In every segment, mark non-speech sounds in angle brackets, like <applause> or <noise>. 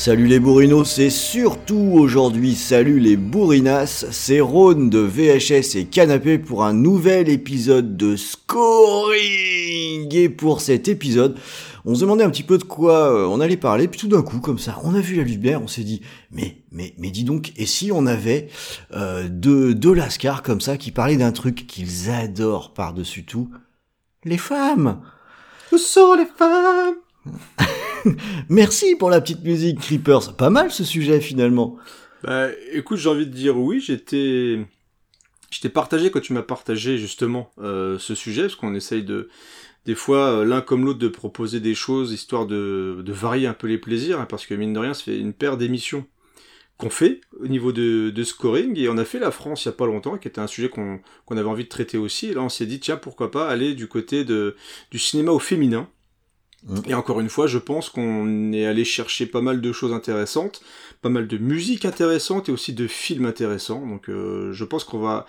Salut les bourrinos, c'est surtout aujourd'hui salut les bourrinas, c'est Rhône de VHS et Canapé pour un nouvel épisode de Scoring. Et pour cet épisode, on se demandait un petit peu de quoi euh, on allait parler, puis tout d'un coup, comme ça, on a vu la lumière, on s'est dit, mais, mais, mais dis donc, et si on avait euh, deux, deux lascars comme ça qui parlaient d'un truc qu'ils adorent par-dessus tout, les femmes. Où sont les femmes? <laughs> <laughs> Merci pour la petite musique, Creepers. Pas mal ce sujet finalement. Bah, écoute, j'ai envie de dire oui, j'étais, j'étais partagé quand tu m'as partagé justement euh, ce sujet, parce qu'on essaye de, des fois, euh, l'un comme l'autre, de proposer des choses histoire de, de varier un peu les plaisirs, hein, parce que mine de rien, ça fait une paire d'émissions qu'on fait au niveau de, de, scoring, et on a fait la France il y a pas longtemps, qui était un sujet qu'on qu'on avait envie de traiter aussi, et là on s'est dit, tiens, pourquoi pas aller du côté de, du cinéma au féminin, et encore une fois, je pense qu'on est allé chercher pas mal de choses intéressantes, pas mal de musique intéressante et aussi de films intéressants. Donc euh, je pense qu'on va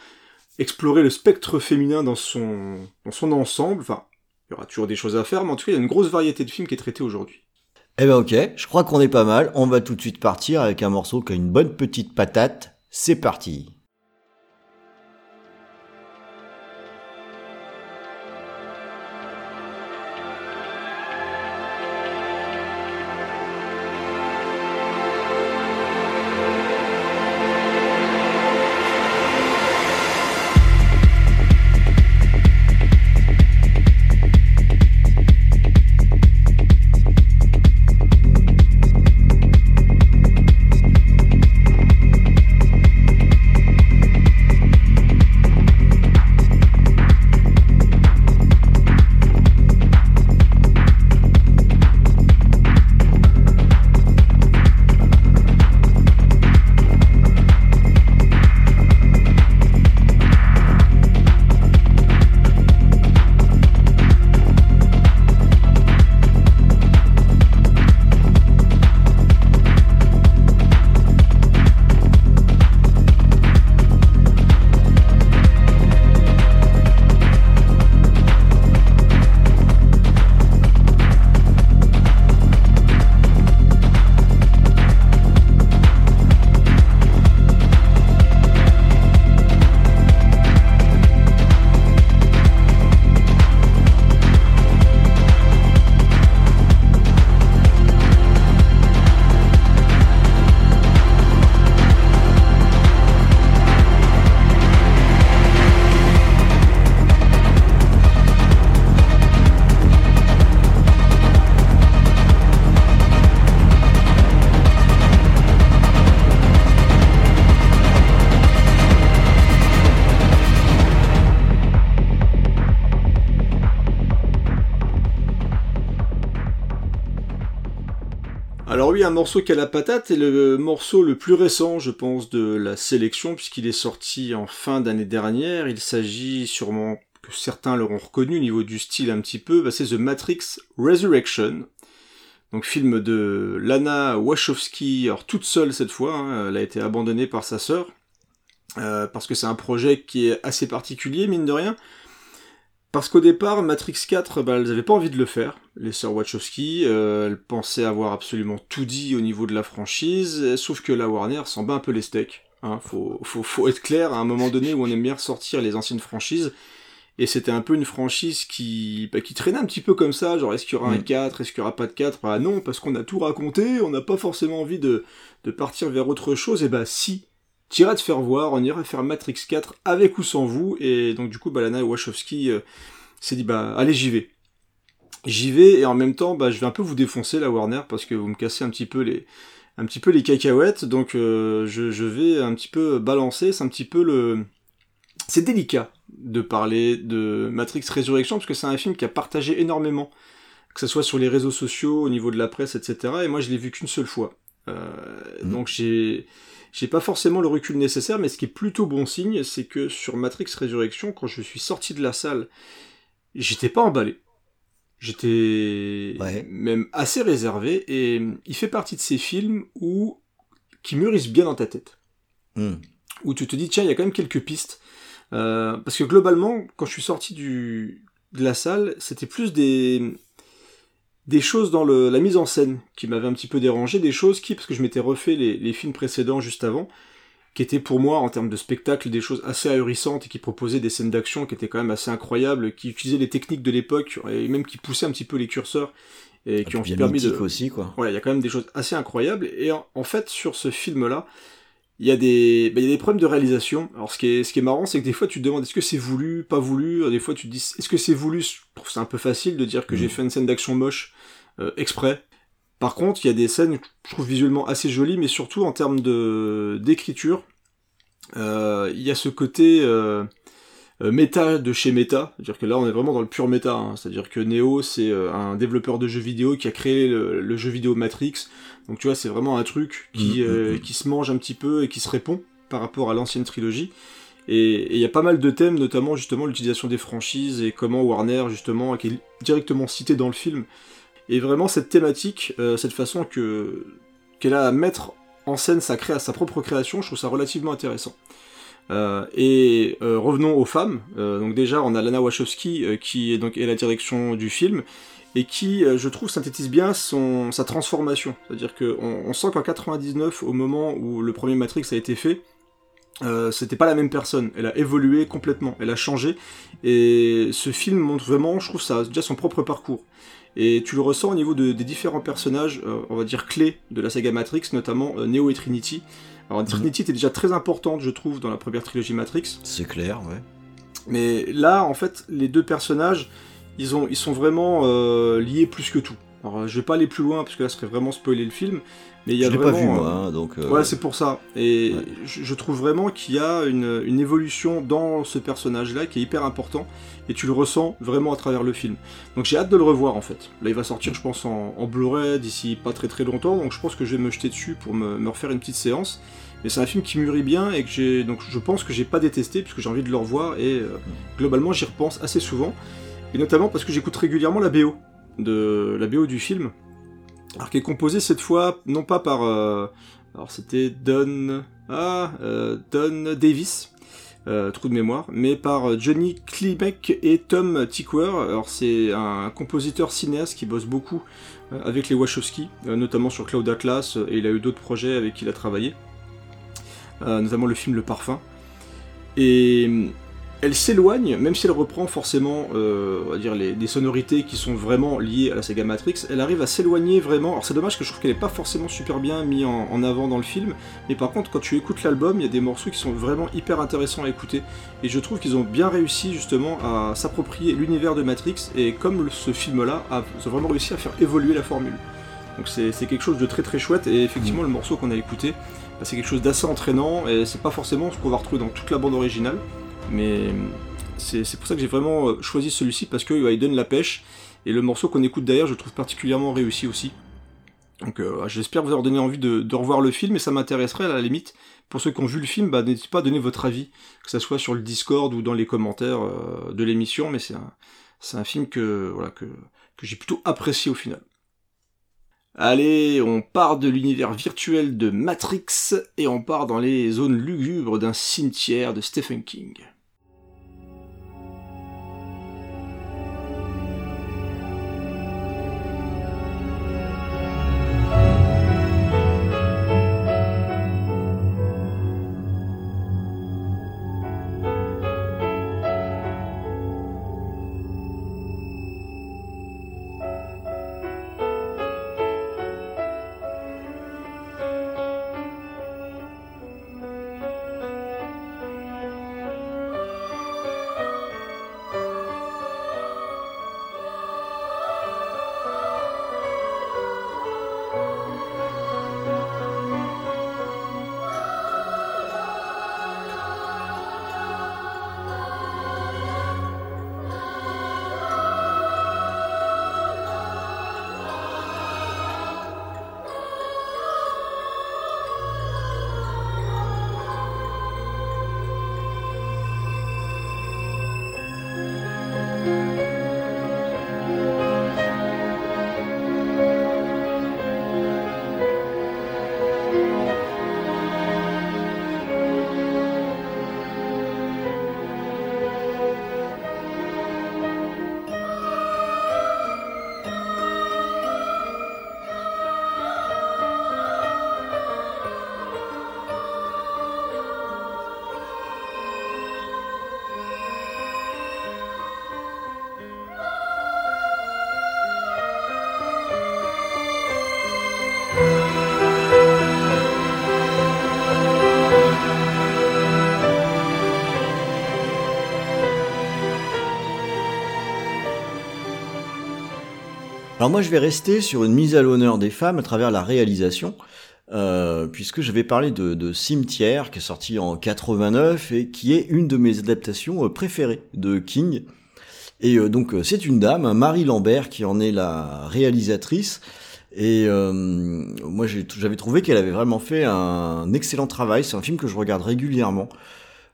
explorer le spectre féminin dans son, dans son ensemble. Enfin, il y aura toujours des choses à faire, mais en tout cas, il y a une grosse variété de films qui est traitée aujourd'hui. Eh ben ok, je crois qu'on est pas mal. On va tout de suite partir avec un morceau qui a une bonne petite patate. C'est parti. Morceau qui a la patate est le morceau le plus récent, je pense, de la sélection, puisqu'il est sorti en fin d'année dernière. Il s'agit sûrement que certains l'auront reconnu au niveau du style un petit peu, bah, c'est The Matrix Resurrection. Donc film de Lana Wachowski, toute seule cette fois, hein, elle a été abandonnée par sa sœur, euh, parce que c'est un projet qui est assez particulier, mine de rien. Parce qu'au départ, Matrix 4, bah, elles n'avaient pas envie de le faire, les sœurs Wachowski. Euh, elles pensaient avoir absolument tout dit au niveau de la franchise, sauf que la Warner s'en bat un peu les steaks. Hein. Faut, faut, faut être clair, à un moment donné où on aime bien ressortir les anciennes franchises, et c'était un peu une franchise qui, bah, qui traînait un petit peu comme ça, genre est-ce qu'il y aura un 4, est-ce qu'il y aura pas de 4 Bah non, parce qu'on a tout raconté, on n'a pas forcément envie de, de partir vers autre chose, et bah si, t'iras te faire voir, on ira faire Matrix 4 avec ou sans vous, et donc du coup, bah, Lana Wachowski euh, s'est dit, bah, allez, j'y vais. J'y vais, et en même temps, bah, je vais un peu vous défoncer, la Warner, parce que vous me cassez un petit peu les, un petit peu les cacahuètes, donc euh, je, je, vais un petit peu balancer, c'est un petit peu le... C'est délicat de parler de Matrix Résurrection, parce que c'est un film qui a partagé énormément, que ce soit sur les réseaux sociaux, au niveau de la presse, etc., et moi je l'ai vu qu'une seule fois. Euh, Donc j'ai j'ai pas forcément le recul nécessaire, mais ce qui est plutôt bon signe, c'est que sur Matrix Résurrection, quand je suis sorti de la salle, j'étais pas emballé. J'étais Ouais. même assez réservé, et il fait partie de ces films où qui mûrissent bien dans ta tête Hmm. où tu te dis tiens il y a quand même quelques pistes Euh, parce que globalement quand je suis sorti du de la salle c'était plus des des choses dans le, la mise en scène qui m'avaient un petit peu dérangé des choses qui parce que je m'étais refait les, les films précédents juste avant qui étaient pour moi en termes de spectacle des choses assez ahurissantes et qui proposaient des scènes d'action qui étaient quand même assez incroyables qui utilisaient les techniques de l'époque et même qui poussaient un petit peu les curseurs et qui Et ont permis de aussi, quoi. voilà, il y a quand même des choses assez incroyables. Et en, en fait, sur ce film-là, il y a des, bah, il y a des problèmes de réalisation. Alors, ce qui est, ce qui est marrant, c'est que des fois, tu te demandes est-ce que c'est voulu, pas voulu? Des fois, tu te dis est-ce que c'est voulu? Je trouve c'est un peu facile de dire que j'ai fait une scène d'action moche euh, exprès. Par contre, il y a des scènes que je trouve visuellement assez jolies, mais surtout en termes de d'écriture, euh, il y a ce côté euh, méta de chez méta, c'est-à-dire que là on est vraiment dans le pur méta, hein. c'est-à-dire que Neo c'est euh, un développeur de jeux vidéo qui a créé le, le jeu vidéo Matrix, donc tu vois c'est vraiment un truc qui, Mhm, euh, mhm. qui se mange un petit peu et qui se répond par rapport à l'ancienne trilogie. Et il y a pas mal de thèmes, notamment justement l'utilisation des franchises et comment Warner justement, qui est directement cité dans le film, et vraiment cette thématique, euh, cette façon que qu'elle a à mettre en scène sa, sa propre création, je trouve ça relativement intéressant. Euh, et euh, revenons aux femmes. Euh, donc déjà, on a Lana Wachowski qui est donc est la direction du film et qui, je trouve, synthétise bien son, sa transformation. C'est-à-dire qu'on on sent qu'en 99, au moment où le premier Matrix a été fait, c'était pas la même personne. Elle a évolué complètement, elle a changé. Et ce film montre vraiment, je trouve, ça déjà son propre parcours. Et tu le ressens au niveau de- des différents personnages, on va dire clés de la saga Matrix, notamment Neo et Trinity. Alors Trinity était déjà très importante, je trouve, dans la première trilogie Matrix. C'est clair, ouais. Mais là, en fait, les deux personnages, ils, ont, ils sont vraiment euh, liés plus que tout. Alors, je vais pas aller plus loin parce que là, ce serait vraiment spoiler le film. Mais il y a Je l'ai vraiment, pas vu, euh, moi, hein, donc... euh, Ouais, c'est pour ça. Et Ouais. je, je trouve vraiment qu'il y a une, une évolution dans ce personnage-là qui est hyper important. Et tu le ressens vraiment à travers le film. Donc j'ai hâte de le revoir en fait. Là, il va sortir, je pense, en, en Blu-ray d'ici pas très très longtemps. Donc je pense que je vais me jeter dessus pour me, me refaire une petite séance. Mais c'est un film qui mûrit bien et que j'ai. Donc je pense que j'ai pas détesté puisque j'ai envie de le revoir. Et euh, globalement, j'y repense assez souvent. Et notamment parce que j'écoute régulièrement la BO. De, la BO du film. Alors qui est composée cette fois, non pas par. euh, alors c'était Don. Ah, euh, Don Davis. Euh, trou de mémoire, mais par euh, Johnny Klimek et Tom Tykwer. Alors c'est un compositeur cinéaste qui bosse beaucoup avec les Wachowski, notamment sur Cloud Atlas, et il a eu d'autres projets avec qui il a travaillé, notamment le film Le Parfum. Et euh, elle s'éloigne, même si elle reprend forcément, euh, dire, des sonorités qui sont vraiment liées à la saga Matrix, elle arrive à s'éloigner vraiment. Alors c'est dommage que je trouve qu'elle n'est pas forcément super bien mise en, avant dans le film, mais par contre, quand tu écoutes l'album, il y a des morceaux qui sont vraiment hyper intéressants à écouter. Et je trouve qu'ils ont bien réussi justement à s'approprier l'univers de Matrix, et comme ce film-là, ils ont vraiment réussi à faire évoluer la formule. Donc c'est quelque chose de très très chouette, et effectivement, le morceau qu'on a écouté, c'est quelque chose d'assez entraînant, et c'est pas forcément ce qu'on va retrouver dans toute la bande originale, mais c'est pour ça que j'ai vraiment euh, choisi celui-ci, parce qu'il il donne la pêche, et le morceau qu'on écoute derrière, je trouve particulièrement réussi aussi. Donc euh, j'espère vous avoir donné envie de, revoir le film et ça m'intéresserait à la limite. Pour ceux qui ont vu le film, bah, n'hésitez pas à donner votre avis, que ce soit sur le Discord ou dans les commentaires euh, de l'émission, mais c'est un, film que, que, que j'ai plutôt apprécié au final. Allez, on part de l'univers virtuel de Matrix et on part dans les zones lugubres d'un cimetière de Stephen King. Alors moi, je vais rester sur une mise à l'honneur des femmes à travers la réalisation, euh, puisque je vais parler de, de, Cimetière, qui est sorti en 89 et qui est une de mes adaptations euh, préférées de King. Et euh, donc c'est une dame, Marie Lambert, qui en est la réalisatrice. Et euh, moi, j'avais trouvé qu'elle avait vraiment fait un excellent travail. C'est un film que je regarde régulièrement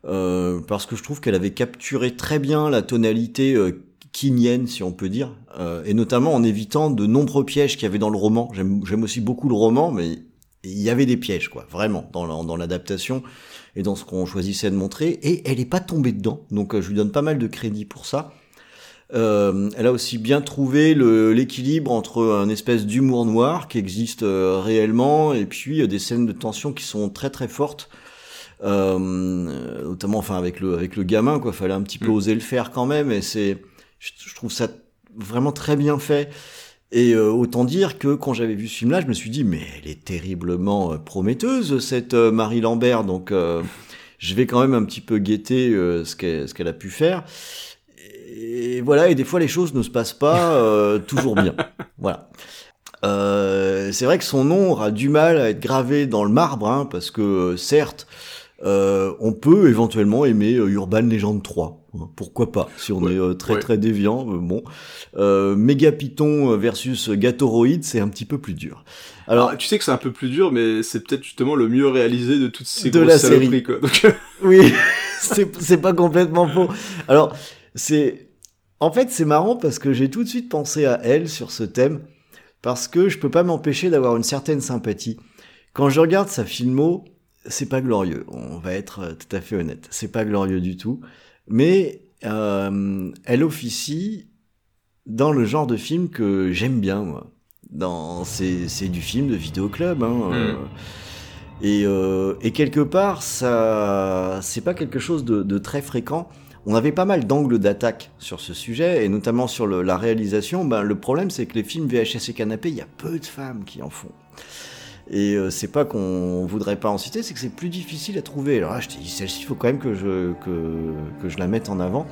euh, parce que je trouve qu'elle avait capturé très bien la tonalité kingienne, si on peut dire, euh, et notamment en évitant de nombreux pièges qu'il y avait dans le roman. J'aime aussi beaucoup le roman, mais il y avait des pièges, quoi, vraiment, dans l'adaptation et dans ce qu'on choisissait de montrer. Et elle n'est pas tombée dedans, donc euh, je lui donne pas mal de crédit pour ça. Euh, elle a aussi bien trouvé l'équilibre entre un espèce d'humour noir qui existe euh, réellement et puis euh, des scènes de tension qui sont très très fortes. Euh, notamment enfin avec le avec le gamin quoi fallait un petit peu mm. oser le faire quand même et c'est je, trouve ça vraiment très bien fait et autant dire que quand j'avais vu ce film là je me suis dit mais elle est terriblement prometteuse cette Marie Lambert donc je vais quand même un petit peu guetter ce qu'elle ce qu'elle a pu faire et voilà, et des fois les choses ne se passent pas euh, toujours bien. <laughs> Voilà. Euh, c'est vrai que son nom aura du mal à être gravé dans le marbre, hein, parce que euh, certes, euh, on peut éventuellement aimer euh, Urban Legend 3. Hein, pourquoi pas, si on est très très déviant. bon, Python versus Gatoroid, c'est un petit peu plus dur. Alors, tu sais que c'est un peu plus dur, mais c'est peut-être justement le mieux réalisé de toutes ces de la série. Quoi. <laughs> oui, <laughs> c'est pas complètement faux. Alors, c'est en fait, c'est marrant parce que j'ai tout de suite pensé à elle sur ce thème, parce que je peux pas m'empêcher d'avoir une certaine sympathie. Quand je regarde sa filmo, c'est pas glorieux, on va être euh, tout à fait honnête, c'est pas glorieux du tout, mais euh, elle officie dans le genre de film que j'aime bien, moi. Dans, c'est, du film de vidéoclub, hein. Euh, mm. et, euh, et quelque part, ça, c'est pas quelque chose de, de très fréquent. On avait pas mal d'angles d'attaque sur ce sujet, et notamment sur la réalisation. Ben, le problème, c'est que les films VHS et canapé, il y a peu de femmes qui en font. Et euh, c'est pas qu'on voudrait pas en citer, c'est que c'est plus difficile à trouver. Alors là, je te dis, celle-ci, il faut quand même que je, que, que je la mette en avant.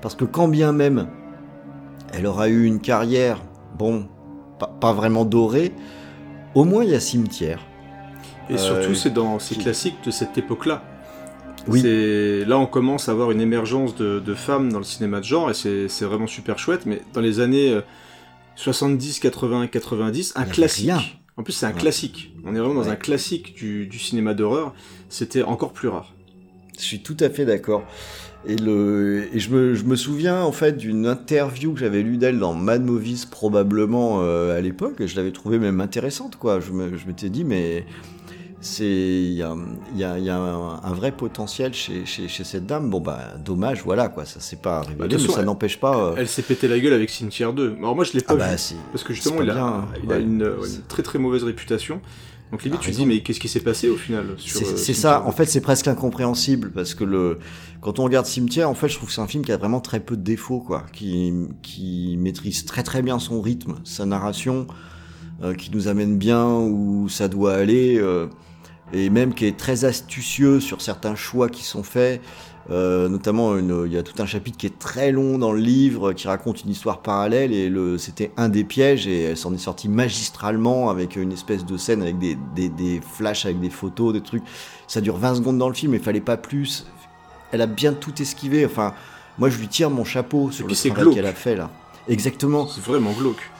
Parce que quand bien même elle aura eu une carrière, bon, pas, vraiment dorée, au moins il y a Cimetière. Et surtout, euh, c'est dans ces classiques de cette époque-là. Oui. Là, on commence à avoir une émergence de, femmes dans le cinéma de genre, et c'est vraiment super chouette, mais dans les années 70, 80, 90, un classique. En plus, c'est un classique. On est vraiment dans un classique du, cinéma d'horreur. C'était encore plus rare. Je suis tout à fait d'accord. Et, le, et je, me, je me souviens en fait d'une interview que j'avais lue d'elle dans Mad Movies probablement euh, à l'époque, et je l'avais trouvée même intéressante. quoi. Je m'étais dit, mais il y a, y a, y a un, vrai potentiel chez, chez, chez, cette dame. Bon bah dommage, voilà quoi, ça s'est pas révélé, bah, mais ça n'empêche pas. Euh, elle s'est pété la gueule avec Cimetière 2. Alors moi je l'ai pas ah bah, vu parce que justement il a, il a une, une, très très mauvaise réputation. Donc limite ah, tu te dis mais qu'est-ce qui s'est passé au final C'est euh, ça, en fait c'est presque incompréhensible parce que le quand on regarde Cimetière, en fait je trouve que c'est un film qui a vraiment très peu de défauts quoi, qui qui maîtrise très très bien son rythme, sa narration, euh, qui nous amène bien où ça doit aller. Euh, et même qui est très astucieux sur certains choix qui sont faits. Euh, notamment, il y a tout un chapitre qui est très long dans le livre, qui raconte une histoire parallèle, et c'était un des pièges, et elle s'en est sortie magistralement avec une espèce de scène avec des, des, des, flashs, avec des photos, des trucs. Ça dure 20 secondes dans le film, il fallait pas plus. Elle a bien tout esquivé. Enfin, moi, je lui tire mon chapeau sur le travail qu'elle a fait là. Exactement. C'est vraiment glauque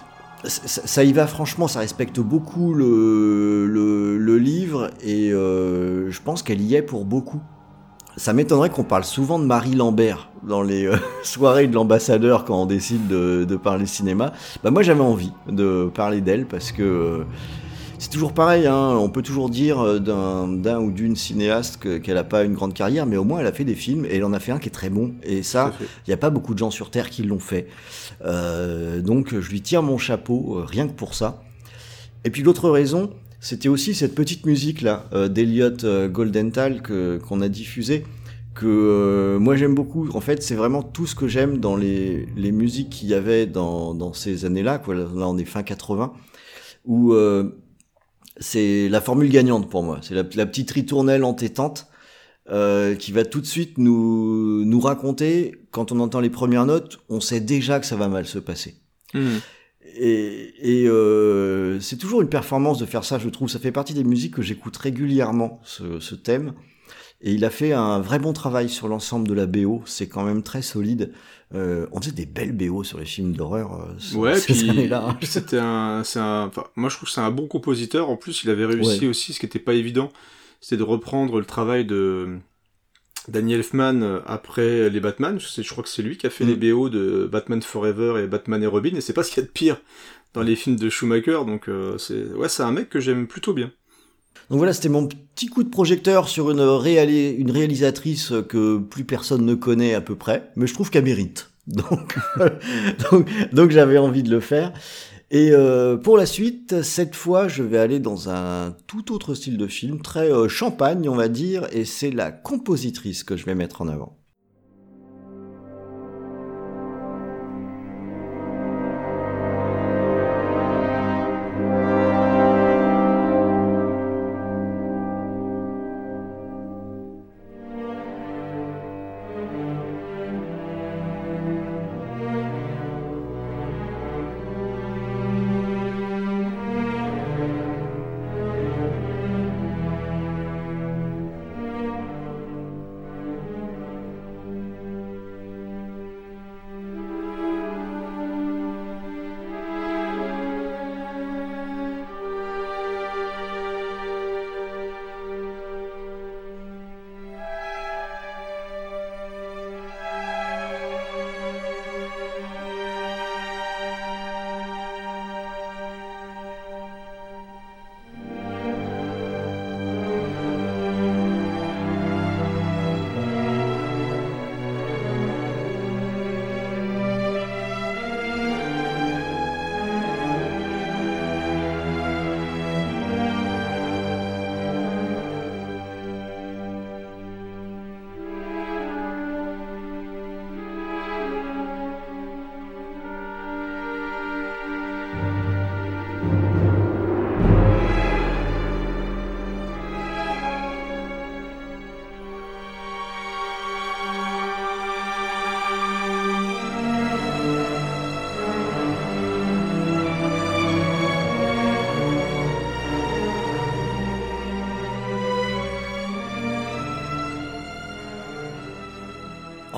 ça, y va franchement, ça respecte beaucoup le, le, livre et euh, je pense qu'elle y est pour beaucoup. Ça m'étonnerait qu'on parle souvent de Marie Lambert dans les euh, <laughs> soirées de l'ambassadeur quand on décide de, de parler cinéma. Bah moi j'avais envie de parler d'elle parce que euh, c'est toujours pareil, hein, on peut toujours dire d'un ou d'une cinéaste qu'elle n'a pas une grande carrière, mais au moins elle a fait des films et elle en a fait un qui est très bon. Et ça, il n'y a pas beaucoup de gens sur Terre qui l'ont fait. Euh, donc je lui tire mon chapeau, euh, rien que pour ça. Et puis l'autre raison, c'était aussi cette petite musique là d'Eliott Goldenthal qu'on a diffusée que moi j'aime beaucoup. En fait, c'est vraiment tout ce que j'aime dans les, les musiques qu'il y avait dans, dans ces années-là. Là, on est fin 80, où c'est la formule gagnante pour moi. C'est la, petite ritournelle entêtante euh, qui va tout de suite nous, nous raconter, quand on entend les premières notes, on sait déjà que ça va mal se passer. Mmh. Et, et euh, c'est toujours une performance de faire ça, je trouve. Ça fait partie des musiques que j'écoute régulièrement, ce, ce, thème. Et il a fait un vrai bon travail sur l'ensemble de la BO. C'est quand même très solide. Euh, on faisait des belles BO sur les films d'horreur. Euh, ouais, <laughs> ces années-là. C'était un, c'est un. Enfin, moi, je trouve que c'est un bon compositeur. En plus, il avait réussi ouais. aussi, ce qui n'était pas évident, c'était de reprendre le travail de Danny Elfman euh, après les Batman. Je, je crois que c'est lui qui a fait mm. les BO de Batman Forever et Batman et Robin. Et c'est pas ce qu'il y a de pire dans les films de Schumacher. Donc, euh, c'est ouais, c'est un mec que j'aime plutôt bien. Donc voilà, c'était mon petit coup de projecteur sur une, réali une réalisatrice que plus personne ne connaît à peu près, mais je trouve qu'elle mérite. <laughs> Donc, <laughs> donc, donc j'avais envie de le faire. Et euh, pour la suite, cette fois, je vais aller dans un tout autre style de film, très euh, champagne, on va dire, et c'est la compositrice que je vais mettre en avant.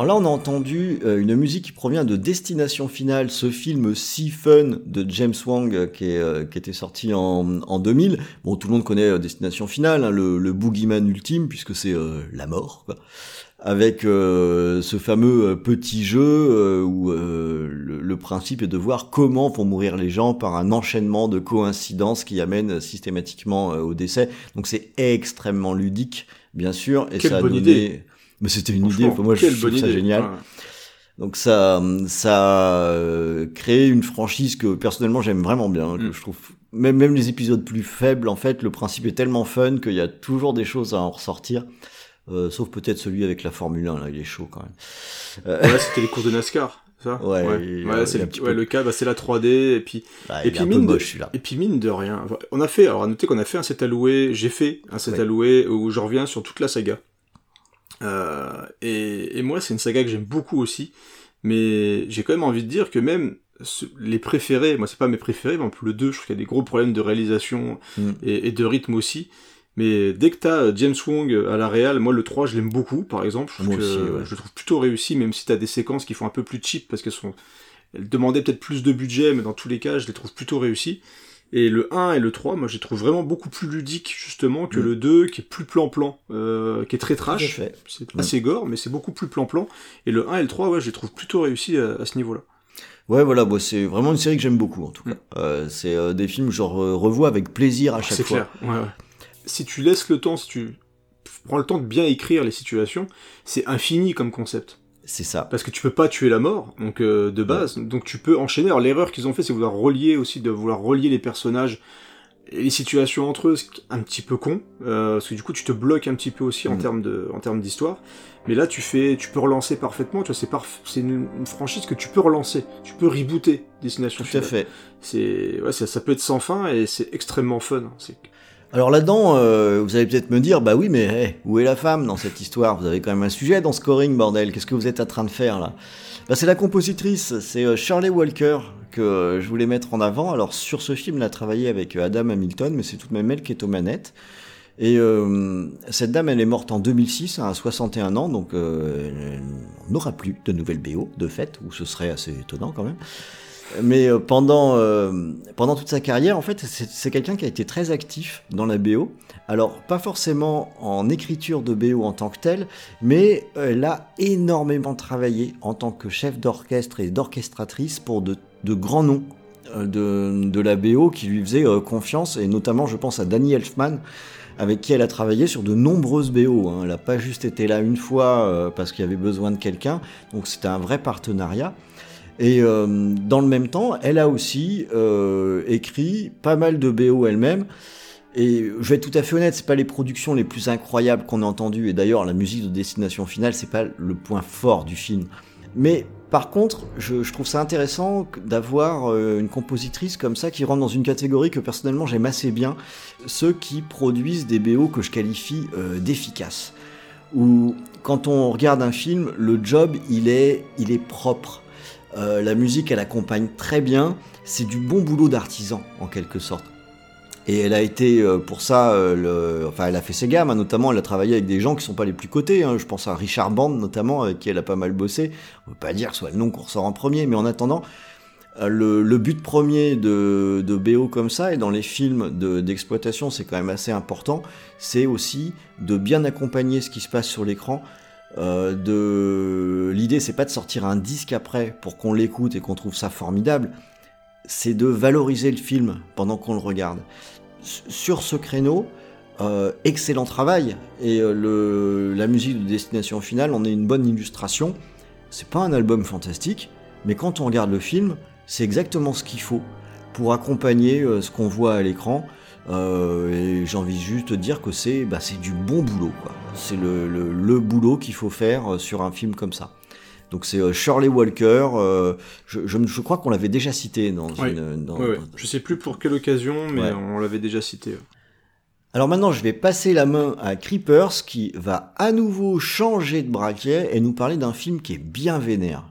Alors là, on a entendu euh, une musique qui provient de Destination Finale, ce film si fun de James Wang euh, qui, est, euh, qui était sorti en, en, 2000. Bon, tout le monde connaît Destination Finale, hein, le, le boogeyman ultime, puisque c'est la mort, quoi. Avec euh, ce fameux petit jeu euh, où euh, le, le, principe est de voir comment vont mourir les gens par un enchaînement de coïncidences qui amènent systématiquement au décès. Donc c'est extrêmement ludique, bien sûr, et Quelle ça a bonne donné... idée mais c'était une idée. Enfin, moi, je trouve ça idée. génial. Ouais. Donc ça, ça a créé une franchise que personnellement j'aime vraiment bien. Que Mm. je trouve même même les épisodes plus faibles, en fait, le principe est tellement fun qu'il y a toujours des choses à en ressortir. Euh, sauf peut-être celui avec la Formule 1 là, il est chaud quand même. Euh, Ouais, c'était les courses de NASCAR. Ça? Ouais, ouais. c'est le, ouais, cas, bah, c'est la 3D, et puis, ah, et puis mine de- moche celui-là. et puis mine de rien. On a fait, alors à noter qu'on a fait un set alloué, j'ai fait un set alloué où je reviens sur toute la saga. Euh, et, et moi, c'est une saga que j'aime beaucoup aussi, mais j'ai quand même envie de dire que même ce- les préférés, moi c'est pas mes préférés, mais le 2, je trouve qu'il y a des gros problèmes de réalisation Mm. et, et de rythme aussi. Mais dès que t'as James Wong à la réal, moi le 3 je l'aime beaucoup par exemple, je trouve, Moi que- aussi, ouais. je le trouve plutôt réussi, même si t'as des séquences qui font un peu plus cheap parce qu'elles sont elles demandaient peut-être plus de budget, mais dans tous les cas je les trouve plutôt réussis. Et le 1 et le 3, moi je les trouve vraiment beaucoup plus ludiques justement que Mm. le 2 qui est plus plan-plan, euh, qui est très trash. C'est Mm. assez gore, mais c'est beaucoup plus plan-plan. Et le 1 et le 3, ouais, je les trouve plutôt réussis à, à ce niveau-là. Ouais, voilà, bon, c'est vraiment une série que j'aime beaucoup en tout cas. Mm. Euh, c'est euh, des films que je re- revois avec plaisir à chaque C'est fois. clair. Ouais, ouais. Si tu laisses le temps, si tu prends le temps de bien écrire les situations, c'est infini comme concept. C'est ça. Parce que tu peux pas tuer la mort, donc euh, de base, donc tu peux enchaîner. Alors l'erreur qu'ils ont fait, c'est vouloir relier aussi, de vouloir relier les personnages et les situations entre eux, ce qui est un petit peu con, euh, parce que du coup tu te bloques un petit peu aussi en Mm. termes de, en termes d'histoire. Mais là tu fais, tu peux relancer parfaitement. Tu vois, c'est parf- c'est une, franchise que tu peux relancer, tu peux rebooter Destination Tout à fait. C'est, ouais, ça, ça peut être sans fin et c'est extrêmement fun. C'est Alors là-dedans, euh, vous allez peut-être me dire, bah oui, mais hey, où est la femme dans cette histoire? Vous avez quand même un sujet dans Scoring, bordel. Qu'est-ce que vous êtes en train de faire là? Bah, C'est la compositrice, c'est euh, Shirley Walker que euh, je voulais mettre en avant. Alors sur ce film, elle a travaillé avec euh, Adam Hamilton, mais c'est tout de même elle qui est aux manettes. Et euh, cette dame, elle est morte en 2006, à 61 ans, donc euh, on n'aura plus de nouvelles BO, de fait, ou ce serait assez étonnant quand même. Mais euh, pendant, euh, pendant toute sa carrière, en fait, c'est quelqu'un qui a été très actif dans la BO. Alors, pas forcément en écriture de BO en tant que tel, mais elle a énormément travaillé en tant que chef d'orchestre et d'orchestratrice pour de, de grands noms euh, de, de la BO qui lui faisaient euh, confiance, et notamment, je pense à Danny Elfman, avec qui elle a travaillé sur de nombreuses BO. hein. Elle n'a pas juste été là une fois euh, parce qu'il y avait besoin de quelqu'un, donc c'était un vrai partenariat. Et euh, dans le même temps, elle a aussi euh, écrit pas mal de BO elle-même. Et je vais être tout à fait honnête, c'est pas les productions les plus incroyables qu'on a entendues. Et d'ailleurs, la musique de Destination Finale, c'est pas le point fort du film. Mais par contre, je, trouve ça intéressant d'avoir euh, une compositrice comme ça qui rentre dans une catégorie que personnellement j'aime assez bien, ceux qui produisent des BO que je qualifie d'efficaces. Où quand on regarde un film, le job il est, il est propre. Euh, la musique elle accompagne très bien, c'est du bon boulot d'artisan en quelque sorte. Et elle a été euh, pour ça, euh, enfin elle a fait ses gammes, hein, notamment elle a travaillé avec des gens qui sont pas les plus cotés. hein. Je pense à Richard Band notamment, avec qui elle a pas mal bossé. On peut pas dire soit le nom qu'on ressort en premier, mais en attendant, euh, le, le but premier de, de BO comme ça, et dans les films de- d'exploitation c'est quand même assez important, c'est aussi de bien accompagner ce qui se passe sur l'écran. Euh, de l'idée c'est pas de sortir un disque après pour qu'on l'écoute et qu'on trouve ça formidable. C'est de valoriser le film pendant qu'on le regarde. Sur ce créneau euh, excellent travail. Et euh, la musique de Destination Finale en est une bonne illustration. C'est pas un album fantastique mais quand on regarde le film c'est exactement ce qu'il faut pour accompagner ce qu'on voit à l'écran et j'ai envie juste de dire que c'est bah, c'est du bon boulot. quoi. C'est le, le, le boulot qu'il faut faire euh, sur un film comme ça. Donc c'est euh, Shirley Walker. euh, je, je, crois qu'on l'avait déjà cité dans Oui. une. Dans, Je sais plus pour quelle occasion, mais Ouais. on l'avait déjà cité. Alors maintenant, je vais passer la main à Creepers qui va à nouveau changer de braquet et nous parler d'un film qui est bien vénère.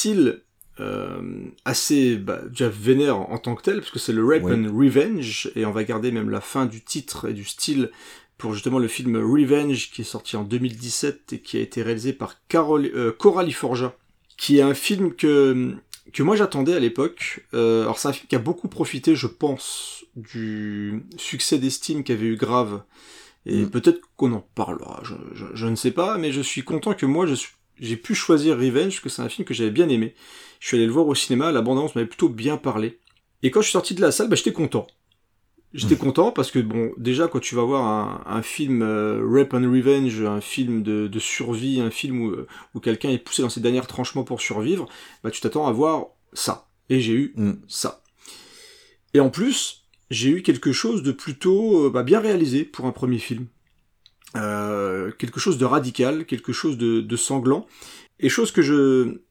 Style euh, assez bah, déjà vénère en, en tant que tel, parce que c'est le Rape and Revenge, et on va garder même la fin du titre et du style pour justement le film Revenge qui est sorti en 2017 et qui a été réalisé par euh, Coralie Forja, qui est un film que que moi j'attendais à l'époque. Euh, alors c'est un film qui a beaucoup profité, je pense, du succès d'estime qu'avait eu Grave. Et Mm. peut-être qu'on en parlera, je, je, je ne sais pas, mais je suis content que moi je suis- j'ai pu choisir Revenge, parce que c'est un film que j'avais bien aimé. Je suis allé le voir au cinéma, la bande-annonce m'avait plutôt bien parlé. Et quand je suis sorti de la salle, bah, j'étais content. J'étais content parce que bon, déjà quand tu vas voir un, un film euh, Rape and Revenge, un film de, de survie, un film où, euh, où quelqu'un est poussé dans ses derniers retranchements pour survivre, bah tu t'attends à voir ça. Et j'ai eu Mm. ça. Et en plus, j'ai eu quelque chose de plutôt euh, bah, bien réalisé pour un premier film. Euh, quelque chose de radical, quelque chose de, de, sanglant, et chose que je,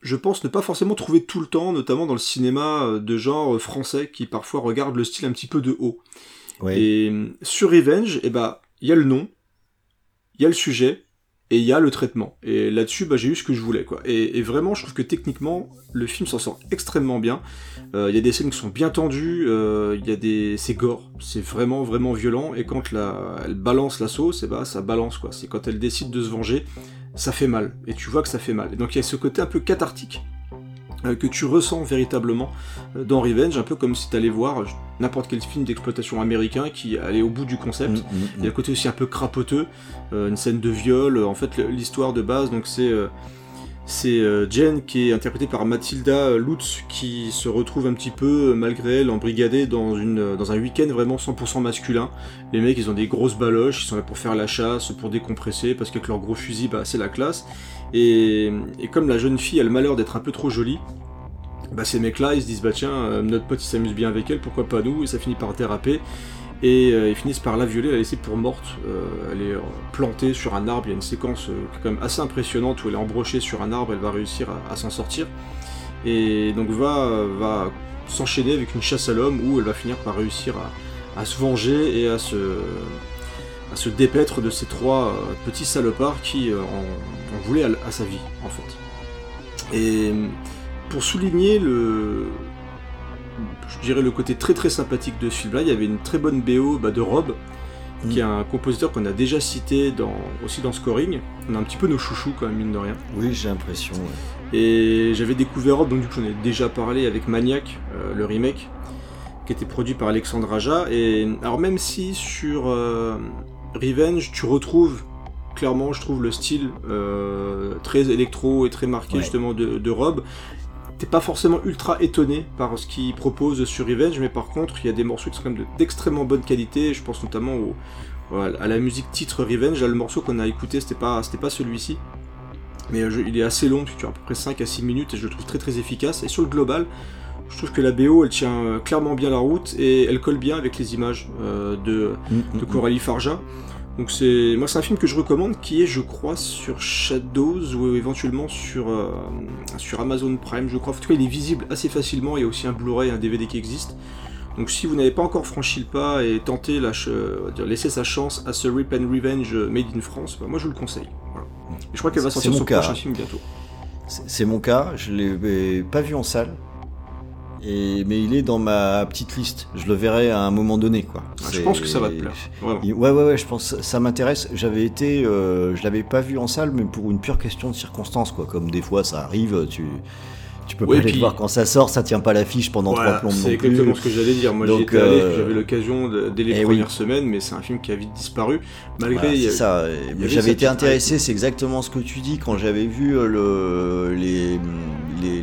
je pense ne pas forcément trouver tout le temps, notamment dans le cinéma de genre français qui parfois regarde le style un petit peu de haut. Et sur Revenge, eh ben, il y a le nom, il y a le sujet, et il y a le traitement. Et là-dessus, bah, j'ai eu ce que je voulais, quoi. Et, vraiment, je trouve que techniquement, le film s'en sort extrêmement bien. Euh, il y a des scènes qui sont bien tendues, euh, il y a des, c'est gore, c'est vraiment vraiment violent. Et quand la, elle balance la sauce, et bah ça balance, quoi. C'est quand elle décide de se venger, ça fait mal. Et tu vois que ça fait mal. Et donc il y a ce côté un peu cathartique que tu ressens véritablement euh, dans Revenge, un peu comme si tu allais voir n'importe quel film d'exploitation américain qui allait au bout du concept. Mm, mm, mm. Il y a le côté aussi un peu crapoteux, euh, une scène de viol. En fait, l'histoire de base, donc c'est c'est Jen qui est interprétée par Mathilda Lutz qui se retrouve un petit peu malgré elle embrigadée dans dans un week-end vraiment 100% masculin. Les mecs ils ont des grosses baloches, ils sont là pour faire la chasse, pour décompresser parce qu'avec leur gros fusil bah c'est la classe. Et, comme la jeune fille a le malheur d'être un peu trop jolie, bah ces mecs-là, ils se disent bah tiens, euh, notre pote il s'amuse bien avec elle, pourquoi pas nous Et ça finit par déraper. Et euh, ils finissent par la violer, la laisser pour morte. Euh, elle est plantée sur un arbre. Il y a une séquence quand même assez impressionnante où elle est embrochée sur un arbre. Elle va réussir à, s'en sortir. Et donc va, va s'enchaîner avec une chasse à l'homme où elle va finir par réussir à se venger et à se, à se dépêtre de ces trois euh, petits salopards qui euh, en, voulaient à, sa vie, en fait. Et pour souligner le, je dirais le côté très très sympathique de ce film-là, il y avait une très bonne BO bah, de Rob, qui est mm. un compositeur qu'on a déjà cité dans, aussi dans Scoring. On a un petit peu nos chouchous quand même, mine de rien. Oui, j'ai l'impression. Et j'avais découvert Rob, donc du coup j'en ai déjà parlé avec Maniac, euh, le remake, qui était produit par Alexandre Aja. Et alors même si sur Revenge, tu retrouves clairement, je trouve le style euh, très électro et très marqué justement de, de Rob. T'es pas forcément ultra étonné par ce qu'il propose sur Revenge, mais par contre, il y a des morceaux qui sont d'extrêmement bonne qualité. Je pense notamment au, à la musique titre Revenge. le morceau qu'on a écouté, c'était pas, c'était pas celui-ci. Mais euh, il est assez long, tu as à peu près 5 à 6 minutes, et je le trouve très très efficace. Et sur le global, je trouve que la BO elle tient euh, clairement bien la route et elle colle bien avec les images de, mm, mm, de mm. Coralie Farja. Donc c'est moi c'est un film que je recommande qui est je crois sur Shadows ou éventuellement sur euh, sur Amazon Prime je crois. En tout cas il est visible assez facilement. Il y a aussi un Blu-ray, un DVD qui existe. Donc si vous n'avez pas encore franchi le pas et tenté la euh, dire, laisser sa chance à ce Rip and Revenge Made in France, bah, moi je vous le conseille. je crois qu'elle va sortir son prochain film bientôt. C'est mon cas. Je l'ai pas vu en salle mais il est dans ma petite liste. Je le verrai à un moment donné, quoi. Ah, je pense que ça va te plaire. Ouais, ouais, ouais, je pense ça m'intéresse. J'avais été, euh, je l'avais pas vu en salle, mais pour une pure question de circonstance, quoi. Comme des fois ça arrive, tu tu peux pas aller le voir quand ça sort, ça tient pas l'affiche pendant trois plombes. C'est exactement ce que j'allais dire. Moi j'y étais allé, euh, j'avais l'occasion dès les eh premières semaines, mais c'est un film qui a vite disparu. Malgré. ça. J'avais été intéressé, c'est exactement ce que tu dis quand j'avais vu euh, le, les,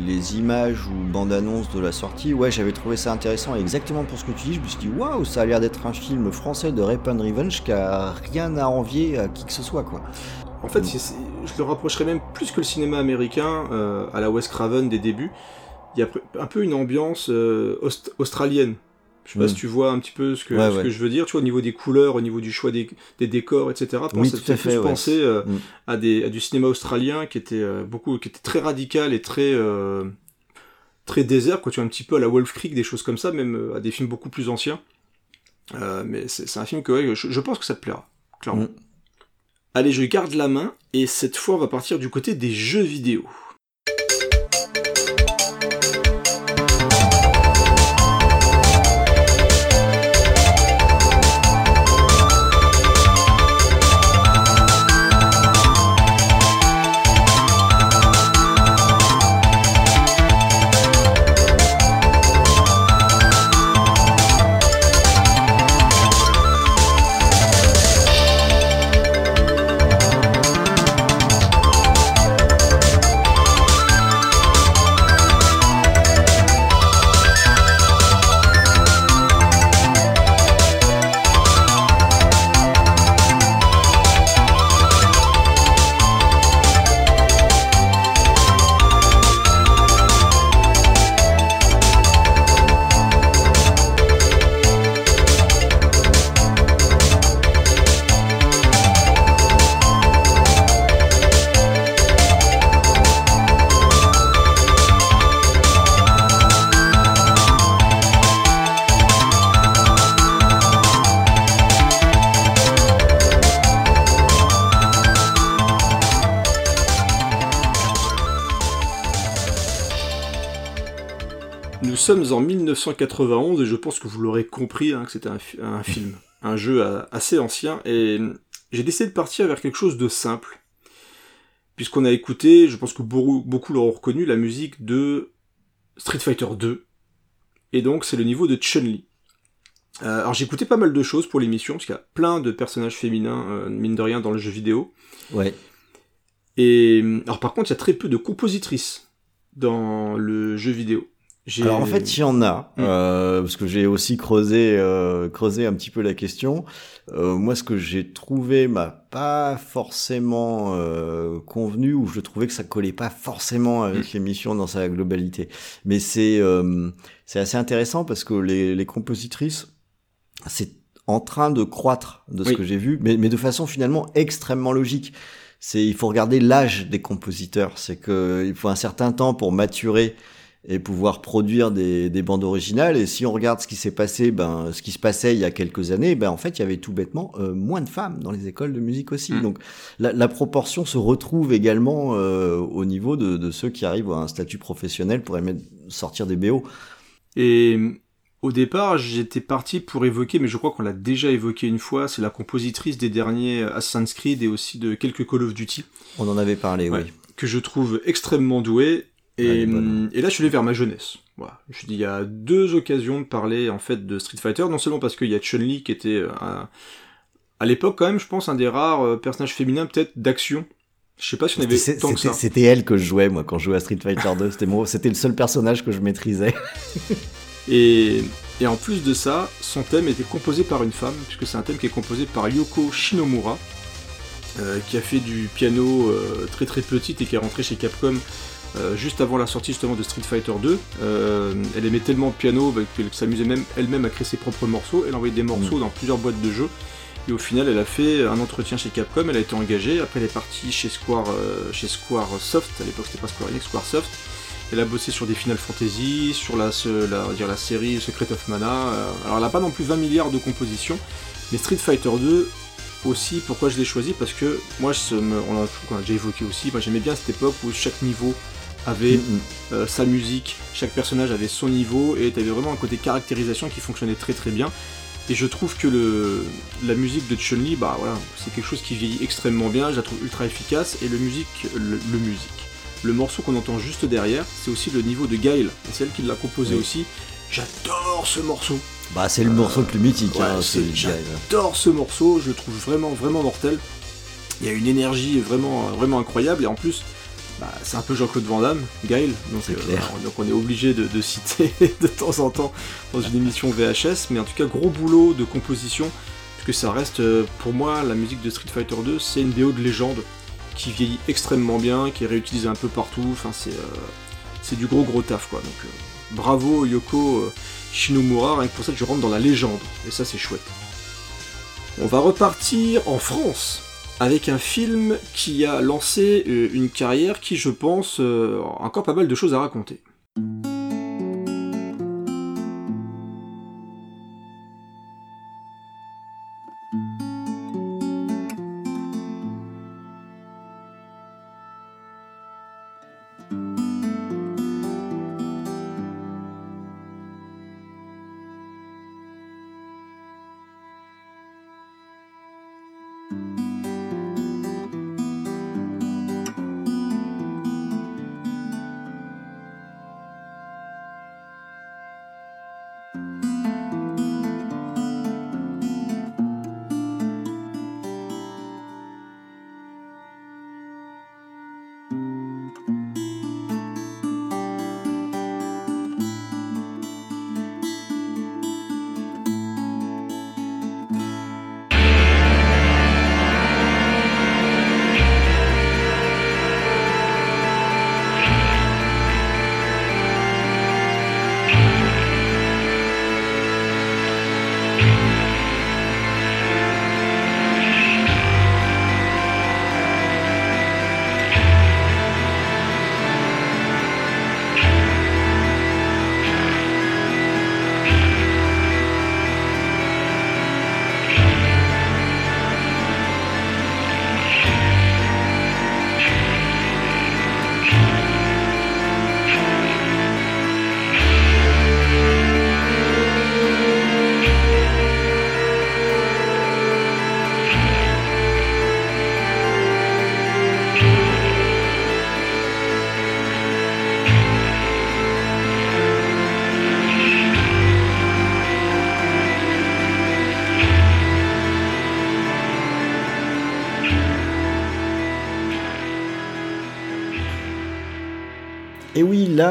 les, images ou bandes annonces de la sortie. Ouais, j'avais trouvé ça intéressant. exactement pour ce que tu dis, je me suis dit waouh, ça a l'air d'être un film français de Rape and Revenge qui a rien à envier à qui que ce soit, quoi. En fait, je le rapprocherais même plus que le cinéma américain euh, à la Wes Craven des débuts. Il y a un peu une ambiance euh, australienne. Je sais pas mm. si tu vois un petit peu ce que, je veux dire, tu vois, au niveau des couleurs, au niveau du choix des, décors, etc. Oui, ça fait plus penser euh, mm. à, des, du cinéma australien qui était beaucoup, qui était très radical et très très désert, quoi. Tu vois un petit peu à la Wolf Creek, des choses comme ça, même à des films beaucoup plus anciens. mais c'est un film que je, pense que ça te plaira, clairement. Mm. Allez, je garde la main, et cette fois on va partir du côté des jeux vidéo. Sommes en 1991 et je pense que vous l'aurez compris hein, que c'était un, un, film, <laughs> un jeu assez ancien et j'ai décidé de partir vers quelque chose de simple. Puisqu'on a écouté, je pense que beaucoup l'auront reconnu, la musique de Street Fighter 2. Et donc c'est le niveau de Chun-Li. Euh, alors j'ai écouté pas mal de choses pour l'émission, parce qu'il y a plein de personnages féminins, euh, mine de rien, dans le jeu vidéo. Ouais. Et alors par contre, il y a très peu de compositrices dans le jeu vidéo. Alors en fait, il y en a, mm. euh, parce que j'ai aussi creusé, euh, creusé un petit peu la question. Euh, moi, ce que j'ai trouvé m'a pas forcément euh, convenu, ou je trouvais que ça collait pas forcément avec mm. l'émission dans sa globalité. Mais c'est euh, c'est assez intéressant parce que les, les compositrices, c'est en train de croître de ce que j'ai vu, mais, mais de façon finalement extrêmement logique c'est il faut regarder l'âge des compositeurs. C'est que il faut un certain temps pour maturer et pouvoir produire des, des, bandes originales. Et si on regarde ce qui s'est passé, ben, ce qui se passait il y a quelques années, ben, en fait, il y avait tout bêtement euh, moins de femmes dans les écoles de musique aussi. Mm. Donc, la, la, proportion se retrouve également euh, au niveau de, de, ceux qui arrivent à un statut professionnel pour aimer sortir des BO. Et au départ, j'étais parti pour évoquer, mais je crois qu'on l'a déjà évoqué une fois, c'est la compositrice des derniers Assassin's Creed et aussi de quelques Call of Duty. On en avait parlé, oui. Que je trouve extrêmement douée et, et, là, je suis allé vers ma jeunesse. Voilà. Je dis, il y a deux occasions de parler en fait de Street Fighter, non seulement parce qu'il y a Chun-Li qui était euh, à l'époque quand même, je pense, un des rares euh, personnages féminins peut-être d'action. Je sais pas si on avait tant que ça. C'était elle que je jouais moi quand je jouais à Street Fighter 2. C'était moi, c'était le seul personnage que je maîtrisais. <laughs> et, et en plus de ça, son thème était composé par une femme, puisque c'est un thème qui est composé par Yoko Shinomura, euh, qui a fait du piano euh, très très petite et qui est rentré chez Capcom euh, juste avant la sortie justement de Street Fighter 2. Euh, elle aimait tellement le piano bah, qu'elle s'amusait même elle-même à créer ses propres morceaux. Elle envoyait des morceaux mm. dans plusieurs boîtes de jeux. Et au final, elle a fait un entretien chez Capcom, elle a été engagée. Après, elle est partie chez Square, euh, chez Square Soft. À l'époque, c'était pas Square Enix, Square Soft. Elle a bossé sur des Final Fantasy, sur la, la, dire, la série Secret of Mana. alors, elle a pas non plus 20 milliards de compositions, mais Street Fighter 2 aussi. Pourquoi je l'ai choisi? Parce que moi, on a, déjà évoqué aussi. Moi, j'aimais bien cette époque où chaque niveau avait mm. Euh, sa musique, chaque personnage avait son niveau, et t'avais vraiment un côté caractérisation qui fonctionnait très très bien. Et je trouve que le, la musique de Chun-Li, bah voilà, c'est quelque chose qui vieillit extrêmement bien, je la trouve ultra efficace, et le musique, le, musique, le morceau qu'on entend juste derrière, c'est aussi le niveau de Gail, c'est elle qui l'a composé aussi. J'adore ce morceau. Bah c'est le morceau le plus mythique. hein, J'adore ce morceau, je le trouve vraiment vraiment mortel. Il y a une énergie vraiment vraiment incroyable et en plus bah, c'est un peu Jean-Claude Van Damme, Gaël, donc, euh, donc on est obligé de, citer <laughs> de temps en temps dans une émission VHS, mais en tout cas gros boulot de composition, puisque ça reste euh, pour moi la musique de Street Fighter 2, c'est une BO de légende qui vieillit extrêmement bien, qui est réutilisée un peu partout, enfin c'est euh, du gros gros taf quoi. Donc bravo Yoko Shinomura, rien que pour ça je rentre dans la légende, et ça c'est chouette. On va repartir en France avec un film qui a lancé euh, une carrière qui, je pense, euh, a encore pas mal de choses à raconter.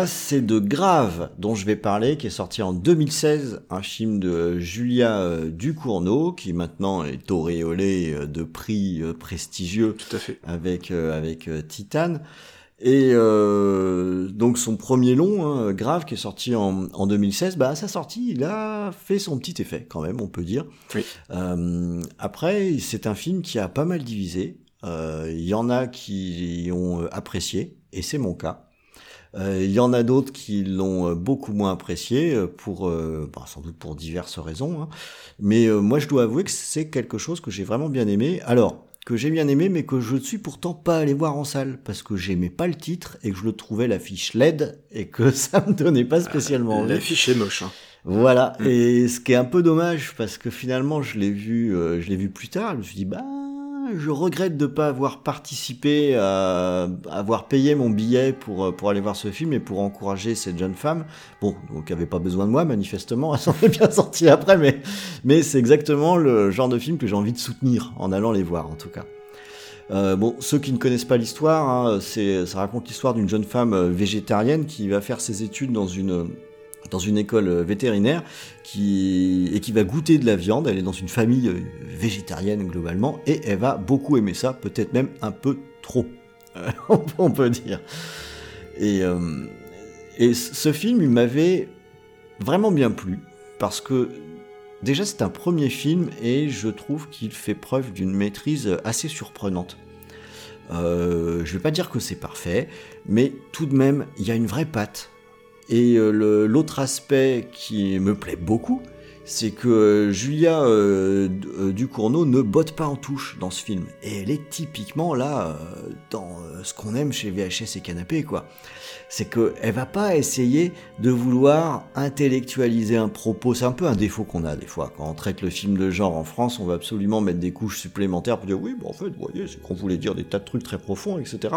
Là, c'est de Grave dont je vais parler, qui est sorti en 2016, un film de Julia euh, Ducournau, qui maintenant est auréolé euh, de prix euh, prestigieux Tout à fait. avec avec Titane. Et donc son premier long, hein, Grave, qui est sorti en, en 2016, bah à sa sortie, il a fait son petit effet quand même, on peut dire. Oui. après, c'est un film qui a pas mal divisé. Il y en a qui ont apprécié, et c'est mon cas. Euh, il y en a d'autres qui l'ont euh, beaucoup moins apprécié, euh, pour, bah, sans doute pour diverses raisons. Hein. Mais moi, je dois avouer que c'est quelque chose que j'ai vraiment bien aimé. Alors, que j'ai bien aimé, mais que je ne suis pourtant pas allé voir en salle, parce que j'aimais pas le titre, et que je le trouvais l'affiche LED, et que <laughs> ça me donnait pas spécialement envie. L'affiche est moche. Hein. Voilà, mm. et ce qui est un peu dommage, parce que finalement, je l'ai vu, je l'ai vu plus tard, je me suis dit, bah je regrette de ne pas avoir participé à, avoir payé mon billet pour, pour aller voir ce film et pour encourager cette jeune femme. Bon, donc elle avait pas besoin de moi, manifestement, elle s'en est bien sortie après, mais, c'est exactement le genre de film que j'ai envie de soutenir en allant les voir, en tout cas. Euh, bon, ceux qui ne connaissent pas l'histoire, hein, ça raconte l'histoire d'une jeune femme euh, végétarienne qui va faire ses études dans une dans une école euh, vétérinaire qui, et qui va goûter de la viande. Elle est dans une famille euh, végétarienne globalement et elle va beaucoup aimer ça, peut-être même un peu trop, <laughs> on peut dire. Et, euh, ce film, il m'avait vraiment bien plu parce que déjà c'est un premier film et je trouve qu'il fait preuve d'une maîtrise assez surprenante. Euh, je vais pas dire que c'est parfait, mais tout de même, il y a une vraie patte et euh, l'autre aspect qui me plaît beaucoup, c'est que euh, Julia euh, euh, Ducournau ne botte pas en touche dans ce film. Et elle est typiquement là dans ce qu'on aime chez VHS et Canapé, quoi. C'est qu'elle va pas essayer de vouloir intellectualiser un propos. C'est un peu un défaut qu'on a des fois. Quand on traite le film de genre en France, on va absolument mettre des couches supplémentaires pour dire oui, bon, en fait, vous voyez, c'est qu'on voulait dire des tas de trucs très profonds, etc.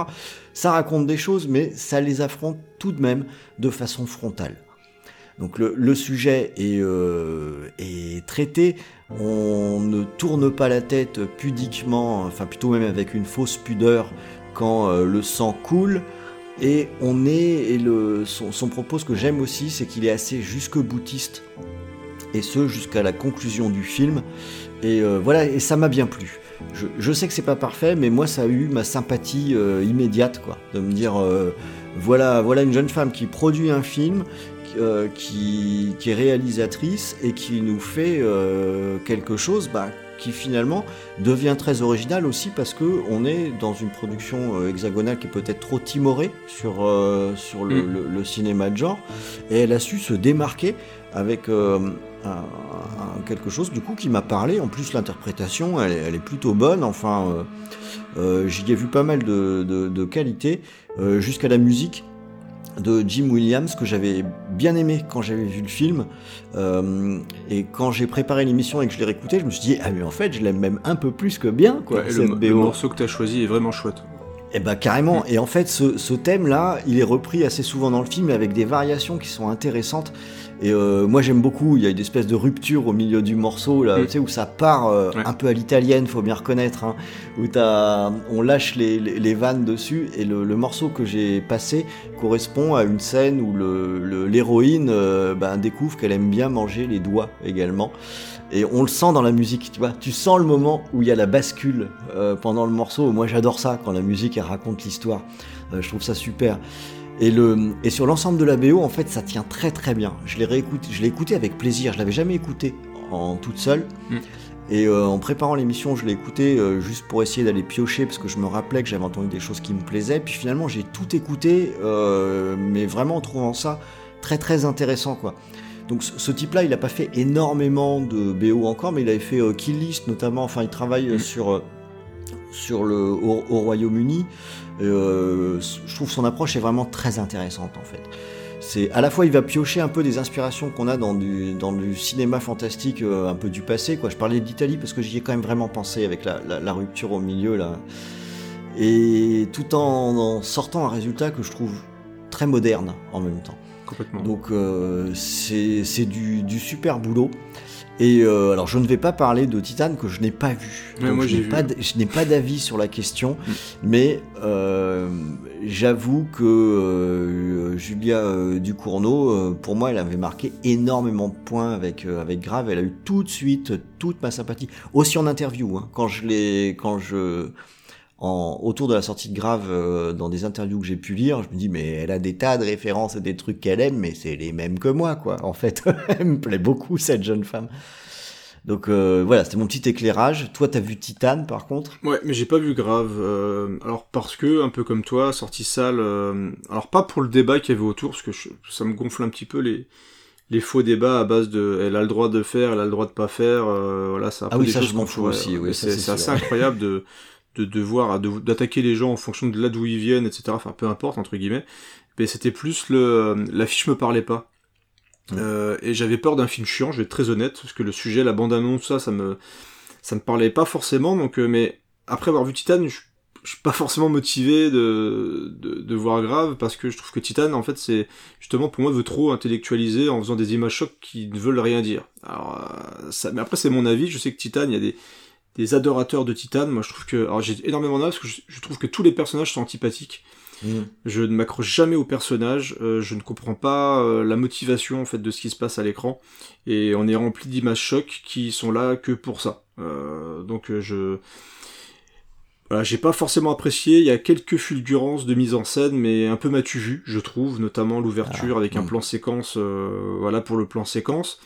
Ça raconte des choses, mais ça les affronte tout de même de façon frontale. Donc le, sujet euh, est, traité, on ne tourne pas la tête pudiquement, enfin plutôt même avec une fausse pudeur quand euh, le sang coule. Et on est, et le, son, propos, ce que j'aime aussi, c'est qu'il est assez jusque boutiste, et ce jusqu'à la conclusion du film. Et euh, voilà, et ça m'a bien plu. Je, sais que c'est pas parfait, mais moi ça a eu ma sympathie immédiate, quoi, de me dire voilà, voilà une jeune femme qui produit un film, euh, qui, est réalisatrice et qui nous fait euh, quelque chose bah, qui finalement devient très original aussi parce que on est dans une production euh, hexagonale qui est peut-être trop timorée sur, sur mm. le, cinéma de genre. Et elle a su se démarquer avec quelque chose du coup qui m'a parlé. En plus l'interprétation elle, est plutôt bonne. Enfin j'y ai vu pas mal de, de qualité jusqu'à la musique de Jim Williams que j'avais bien aimé quand j'avais vu le film. Euh, et quand j'ai préparé l'émission et que je l'ai réécouté je me suis dit ah mais en fait je l'aime même un peu plus que bien quoi le, morceau que tu as choisi est vraiment chouette. Et eh bah carrément. Mm. et en fait ce, ce, thème là il est repris assez souvent dans le film avec des variations qui sont intéressantes et euh, moi j'aime beaucoup, il y a une espèce de rupture au milieu du morceau là, mm. tu sais où ça part euh, un peu à l'italienne, faut bien reconnaître, hein, où as, on lâche les, les, vannes dessus et le, le morceau que j'ai passé correspond à une scène où l'héroïne euh, ben, découvre qu'elle aime bien manger les doigts également. Et on le sent dans la musique, tu vois. Tu sens le moment où il y a la bascule pendant le morceau. Moi j'adore ça quand la musique elle raconte l'histoire. je trouve ça super. Et, le, et sur l'ensemble de la BO, en fait, ça tient très très bien. Je l'ai réécouté, je l'ai écouté avec plaisir. Je l'avais jamais écouté en toute seule. Mm. Et euh, en préparant l'émission, je l'ai écouté euh, juste pour essayer d'aller piocher parce que je me rappelais que j'avais entendu des choses qui me plaisaient. Puis finalement, j'ai tout écouté, euh, mais vraiment en trouvant ça très très intéressant, quoi. Donc ce type-là, il n'a pas fait énormément de BO encore, mais il avait fait Kill List notamment. Enfin, il travaille mm. sur sur le au Royaume-Uni. Euh, je trouve son approche est vraiment très intéressante en fait. C'est à la fois il va piocher un peu des inspirations qu'on a dans du, dans du cinéma fantastique euh, un peu du passé. Quoi. Je parlais d'Italie parce que j'y ai quand même vraiment pensé avec la, la, rupture au milieu là. Et tout en, sortant un résultat que je trouve très moderne en même temps. Complètement. Donc euh, c'est du, du, super boulot. Et euh, alors, je ne vais pas parler de Titan que je n'ai pas vu. Moi, n'ai pas, je n'ai pas d'avis sur la question, Mm. mais euh, j'avoue que euh, Julia euh, Ducournau, euh, pour moi, elle avait marqué énormément de points avec euh, avec Grave. Elle a eu tout de suite toute ma sympathie, aussi en interview. hein. quand je l'ai, quand je en, autour de la sortie de Grave, euh, dans des interviews que j'ai pu lire, je me dis mais elle a des tas de références et des trucs qu'elle aime, mais c'est les mêmes que moi, quoi. En fait, <laughs> elle me plaît beaucoup cette jeune femme. Donc euh, voilà, c'était mon petit éclairage. Toi, t'as vu Titan, par contre? Ouais, mais j'ai pas vu grave. euh, alors parce que, un peu comme toi, sortie salle. euh, alors pas pour le débat qu'il y avait autour, parce que je- ça me gonfle un petit peu les les faux débats à base de elle a le droit de faire, elle a le droit de pas faire. euh, voilà, c'est un Ah oui, ça, je m'en fous aussi, oui, ça, c'est assez incroyable de de devoir de- d'attaquer les gens en fonction de là d'où ils viennent, etc. Enfin, peu importe entre guillemets. Mais c'était plus le l'affiche me parlait pas. Euh, et j'avais peur d'un film chiant, je vais être très honnête, parce que le sujet, la bande-annonce, ça, ça me, ça me parlait pas forcément, donc, euh, mais après avoir vu Titan, je, je suis pas forcément motivé de, de, de voir Grave, parce que je trouve que Titan, en fait, c'est, justement, pour moi, veut trop intellectualiser en faisant des images chocs qui ne veulent rien dire. Alors, euh, ça, mais après, c'est mon avis, je sais que Titan, il y a des, des adorateurs de Titan, moi, je trouve que, alors, j'ai énormément d'âge, parce que je, je trouve que tous les personnages sont antipathiques. Je ne m'accroche jamais au personnage, euh, je ne comprends pas euh, la motivation en fait de ce qui se passe à l'écran, et on est rempli d'images chocs qui sont là que pour ça. Euh, donc je voilà, j'ai pas forcément apprécié. Il y a quelques fulgurances de mise en scène, mais un peu matu vu, je trouve, notamment l'ouverture Ah, avec un mm. plan séquence. voilà pour le plan séquence.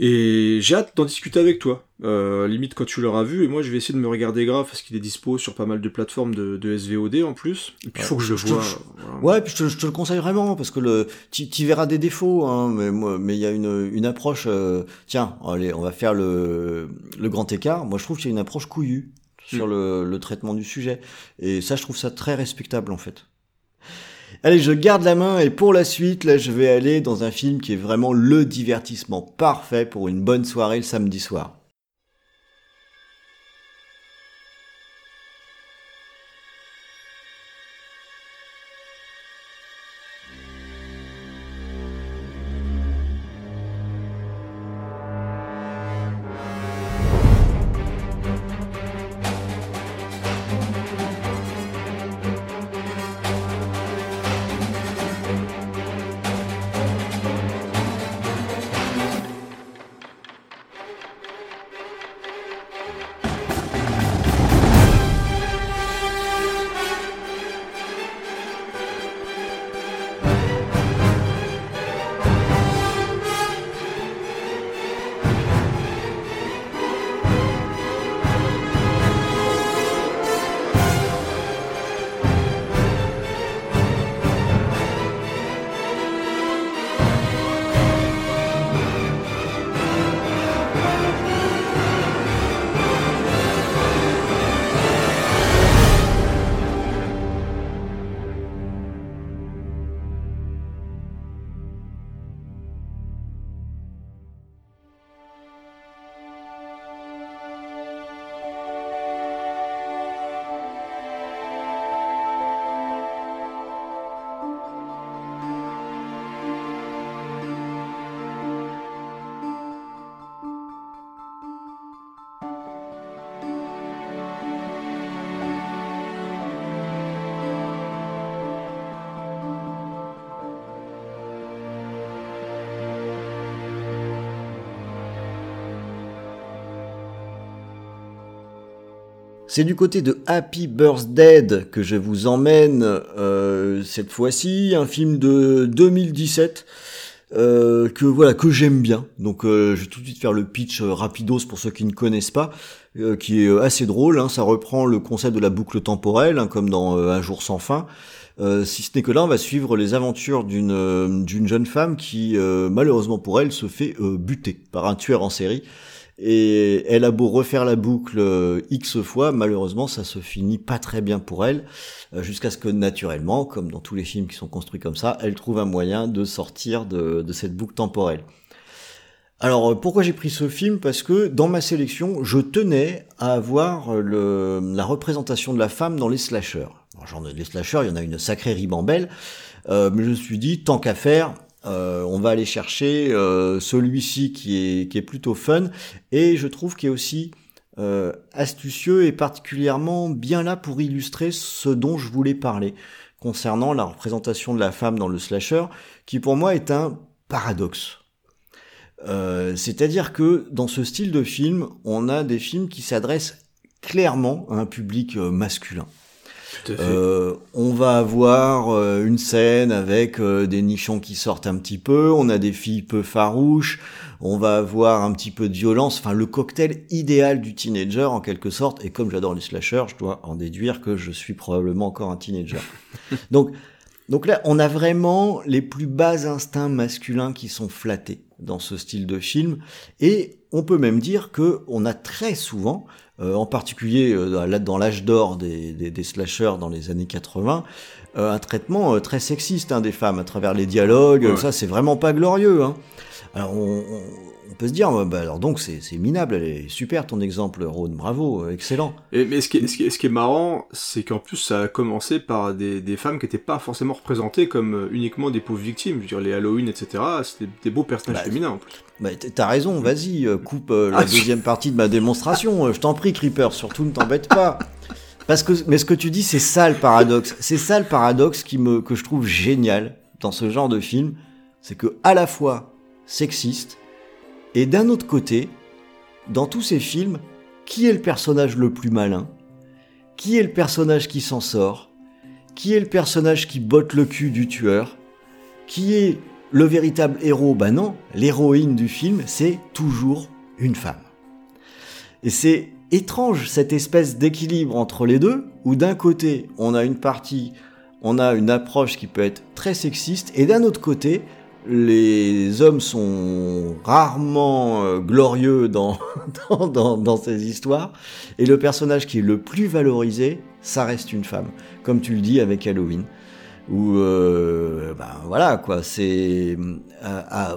Et j'ai hâte d'en discuter avec toi. Euh, limite quand tu l'auras vu, et moi je vais essayer de me regarder grave parce qu'il est dispo sur pas mal de plateformes de, de SVOD en plus. Et puis il Ouais, faut que je le te- voie. je- voilà. Ouais, puis je te, je te le conseille vraiment parce que le, tu, tu verras des défauts, hein, mais moi, mais il y a une, une approche. euh, tiens, allez, on va faire le, le grand écart. Moi, je trouve qu'il y a une approche couillue sur Mm. le, le traitement du sujet, et ça, je trouve ça très respectable en fait. Allez, je garde la main et pour la suite, là, je vais aller dans un film qui est vraiment le divertissement parfait pour une bonne soirée le samedi soir. C'est du côté de Happy Birthday que je vous emmène euh, cette fois-ci, un film de 2017 euh, que voilà que j'aime bien. Donc euh, je vais tout de suite faire le pitch rapidos pour ceux qui ne connaissent pas, qui est assez drôle. hein. ça reprend le concept de la boucle temporelle, hein, comme dans Un jour sans fin. Si ce n'est que là, on va suivre les aventures d'une jeune femme qui, malheureusement pour elle, se fait buter par un tueur en série. Et elle a beau refaire la boucle euh, X fois, malheureusement, ça se finit pas très bien pour elle, euh, jusqu'à ce que naturellement, comme dans tous les films qui sont construits comme ça, elle trouve un moyen de sortir de, cette boucle temporelle. Alors euh, pourquoi j'ai pris ce film? Parce que dans ma sélection, je tenais à avoir la représentation de la femme dans les slashers. Genre les slashers, il y en a une sacrée ribambelle, mais je me suis dit tant qu'à faire, on va aller chercher celui-ci qui est, plutôt fun et je trouve qu'il est aussi astucieux et particulièrement bien là pour illustrer ce dont je voulais parler concernant la représentation de la femme dans le slasher, qui pour moi est un paradoxe. Euh, c'est-à-dire que dans ce style de film, on a des films qui s'adressent clairement à un public euh, masculin. Euh, on va avoir euh, une scène avec euh, des nichons qui sortent un petit peu, on a des filles peu farouches, on va avoir un petit peu de violence, enfin le cocktail idéal du teenager en quelque sorte, et comme j'adore les slashers, je dois en déduire que je suis probablement encore un teenager. <laughs> donc, donc là, on a vraiment les plus bas instincts masculins qui sont flattés dans ce style de film, et on peut même dire que on a très souvent euh, en particulier euh, dans l'âge d'or des, des, slashers dans les années 80, euh, un traitement très sexiste hein, des femmes à travers les dialogues. Ça, c'est vraiment pas glorieux. Hein. Alors, on, on peut se dire, bah, alors donc c'est minable, elle est super ton exemple, Rhône, bravo, excellent. Et, mais ce qui est, ce qui est, ce qui est marrant, c'est qu'en plus ça a commencé par des, des femmes qui n'étaient pas forcément représentées comme euh, uniquement des pauvres victimes, je veux dire les Halloween, etc. C'était des beaux personnages bah, féminins en plus. Bah, T'as raison, vas-y, euh, coupe euh, la ah, deuxième partie de ma démonstration, je t'en prie, Creeper, surtout ne t'embête pas. Parce que, mais ce que tu dis, c'est ça le paradoxe. C'est ça le paradoxe qui me, que je trouve génial dans ce genre de film. C'est que, à la fois sexiste, et d'un autre côté, dans tous ces films, qui est le personnage le plus malin? Qui est le personnage qui s'en sort? Qui est le personnage qui botte le cul du tueur? Qui est le véritable héros? Ben non, l'héroïne du film, c'est toujours une femme. Et c'est étrange cette espèce d'équilibre entre les deux, où d'un côté, on a une partie, on a une approche qui peut être très sexiste, et d'un autre côté, les hommes sont rarement euh, glorieux <laughs> dans, dans, dans, ces histoires, et le personnage qui est le plus valorisé, ça reste une femme, comme tu le dis avec Halloween. Où, euh, ben voilà, quoi, c'est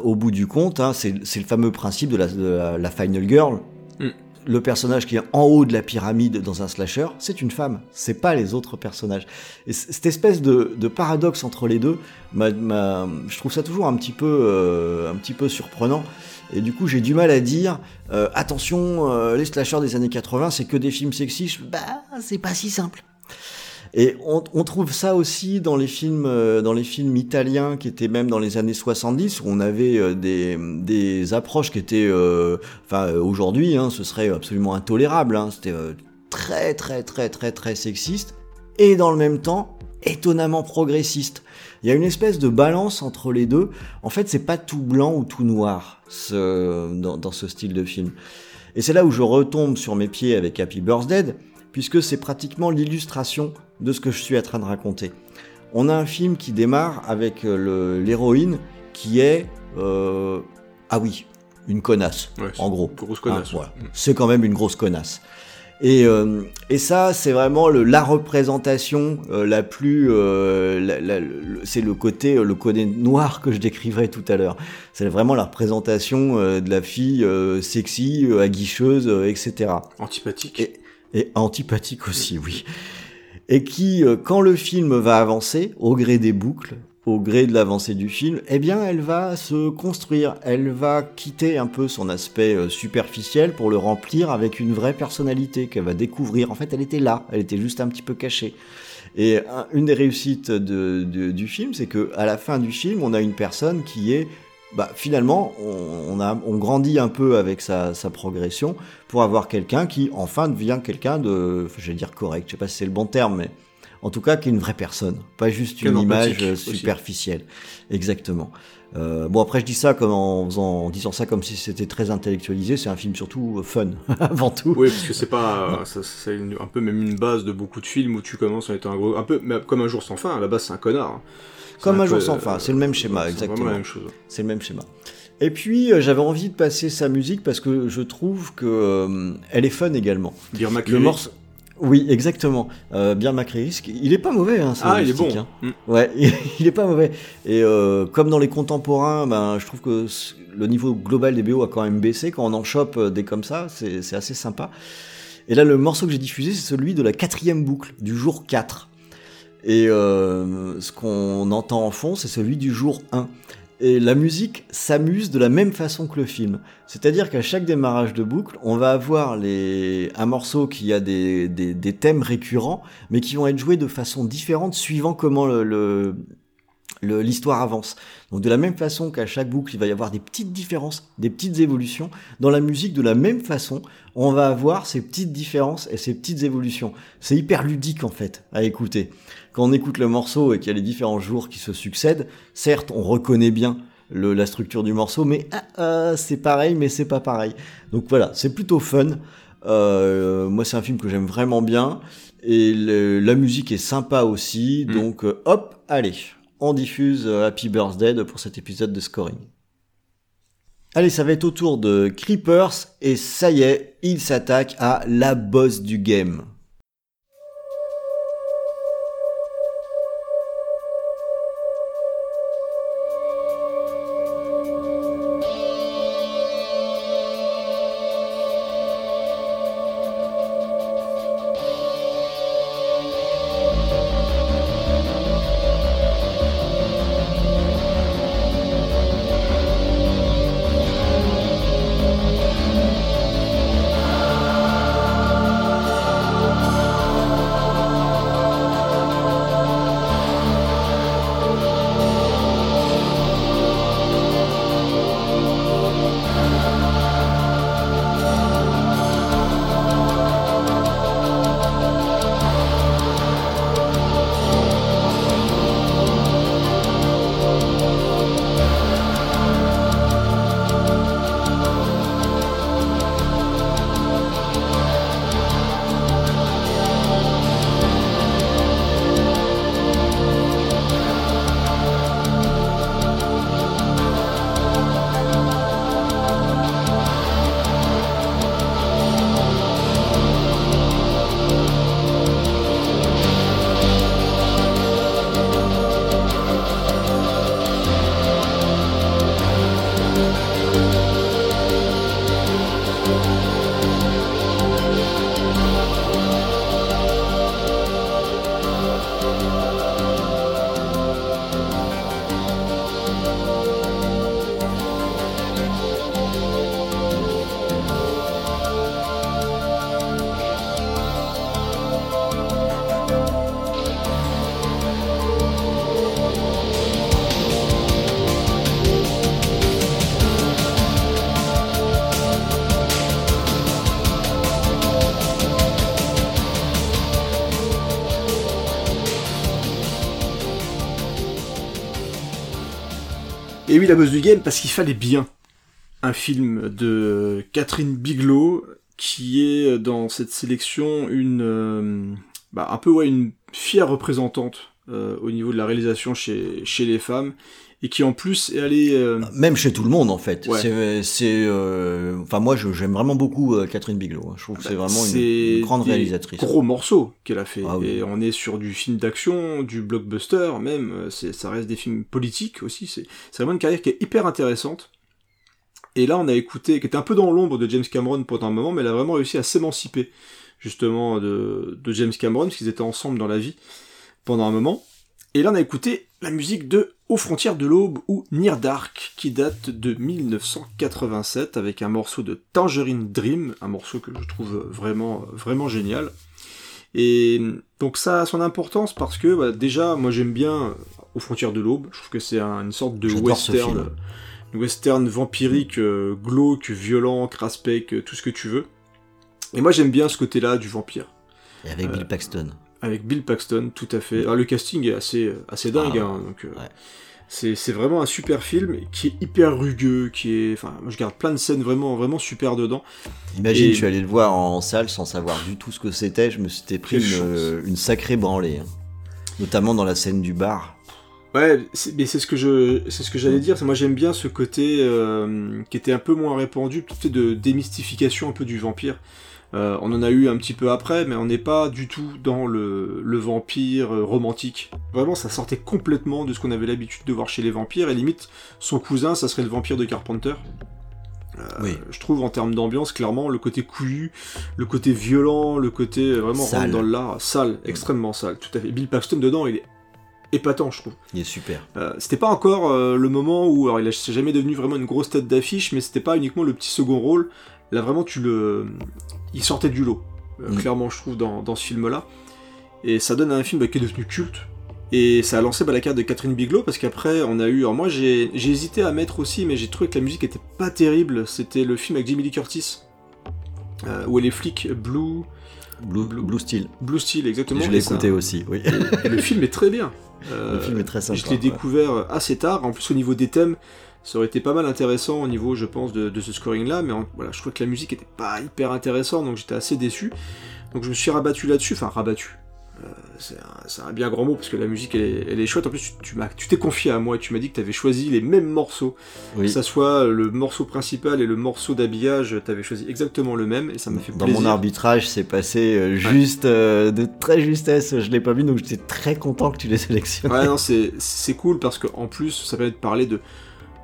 au bout du compte, hein, c'est le fameux principe de la Final Girl, le personnage qui est en haut de la pyramide dans un slasher, c'est une femme, c'est pas les autres personnages. Et cette espèce de, paradoxe entre les deux, je trouve ça toujours un petit peu, euh, un petit peu surprenant. Et du coup, j'ai du mal à dire, euh, attention, euh, les slashers des années 80, c'est que des films sexistes. Bah, c'est pas si simple. Et on, trouve ça aussi dans les films, euh, dans les films italiens qui étaient même dans les années 70 où on avait euh, des, approches qui étaient, euh, enfin aujourd'hui, hein, ce serait absolument intolérable. Hein, C'était très très très très très sexiste et dans le même temps étonnamment progressiste. Il y a une espèce de balance entre les deux. En fait, c'est pas tout blanc ou tout noir dans, dans ce style de film. Et c'est là où je retombe sur mes pieds avec Happy Birthday, puisque c'est pratiquement l'illustration de ce que je suis en train de raconter. On a un film qui démarre avec euh, l'héroïne qui est... Euh, ah oui, une connasse, en gros. Grosse connasse. Mm. C'est quand même une grosse connasse. Et, euh, et ça, c'est vraiment le, la représentation la plus... c'est le côté, le côté noir que je décrivais tout à l'heure. C'est vraiment la représentation de la fille sexy, aguicheuse, etc. Antipathique. Et, et antipathique aussi, oui et qui, euh, quand le film va avancer, au gré des boucles, au gré de l'avancée du film, eh bien, elle va se construire, elle va quitter un peu son aspect euh, superficiel pour le remplir avec une vraie personnalité qu'elle va découvrir. En fait, elle était là, elle était juste un petit peu cachée. Et une des réussites du film, c'est que à la fin du film, on a une personne qui est bah, finalement, on, a, on grandit un peu avec sa, progression pour avoir quelqu'un qui, enfin, devient quelqu'un de, je vais dire correct, je sais pas si c'est le bon terme, mais en tout cas, qui est une vraie personne, pas juste une image superficielle. Exactement. Euh, bon après je dis ça comme en, en disant ça comme si c'était très intellectualisé, c'est un film surtout fun <laughs> avant tout. Oui parce que c'est pas, c'est un peu même une base de beaucoup de films où tu commences en étant un gros, un peu comme un jour sans fin. À la base c'est un connard. Hein. Comme un, jour sans fin, c'est le même schéma, exactement. la même chose. C'est le même schéma. Et puis euh, j'avais envie de passer sa musique parce que je trouve que euh, elle est fun également. Dire le morceau. Oui, exactement. Euh, bien il est pas mauvais. Hein, ah, il est bon. Hein. Mm. Ouais, <laughs> il est pas mauvais. Et euh, comme dans les contemporains, ben, je trouve que le niveau global des BO a quand même baissé. Quand on en chope des comme ça, c'est assez sympa. Et là, le morceau que j'ai diffusé, c'est celui de la quatrième boucle, du jour 4. Et euh, ce qu'on entend en fond, c'est celui du jour 1. Et la musique s'amuse de la même façon que le film. C'est-à-dire qu'à chaque démarrage de boucle, on va avoir un morceau qui a des, thèmes récurrents, mais qui vont être joués de façon différente suivant comment l'histoire avance. Donc de la même façon qu'à chaque boucle, il va y avoir des petites différences, des petites évolutions, dans la musique, de la même façon, on va avoir ces petites différences et ces petites évolutions. C'est hyper ludique en fait à écouter. Quand on écoute le morceau et qu'il y a les différents jours qui se succèdent, certes, on reconnaît bien le, la structure du morceau, mais ah, ah, c'est pareil, mais c'est pas pareil. Donc voilà, c'est plutôt fun. Euh, moi, c'est un film que j'aime vraiment bien. Et le, la musique est sympa aussi. Mm. Donc, euh, hop, allez, on diffuse euh, Happy Birthday pour cet épisode de scoring. Allez, ça va être au tour de Creepers, et ça y est, il s'attaque à la boss du game. La buzz du game, parce qu'il fallait bien un film de Catherine Bigelow qui est dans cette sélection une euh, bah, un peu ouais une fière représentante euh, au niveau de la réalisation chez chez les femmes et qui en plus est allée euh, Même chez tout le monde en fait. Ouais. C'est, c'est, euh, enfin moi j'aime vraiment beaucoup euh, Catherine Bigelow. hein. Je trouve que c'est vraiment une, Bah, une grande des réalisatrice. Gros morceaux qu'elle a fait. Ah oui. Et on est sur du film d'action, du blockbuster, même. euh, ça reste des films politiques aussi. C'est, c'est vraiment une carrière qui est hyper intéressante. Et là, on a écouté, qui était un peu dans l'ombre de James Cameron pendant un moment, mais elle a vraiment réussi à s'émanciper, justement, de, de James Cameron, parce qu'ils étaient ensemble dans la vie pendant un moment. Et là, on a écouté la musique de Aux frontières de l'aube ou Near Dark, qui date de 1987, avec un morceau de Tangerine Dream, un morceau que je trouve vraiment, vraiment génial. Et donc ça a son importance parce que bah, déjà, moi j'aime bien Aux frontières de l'aube, je trouve que c'est un- une sorte de western, western vampirique, euh, glauque, violent, craspec, euh, tout ce que tu veux. Et moi j'aime bien ce côté-là du vampire Et avec Euh, Bill Paxton. Avec Bill Paxton, tout à fait. Alors, le casting est assez, assez dingue, Ah, hein, donc euh, ouais. c'est, vraiment un super film qui est hyper rugueux, qui est, enfin, moi je garde plein de scènes vraiment, vraiment super dedans. Imagine, et- je suis allé le voir en salle sans savoir du tout ce que c'était. Je me suis pris une, euh, une sacrée branlée. hein. Notamment dans la scène du bar. Ouais, mais c'est ce que je, c'est ce que j'allais dire. Moi j'aime bien ce côté euh, qui était un peu moins répandu, peut-être de démystification un peu du vampire. Euh, on en a eu un petit peu après, mais on n'est pas du tout dans le, le vampire euh, romantique. Vraiment, ça sortait complètement de ce qu'on avait l'habitude de voir chez les vampires, et limite, son cousin, ça serait le vampire de Carpenter. Euh, Oui. Je trouve en termes d'ambiance, clairement, le côté couillu, le côté violent, le côté vraiment Sale. dans l'art, sale, extrêmement sale, tout à fait. Bill Paxton dedans, il est épatant, je trouve. Il est super. Euh, c'était pas encore euh, le moment où, alors il s'est jamais devenu vraiment une grosse tête d'affiche, mais c'était pas uniquement le petit second rôle. Là vraiment, tu le, il sortait du lot, euh, Mm. clairement, je trouve, dans, dans ce film-là. Et ça donne un film bah, qui est devenu culte. Et ça a lancé bah, la carte de Catherine Bigelow parce qu'après on a eu. Alors moi j'ai hésité à mettre aussi, mais j'ai trouvé que la musique était pas terrible. C'était le film avec Jamie Lee Curtis. euh, où elle est flic, Blue, Blue, Blue Steel. Blue Steel exactement. Je l'ai ça- écouté aussi, oui. et le film est très bien. Euh, Le film est très sympa, Je l'ai ouais. découvert assez tard. En plus, au niveau des thèmes, ça aurait été pas mal intéressant au niveau, je pense, de, de ce scoring-là. Mais en- voilà, je trouvais que la musique était pas hyper intéressante, donc j'étais assez déçu. Donc je me suis rabattu là-dessus. Enfin, rabattu. Euh, c'est un, bien grand mot parce que la musique elle est, elle est chouette. En plus, tu, tu t'es confié à moi et tu m'as dit que tu avais choisi les mêmes morceaux. Que ça soit le morceau principal et le morceau d'habillage, tu avais choisi exactement le même et ça m'a fait Dans plaisir. mon arbitrage, c'est passé euh, juste euh, de très justesse. Je l'ai pas vu, donc j'étais très content que tu l'aies <laughs> sélectionné. Ouais, non, c'est c'est cool parce qu'en plus, ça permet de parler de,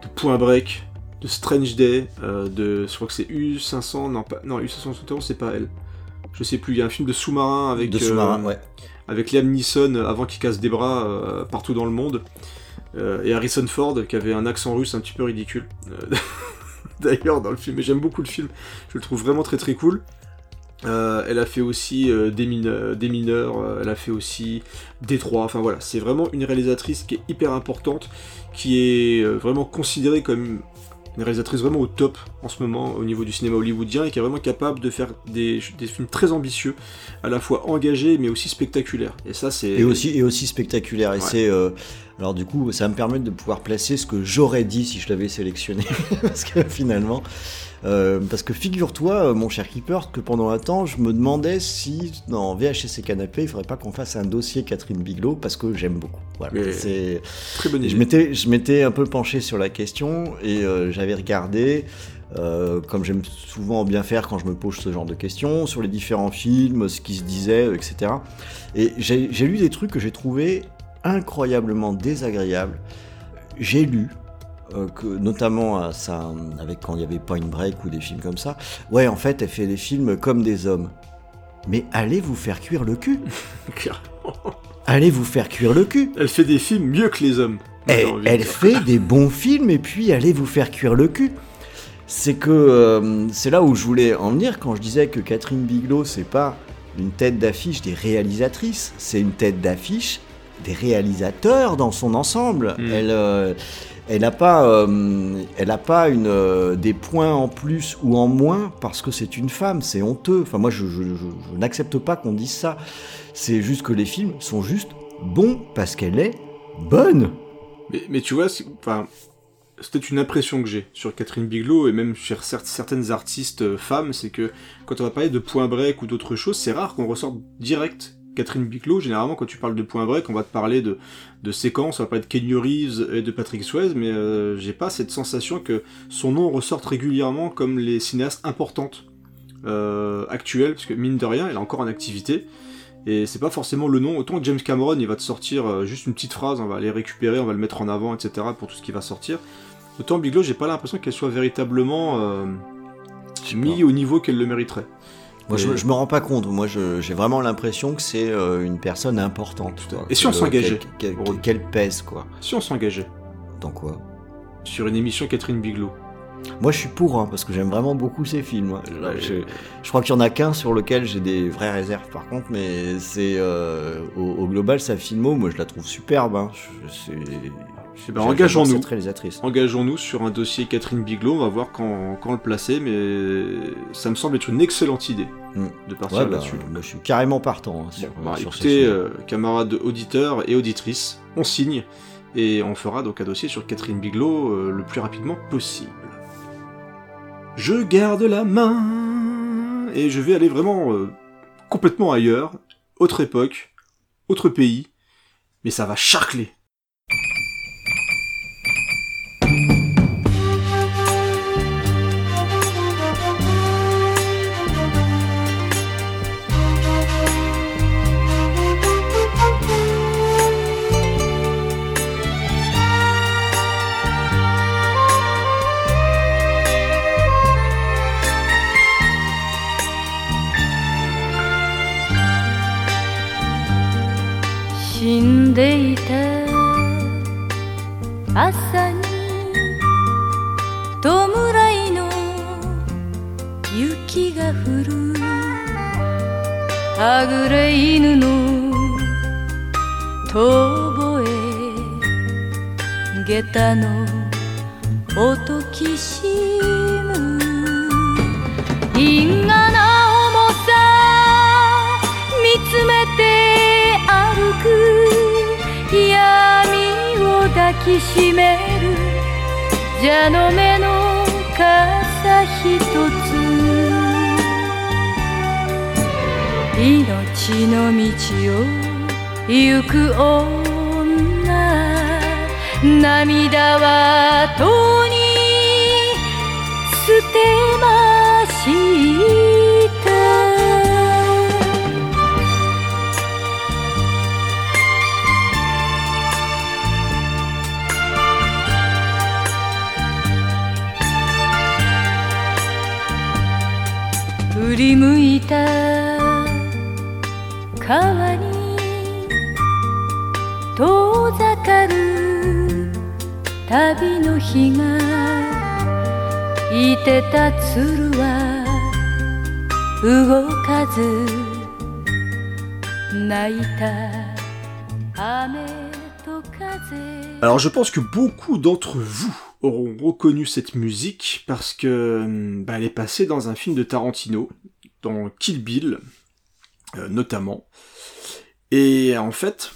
de Point Break, de Strange Day, euh, de. Je crois que c'est U500, non, pas, non U571, c'est pas elle. Je sais plus, il y a un film de sous-marin avec, de euh, sous-marin, ouais. avec Liam Neeson euh, avant qu'il casse des bras euh, partout dans le monde. Euh, et Harrison Ford qui avait un accent russe un petit peu ridicule. euh, <laughs> D'ailleurs, dans le film, mais j'aime beaucoup le film, je le trouve vraiment très très cool. Euh, elle a fait aussi euh, des, mineurs, des mineurs, euh, elle a fait aussi Détroit, enfin voilà, c'est vraiment une réalisatrice qui est hyper importante, qui est euh, vraiment considérée comme une réalisatrice vraiment au top en ce moment au niveau du cinéma hollywoodien et qui est vraiment capable de faire des, des films très ambitieux, à la fois engagés mais aussi spectaculaires. Et ça c'est... Et aussi, et aussi spectaculaire. Et c'est. euh, alors, du coup, ça va me permet de pouvoir placer ce que j'aurais dit si je l'avais sélectionné. <laughs> parce que finalement. Euh, parce que figure-toi, euh, mon cher Keeper, que pendant un temps, je me demandais si dans VHS et Canapé, il faudrait pas qu'on fasse un dossier Catherine Bigelow, parce que j'aime beaucoup. Voilà. C'est. Très bonne Et je idée. m'étais, je m'étais un peu penché sur la question et euh, j'avais regardé, euh, comme j'aime souvent bien faire quand je me pose ce genre de questions, sur les différents films, ce qui se disait, etc. Et j'ai, j'ai lu des trucs que j'ai trouvé incroyablement désagréables. J'ai lu. Euh, que notamment à avec quand il y avait Point Break ou des films comme ça, ouais en fait elle fait des films comme des hommes. Mais allez vous faire cuire le cul <laughs> Allez vous faire cuire le cul Elle fait des films mieux que les hommes. elle, de fait des bons films et puis allez vous faire cuire le cul. C'est que euh, c'est là où je voulais en venir quand je disais que Catherine Bigelow c'est pas une tête d'affiche des réalisatrices, c'est une tête d'affiche des réalisateurs dans son ensemble. Mm. Elle euh, elle n'a pas, euh, elle a pas une, euh, des points en plus ou en moins parce que c'est une femme, c'est honteux. Enfin, moi, je, n'accepte pas qu'on dise ça. C'est juste que les films sont juste bons parce qu'elle est bonne. Mais, tu vois, enfin, peut-être une impression que j'ai sur Catherine Bigelow et même sur cer- certaines artistes euh, femmes, c'est que quand on va parler de Point Break ou d'autres choses, c'est rare qu'on ressorte direct Catherine Bigelow. Généralement, quand tu parles de Point Break, on va te parler de, de séquences, on va parler de Kenny Reeves et de Patrick Swayze, mais euh, j'ai pas cette sensation que son nom ressorte régulièrement comme les cinéastes importantes euh, actuelles, parce que mine de rien, elle est encore en activité. Et c'est pas forcément le nom. Autant que James Cameron, il va te sortir euh, juste une petite phrase, on va aller récupérer, on va le mettre en avant, etc. pour tout ce qui va sortir. Autant Bigelow, j'ai pas l'impression qu'elle soit véritablement euh, sais mis au niveau qu'elle le mériterait. Moi, je, me rends pas compte. Moi, j'ai vraiment l'impression que c'est euh, une personne importante. Et si on s'engageait qu'elle- pèse, quoi. Si on s'engageait Dans quoi? Sur une émission Catherine Bigelow, Moi, je suis pour, hein, parce que j'aime vraiment beaucoup ces films. Ouais. je, je crois qu'il y en a qu'un sur lequel j'ai des vraies réserves, par contre, mais c'est euh, au, au global, sa filmo, moi, je la trouve superbe. Hein. Je- engageons-nous. engageons-nous sur un dossier Catherine Bigelow, on va voir quand, quand le placer, mais ça me semble être une excellente idée Mm. de partir Ouais, bah, là-dessus. moi, je suis carrément partant hein, sur, Bon, bah, sur écoutez, euh, camarades auditeurs et auditrices, on signe et on fera donc un dossier sur Catherine Bigelow euh, le plus rapidement possible. Je garde la main et je vais aller vraiment euh, complètement ailleurs, autre époque, autre pays, mais ça va charcler. «んでいた。朝に弔いの雪が降る。はぐれ犬の遠吠え。下駄の音きしむ。因果きしめる。蛇の目の傘ひとつ。命の道を行く女。涙はとに捨てました振り向いた川に遠ざかる旅の日がいてた鶴は動かず泣いた雨と風 Alors je pense que beaucoup d'entre vous auront reconnu cette musique parce que hum, bah, elle est passée dans un film de Tarantino, dans Kill Bill euh, notamment. Et en fait,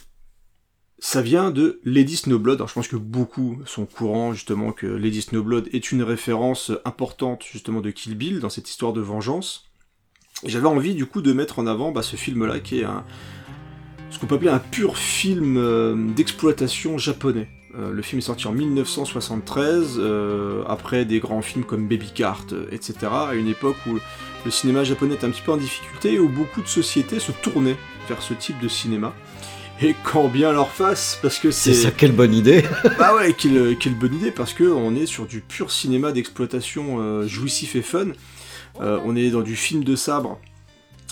ça vient de Lady Snowblood. Alors je pense que beaucoup sont au courant justement que Lady Snowblood est une référence importante justement de Kill Bill dans cette histoire de vengeance. J'avais envie du coup de mettre en avant bah, ce film-là qui est un, ce qu'on peut appeler un pur film euh, d'exploitation japonais. Euh, le film est sorti en 1973, euh, après des grands films comme Baby Cart, euh, etc., à une époque où le cinéma japonais était un petit peu en difficulté et où beaucoup de sociétés se tournaient vers ce type de cinéma. Et quand bien leur face, parce que C'est c'est... ça, quelle bonne idée <laughs> Bah ouais, quelle, quelle bonne idée, parce que on est sur du pur cinéma d'exploitation euh, jouissif et fun. On est dans du film de sabre,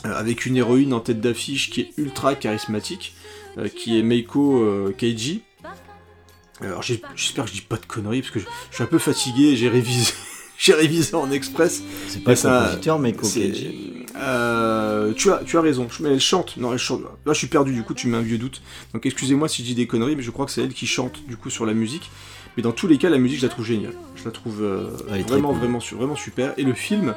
avec une héroïne en tête d'affiche qui est ultra charismatique, qui est Meiko Keiji. Alors j'espère que je dis pas de conneries, parce que je, je suis un peu fatigué, j'ai révisé, <laughs> j'ai révisé en express. C'est pas ça- compositeur, mais. Euh, tu as, tu as raison. Mais elle chante. Non, elle chante. Là, je suis perdu. Du coup, tu mets un vieux doute. Donc, excusez-moi si je dis des conneries, mais je crois que c'est elle qui chante du coup sur la musique. Mais dans tous les cas, la musique, je la trouve géniale. Je la trouve euh, vraiment, cool. vraiment, su- vraiment super. Et le film,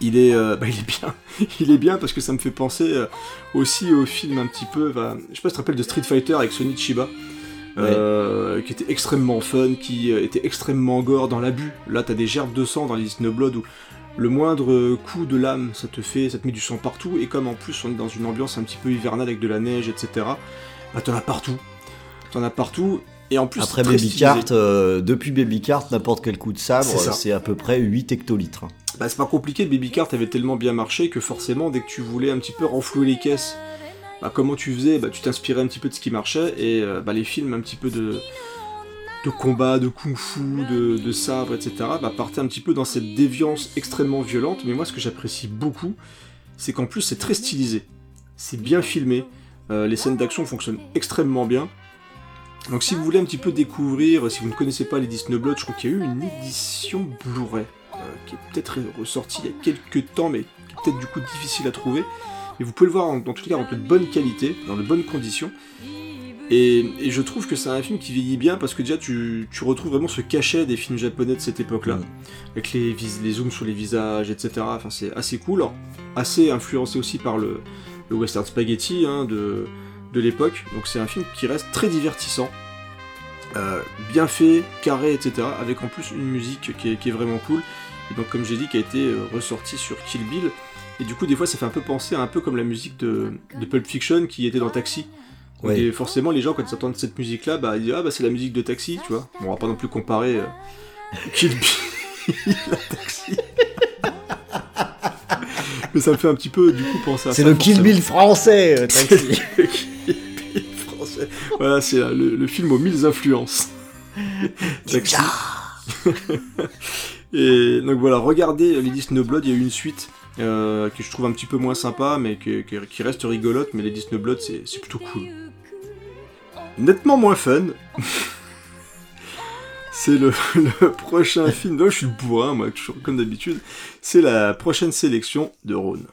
il est, euh, bah, il est bien. <laughs> il est bien parce que ça me fait penser euh, aussi au film un petit peu. bah, je sais pas si tu te rappelles de Street Fighter avec Sonic Chiba. Euh, qui était extrêmement fun, qui euh, était extrêmement gore dans l'abus. Là, t'as des gerbes de sang dans les Snowblood où le moindre coup de lame, ça te fait, ça te met du sang partout, et comme en plus on est dans une ambiance un petit peu hivernale avec de la neige, etc., bah t'en as partout. T'en as partout, et en plus... Après c'est très Baby stylisé. Cart, euh, depuis Baby Cart, n'importe quel coup de sabre, c'est à peu près 8 hectolitres. hein. Bah c'est pas compliqué, Baby Cart avait tellement bien marché que forcément, dès que tu voulais un petit peu renflouer les caisses, bah comment tu faisais Bah tu t'inspirais un petit peu de ce qui marchait, et euh, bah les films un petit peu de de combat, de kung-fu, de, sabre, etc., bah, partaient un petit peu dans cette déviance extrêmement violente, mais moi ce que j'apprécie beaucoup, c'est qu'en plus c'est très stylisé, c'est bien filmé, euh, les scènes d'action fonctionnent extrêmement bien, donc si vous voulez un petit peu découvrir, si vous ne connaissez pas les Disney Blood, je crois qu'il y a eu une édition Blu-ray, euh, qui est peut-être ressortie il y a quelques temps, mais qui est peut-être du coup difficile à trouver, mais vous pouvez le voir en- dans tous les cas en de bonne qualité, dans de bonnes conditions, et, et je trouve que c'est un film qui vieillit bien parce que déjà tu, tu retrouves vraiment ce cachet des films japonais de cette époque-là, Mm. avec les, zooms sur les visages, etc. Enfin, c'est assez cool, Alors, assez influencé aussi par le, le western spaghetti hein, de, de l'époque. Donc c'est un film qui reste très divertissant, euh, bien fait, carré, etc. Avec en plus une musique qui est, qui est vraiment cool. Et donc comme j'ai dit, qui a été euh, ressortie sur Kill Bill. Et du coup, des fois, ça fait un peu penser à un peu comme la musique de, de Pulp Fiction qui était dans Taxi. Ouais. et forcément, les gens, quand ils entendent cette musique-là, bah, ils disent Ah, bah, c'est la musique de Taxi, tu vois. Bon, on va pas non plus comparer euh, <laughs> Kill Bill à Taxi. <laughs> Mais ça me fait un petit peu, du coup, penser à C'est ça. le Kill. Bill français, euh, <laughs> Taxi. Le Kill Bill français. Voilà, c'est euh, le, le film aux mille influences. Taxi. Et donc voilà, regardez Lady Snowblood, il y a eu une suite euh, que je trouve un petit peu moins sympa, mais qui reste rigolote, mais Lady Snowblood, c'est c'est plutôt cool. Nettement moins fun. <laughs> C'est le, <laughs> le prochain film. Non, je suis bourrin, moi, comme d'habitude. C'est la prochaine sélection de Rhône.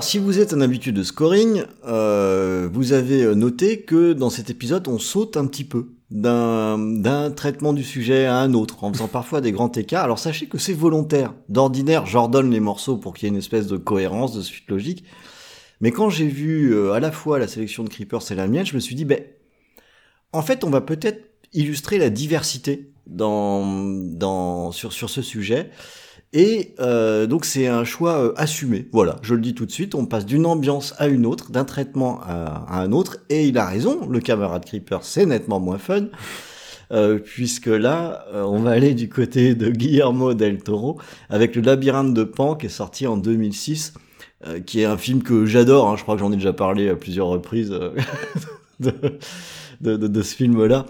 Alors si vous êtes un habitué de scoring, euh, vous avez noté que dans cet épisode on saute un petit peu d'un traitement du sujet à un autre, en faisant parfois des grands écarts. Alors sachez que c'est volontaire. D'ordinaire, j'ordonne les morceaux pour qu'il y ait une espèce de cohérence, de suite logique. Mais quand j'ai vu euh, à la fois la sélection de Creepers et la mienne, je me suis dit, ben, en fait, on va peut-être illustrer la diversité sur ce sujet. Et euh, donc c'est un choix euh, assumé. Voilà, je le dis tout de suite, on passe d'une ambiance à une autre, d'un traitement à, à, un autre, et il a raison, le camarade Creeper c'est nettement moins fun, euh, puisque là euh, on va aller du côté de Guillermo del Toro avec le labyrinthe de Pan qui est sorti en 2006, euh, qui est un film que j'adore, hein, je crois que j'en ai déjà parlé à plusieurs reprises <laughs> de, de, ce film-là,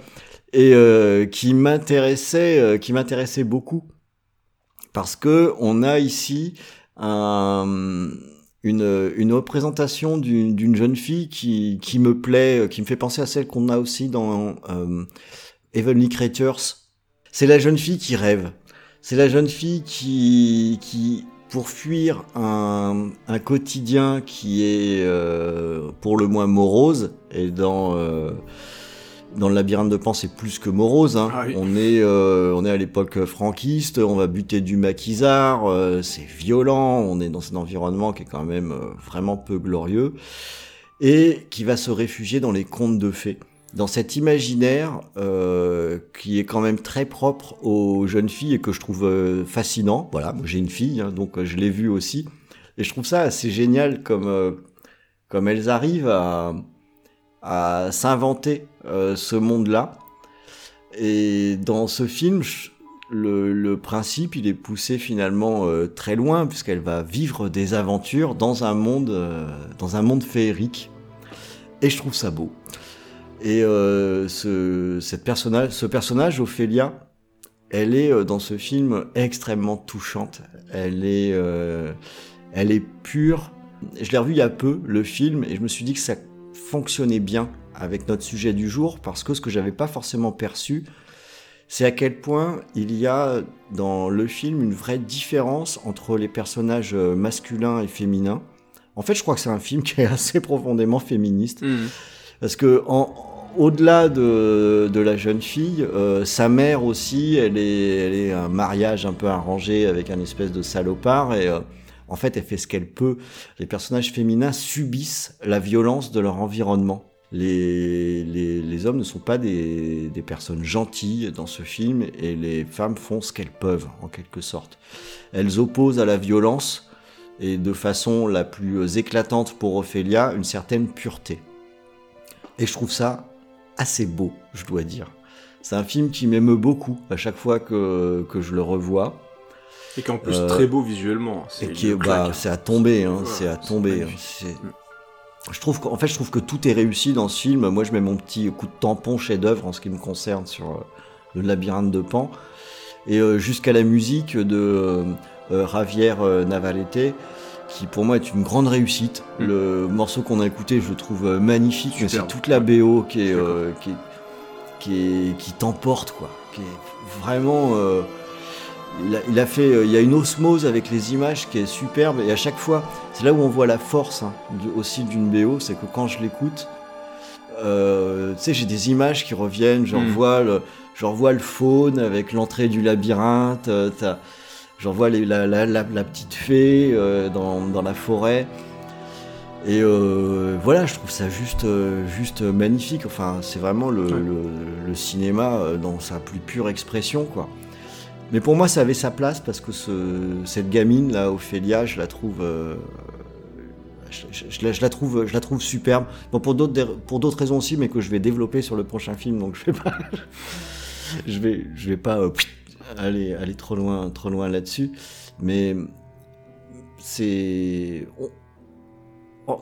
et qui m'intéressait, qui m'intéressait beaucoup parce que on a ici un, une, une représentation d'une jeune fille qui, qui me plaît, qui me fait penser à celle qu'on a aussi dans euh, Heavenly Creatures. C'est la jeune fille qui rêve. C'est la jeune fille qui, qui pour fuir un, un quotidien qui est euh, pour le moins morose, et dans... Euh, dans le labyrinthe de Pan, c'est plus que morose. Hein. Ah oui. On est, euh, on est à l'époque franquiste. On va buter du maquisard. Euh, c'est violent. On est dans un environnement qui est quand même euh, vraiment peu glorieux et qui va se réfugier dans les contes de fées, dans cet imaginaire euh, qui est quand même très propre aux jeunes filles et que je trouve euh, fascinant. Voilà, moi j'ai une fille, hein, donc je l'ai vu aussi et je trouve ça assez génial comme euh, comme elles arrivent à à s'inventer ce monde-là. Et dans ce film, le, principe, il est poussé finalement euh, très loin, puisqu'elle va vivre des aventures dans un monde, euh, dans un monde féerique. Et je trouve ça beau. Et euh, ce, cette personnage, ce personnage, Ophélia, elle est euh, dans ce film extrêmement touchante. Elle est, euh, elle est pure. Je l'ai revu il y a peu, le film, et je me suis dit que ça fonctionnait bien avec notre sujet du jour parce que ce que j'avais pas forcément perçu, c'est à quel point il y a dans le film une vraie différence entre les personnages masculins et féminins. En fait, je crois que c'est un film <laughs> qui est assez profondément féministe Mmh. parce que en, au-delà de, de la jeune fille, euh, sa mère aussi, elle est, elle est un mariage un peu arrangé avec un espèce de salopard et euh, en fait, elle fait ce qu'elle peut. Les personnages féminins subissent la violence de leur environnement. Les, les, les hommes ne sont pas des, des, personnes gentilles dans ce film et les femmes font ce qu'elles peuvent, en quelque sorte. Elles opposent à la violence et de façon la plus éclatante pour Ophélia une certaine pureté. Et je trouve ça assez beau, je dois dire. C'est un film qui m'émeut beaucoup à chaque fois que, que je le revois. Et qu'en plus Euh, très beau visuellement. Et C'est qui est, bah, à tomber, hein, Ouais, c'est à tomber. hein, Je trouve qu'en fait, je trouve que tout est réussi dans ce film. Moi, je mets mon petit coup de tampon chef-d'œuvre en ce qui me concerne sur euh, le labyrinthe de Pan. Et euh, jusqu'à la musique de euh, Javier Navalete, qui pour moi est une grande réussite. Mm. Le morceau qu'on a écouté, je le trouve magnifique, mais c'est toute la BO qui est, euh, qui, est- qui, est- qui t'emporte, quoi. Qui est vraiment. euh, il, a, il a fait, euh, il y a une osmose avec les images qui est superbe et à chaque fois, c'est là où on voit la force hein, aussi d'une BO, c'est que quand je l'écoute, euh, tu sais, j'ai des images qui reviennent, je Mm. revois le, je revois le faune avec l'entrée du labyrinthe, euh, t'as- je revois les- la, la- la- la petite fée euh, dans, dans la forêt. Et voilà, je trouve ça juste, juste magnifique. Enfin, c'est vraiment le, Ouais. le- le cinéma dans sa plus pure expression, quoi. Mais pour moi, ça avait sa place parce que ce, cette gamine là, Ophélia, je la trouve, euh, je, la, trouve, je la trouve superbe. Bon, pour d'autres, pour d'autres raisons aussi, mais que je vais développer sur le prochain film, donc je vais pas, <laughs> je vais, je vais pas euh, aller, aller trop loin, trop loin là-dessus. Mais c'est,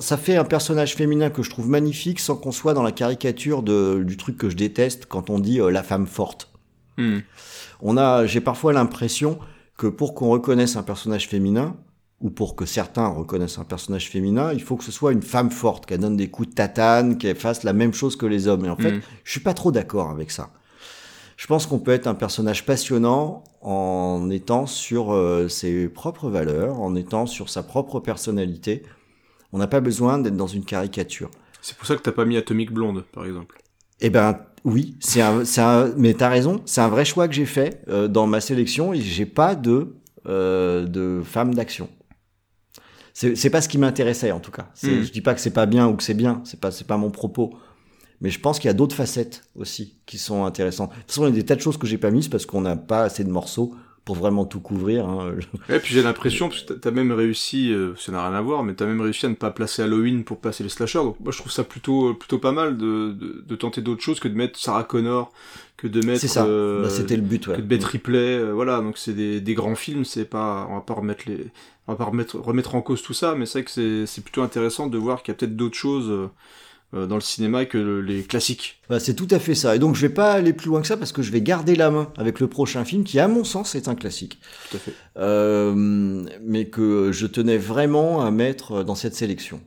ça fait un personnage féminin que je trouve magnifique sans qu'on soit dans la caricature de, du truc que je déteste quand on dit euh, la femme forte. Hmm. On a, j'ai parfois l'impression que pour qu'on reconnaisse un personnage féminin, ou pour que certains reconnaissent un personnage féminin, il faut que ce soit une femme forte, qu'elle donne des coups de tatane, qu'elle fasse la même chose que les hommes. Et en fait, Mm. je suis pas trop d'accord avec ça. Je pense qu'on peut être un personnage passionnant en étant sur euh, ses propres valeurs, en étant sur sa propre personnalité. On n'a pas besoin d'être dans une caricature. C'est pour ça que t'as pas mis Atomic Blonde, par exemple. Eh ben oui, c'est un, c'est un, mais t'as raison, c'est un vrai choix que j'ai fait euh, dans ma sélection et j'ai pas de euh, de femme d'action. C'est c'est pas ce qui m'intéressait en tout cas. C'est- Mm. Je dis pas que c'est pas bien ou que c'est bien, c'est pas c'est pas mon propos. Mais je pense qu'il y a d'autres facettes aussi qui sont intéressantes. De toute façon, il y a des tas de choses que j'ai pas mises parce qu'on n'a pas assez de morceaux pour vraiment tout couvrir. hein. Et puis j'ai l'impression, parce que t'as- même réussi, euh, ça n'a rien à voir, mais t'as même réussi à ne pas placer Halloween pour placer les slashers. Donc moi je trouve ça plutôt plutôt pas mal de, de, de tenter d'autres choses que de mettre Sarah Connor, que de mettre C'est ça. euh, Bah, C'était le but. Ouais. que de mettre Ripley. euh, voilà, donc c'est des, des grands films. C'est pas, on va pas remettre les, on va pas remettre remettre en cause tout ça, mais c'est vrai que c'est c'est plutôt intéressant de voir qu'il y a peut-être d'autres choses. Euh, dans le cinéma que le- les classiques. Bah, c'est tout à fait ça. Et donc, je vais pas aller plus loin que ça parce que je vais garder la main avec le prochain film qui, à mon sens, est un classique. Tout à fait. Euh, mais que je tenais vraiment à mettre dans cette sélection.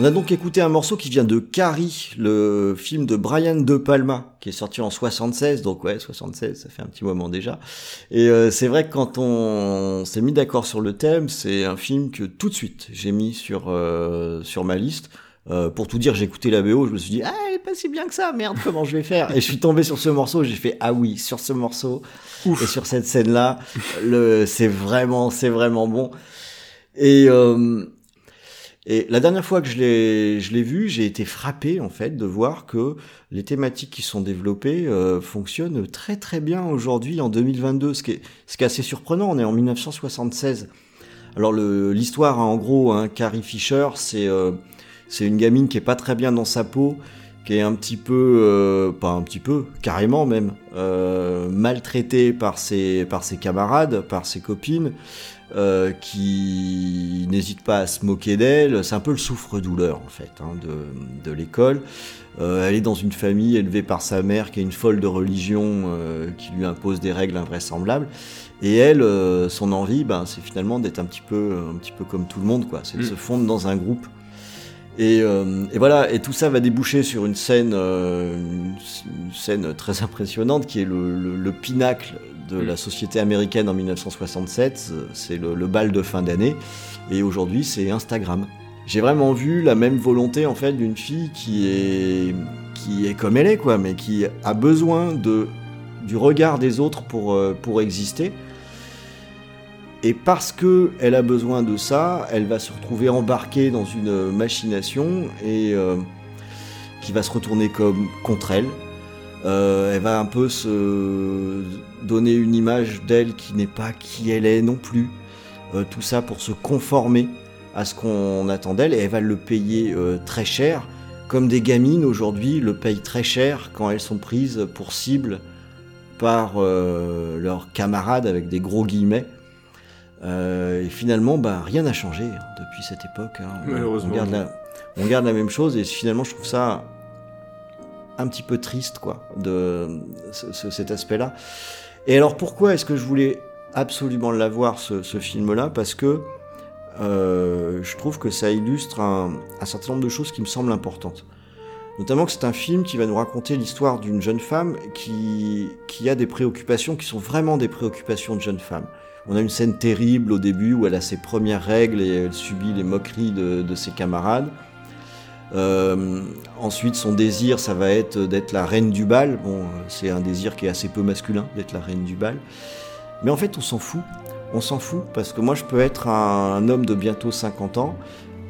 On a donc écouté un morceau qui vient de Carrie, le film de Brian De Palma, qui est sorti en 76, donc ouais, 76, ça fait un petit moment déjà. Et euh, c'est vrai que quand on s'est mis d'accord sur le thème, c'est un film que tout de suite j'ai mis sur euh, sur ma liste. Euh, pour tout dire, j'ai écouté la BO, je me suis dit, ah, elle est pas si bien que ça, merde, comment je vais faire? Et je suis tombé sur ce morceau, j'ai fait, ah oui, sur ce morceau, et sur cette scène-là, c'est vraiment, c'est vraiment bon. Et, euh, et la dernière fois que je l'ai, je l'ai vu, j'ai été frappé, en fait, de voir que les thématiques qui sont développées euh, fonctionnent très très bien aujourd'hui, en 2022, ce qui est, ce qui est assez surprenant, on est en 1976. Alors le, l'histoire, hein, en gros, hein, Carrie Fisher, c'est... Euh, c'est une gamine qui est pas très bien dans sa peau, qui est un petit peu, euh, pas un petit peu, carrément même, euh, maltraitée par ses, par ses camarades, par ses copines, euh, qui n'hésite pas à se moquer d'elle. C'est un peu le souffre-douleur en fait hein, de, de l'école. elle est dans une famille élevée par sa mère qui est une folle de religion qui lui impose des règles invraisemblables. Et elle, son envie, ben, c'est finalement d'être un petit peu, un petit peu comme tout le monde, quoi. C'est de se fondre dans un groupe et, euh, et, voilà, et tout ça va déboucher sur une scène, euh, une, scène très impressionnante qui est le, le, le pinacle de la société américaine en 1967. C'est le, le, bal de fin d'année, et aujourd'hui c'est Instagram. J'ai vraiment vu la même volonté en fait d'une fille qui est qui est comme elle est quoi, mais qui a besoin de du regard des autres pour euh, pour exister. Et parce que elle a besoin de ça, elle va se retrouver embarquée dans une machination et euh, qui va se retourner contre elle. Euh, elle va un peu se donner une image d'elle qui n'est pas qui elle est non plus. Euh, tout ça pour se conformer à ce qu'on attend d'elle et elle va le payer très cher. Comme des gamines aujourd'hui le payent très cher quand elles sont prises pour cible par leurs camarades avec des gros guillemets. Euh, et finalement, bah, rien n'a changé hein, depuis cette époque. Hein. Malheureusement. On garde, la, on garde la même chose et finalement, je trouve ça un petit peu triste, quoi, de ce, ce, cet aspect-là. Et alors, pourquoi est-ce que je voulais absolument l'avoir, ce, ce film-là? Parce que euh, je trouve que ça illustre un, un, certain nombre de choses qui me semblent importantes. Notamment que c'est un film qui va nous raconter l'histoire d'une jeune femme qui, qui a des préoccupations qui sont vraiment des préoccupations de jeune femme. On a une scène terrible au début où elle a ses premières règles et elle subit les moqueries de, ses camarades. Euh, ensuite, son désir, ça va être d'être la reine du bal. Bon, c'est un désir qui est assez peu masculin, d'être la reine du bal. Mais en fait, on s'en fout. On s'en fout parce que moi, je peux être un, un homme de bientôt 50 ans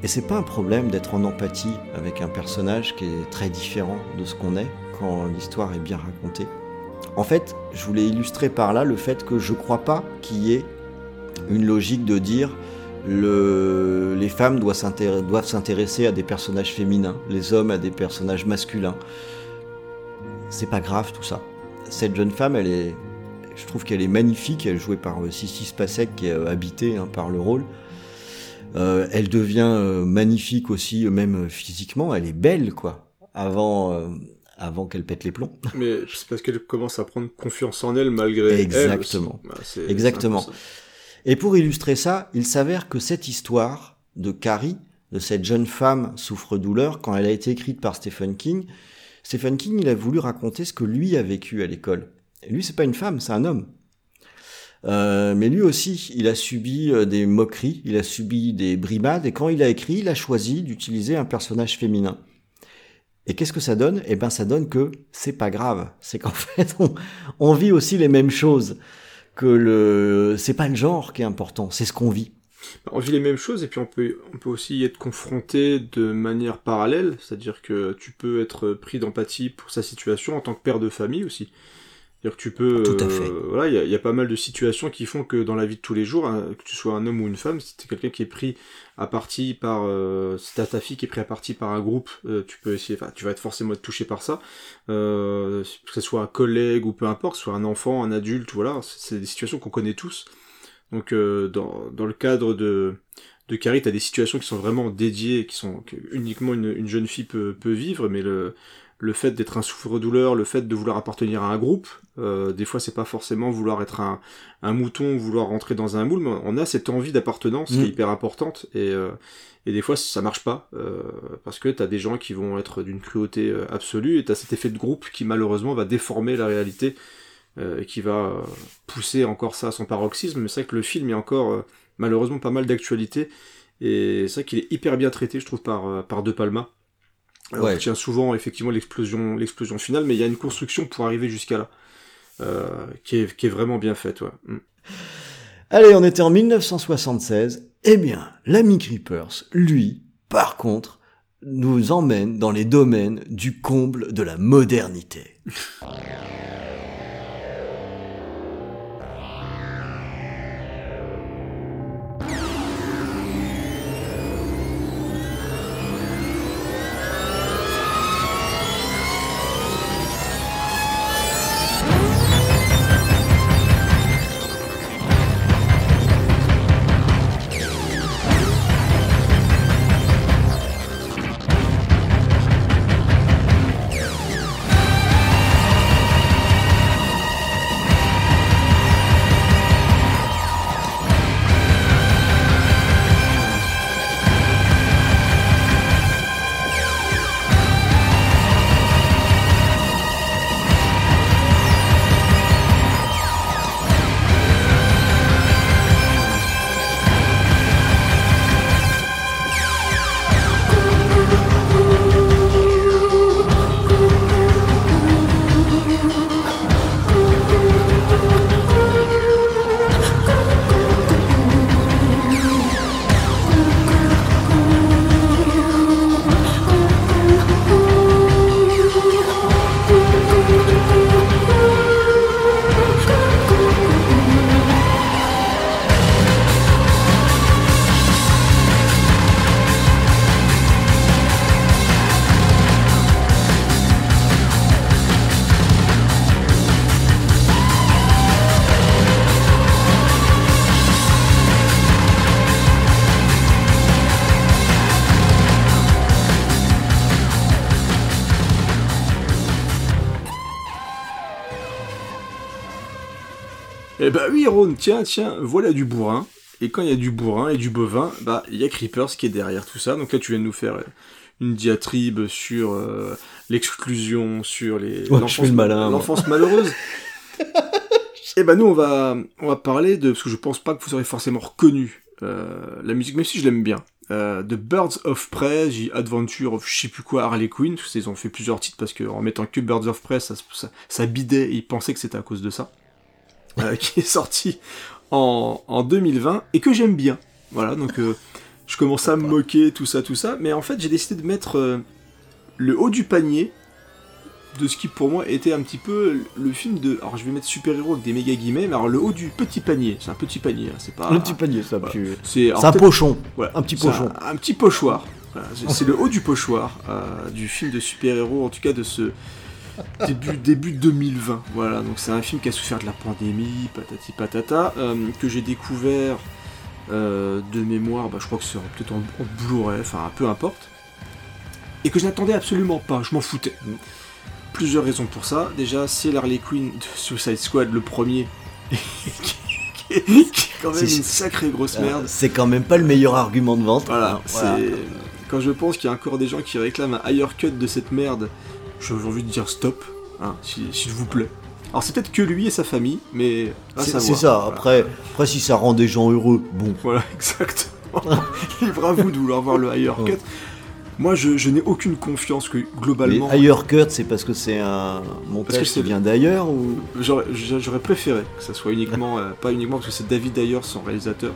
et c'est pas un problème d'être en empathie avec un personnage qui est très différent de ce qu'on est quand l'histoire est bien racontée. En fait, je voulais illustrer par là le fait que je crois pas qu'il y ait une logique de dire le, les femmes doivent s'intéresser à des personnages féminins, les hommes à des personnages masculins. C'est pas grave tout ça. Cette jeune femme, elle est, je trouve qu'elle est magnifique. Elle est jouée par Sissi Spacek, qui est habitée hein, par le rôle. Euh, elle devient euh, magnifique aussi, même physiquement. Elle est belle, quoi. Avant, euh, avant qu'elle pète les plombs. <laughs> Mais c'est parce qu'elle commence à prendre confiance en elle malgré Exactement. elle. Bah, Exactement. Et pour illustrer ça, il s'avère que cette histoire de Carrie, de cette jeune femme souffre-douleur, quand elle a été écrite par Stephen King, Stephen King, il a voulu raconter ce que lui a vécu à l'école. Et lui, c'est pas une femme, c'est un homme. Euh, mais lui aussi, il a subi euh, des moqueries, il a subi des brimades, et quand il a écrit, il a choisi d'utiliser un personnage féminin. Et qu'est-ce que ça donne? Eh ben, ça donne que c'est pas grave. C'est qu'en <laughs> fait, on, on, vit aussi les mêmes choses. Que le, c'est pas le genre qui est important, c'est ce qu'on vit. On vit les mêmes choses et puis on peut, on peut aussi être confronté de manière parallèle, c'est-à-dire que tu peux être pris d'empathie pour sa situation en tant que père de famille aussi. C'est-à-dire que tu peux. Tout à fait. Euh, voilà, il y a, y a, pas mal de situations qui font que dans la vie de tous les jours, hein, que tu sois un homme ou une femme, si t'es quelqu'un qui est pris à partie par, euh, si t'as ta fille qui est prise à partie par un groupe, euh, tu peux essayer, tu vas être forcément touché par ça, euh, que ce soit un collègue ou peu importe, que ce soit un enfant, un adulte, voilà, c'est des situations qu'on connaît tous. Donc, euh, dans, dans le cadre de de Carrie, t'as des situations qui sont vraiment dédiées, qui sont que uniquement une, une jeune fille peut, peut vivre, mais le, le fait d'être un souffre-douleur, le fait de vouloir appartenir à un groupe, euh, des fois c'est pas forcément vouloir être un, un mouton, vouloir rentrer dans un moule, mais on a cette envie d'appartenance qui Mm. est hyper importante et, euh, et des fois ça marche pas euh, parce que t'as des gens qui vont être d'une cruauté absolue et t'as cet effet de groupe qui malheureusement va déformer la réalité euh, et qui va pousser encore ça à son paroxysme. Mais c'est vrai que le film est encore malheureusement pas mal d'actualité et c'est vrai qu'il est hyper bien traité, je trouve, par, par De Palma. Alors, Ouais. On tient souvent effectivement l'explosion, l'explosion finale, mais il y a une construction pour arriver jusqu'à là, euh, qui, est, qui est vraiment bien faite. Ouais. Mm. Allez, on était en 1976. Eh bien, l'ami Creepers, lui, par contre, nous emmène dans les domaines du comble de la modernité. <laughs> tiens, tiens, voilà du bourrin. Et quand il y a du bourrin et du bovin, bah il y a Creepers qui est derrière tout ça. Donc là, tu viens de nous faire euh, une diatribe sur euh, l'exclusion, sur les Ouais, le l'enfance malheureuse. <laughs> Et bah nous, on va on va parler de parce que je pense pas que vous aurez forcément reconnu euh, la musique, même si je l'aime bien. Euh, de Birds of Prey, j'ai Adventure of je sais plus quoi, Harley Quinn, parce qu'ils ont fait plusieurs titres parce que en mettant que Birds of Prey, ça, ça, ça bidait et ils pensaient que c'était à cause de ça. <laughs> Euh, qui est sorti en, en 2020 et que j'aime bien. Voilà, donc euh, je commence à me moquer, tout ça, tout ça, mais en fait j'ai décidé de mettre euh, le haut du panier de ce qui pour moi était un petit peu le film de. Alors je vais mettre super-héros avec des méga guillemets, mais alors le haut du petit panier, c'est un petit panier, hein, c'est pas. Le petit panier, ça. voilà. C'est un pochon. voilà, un petit pochon. Un, un petit pochoir. Voilà, c'est- le haut du pochoir du film de super-héros, en tout cas de ce début, début 2020. Voilà, donc c'est un film qui a souffert de la pandémie, patati patata, euh, que j'ai découvert euh, de mémoire, bah, je crois que c'est peut-être en, en Blu-ray, enfin peu importe, et que je n'attendais absolument pas, je m'en foutais. Plusieurs raisons pour ça. Déjà, c'est l'Harley Quinn de Suicide Squad, le premier, <laughs> qui, est, quand même C'est- une sacrée grosse Euh, merde. C'est quand même pas le meilleur argument de vente. Voilà, quand je pense qu'il y a encore des gens qui réclament un higher cut de cette merde, j'ai envie de dire stop, hein, s'il vous plaît. Alors c'est peut-être que lui et sa famille, mais C'est ça. Voilà. Après, après, si ça rend des gens heureux, bon. Voilà, <laughs> exactement. Libre à vous de vouloir voir le higher cut. Moi, je, je n'ai aucune confiance que Mais globalement, ailleurs cut, c'est parce que c'est un montage que qui c'est- vient d'ailleurs ou? J'aurais préféré que ça soit uniquement, euh, pas uniquement parce que c'est David Ayer, son réalisateur,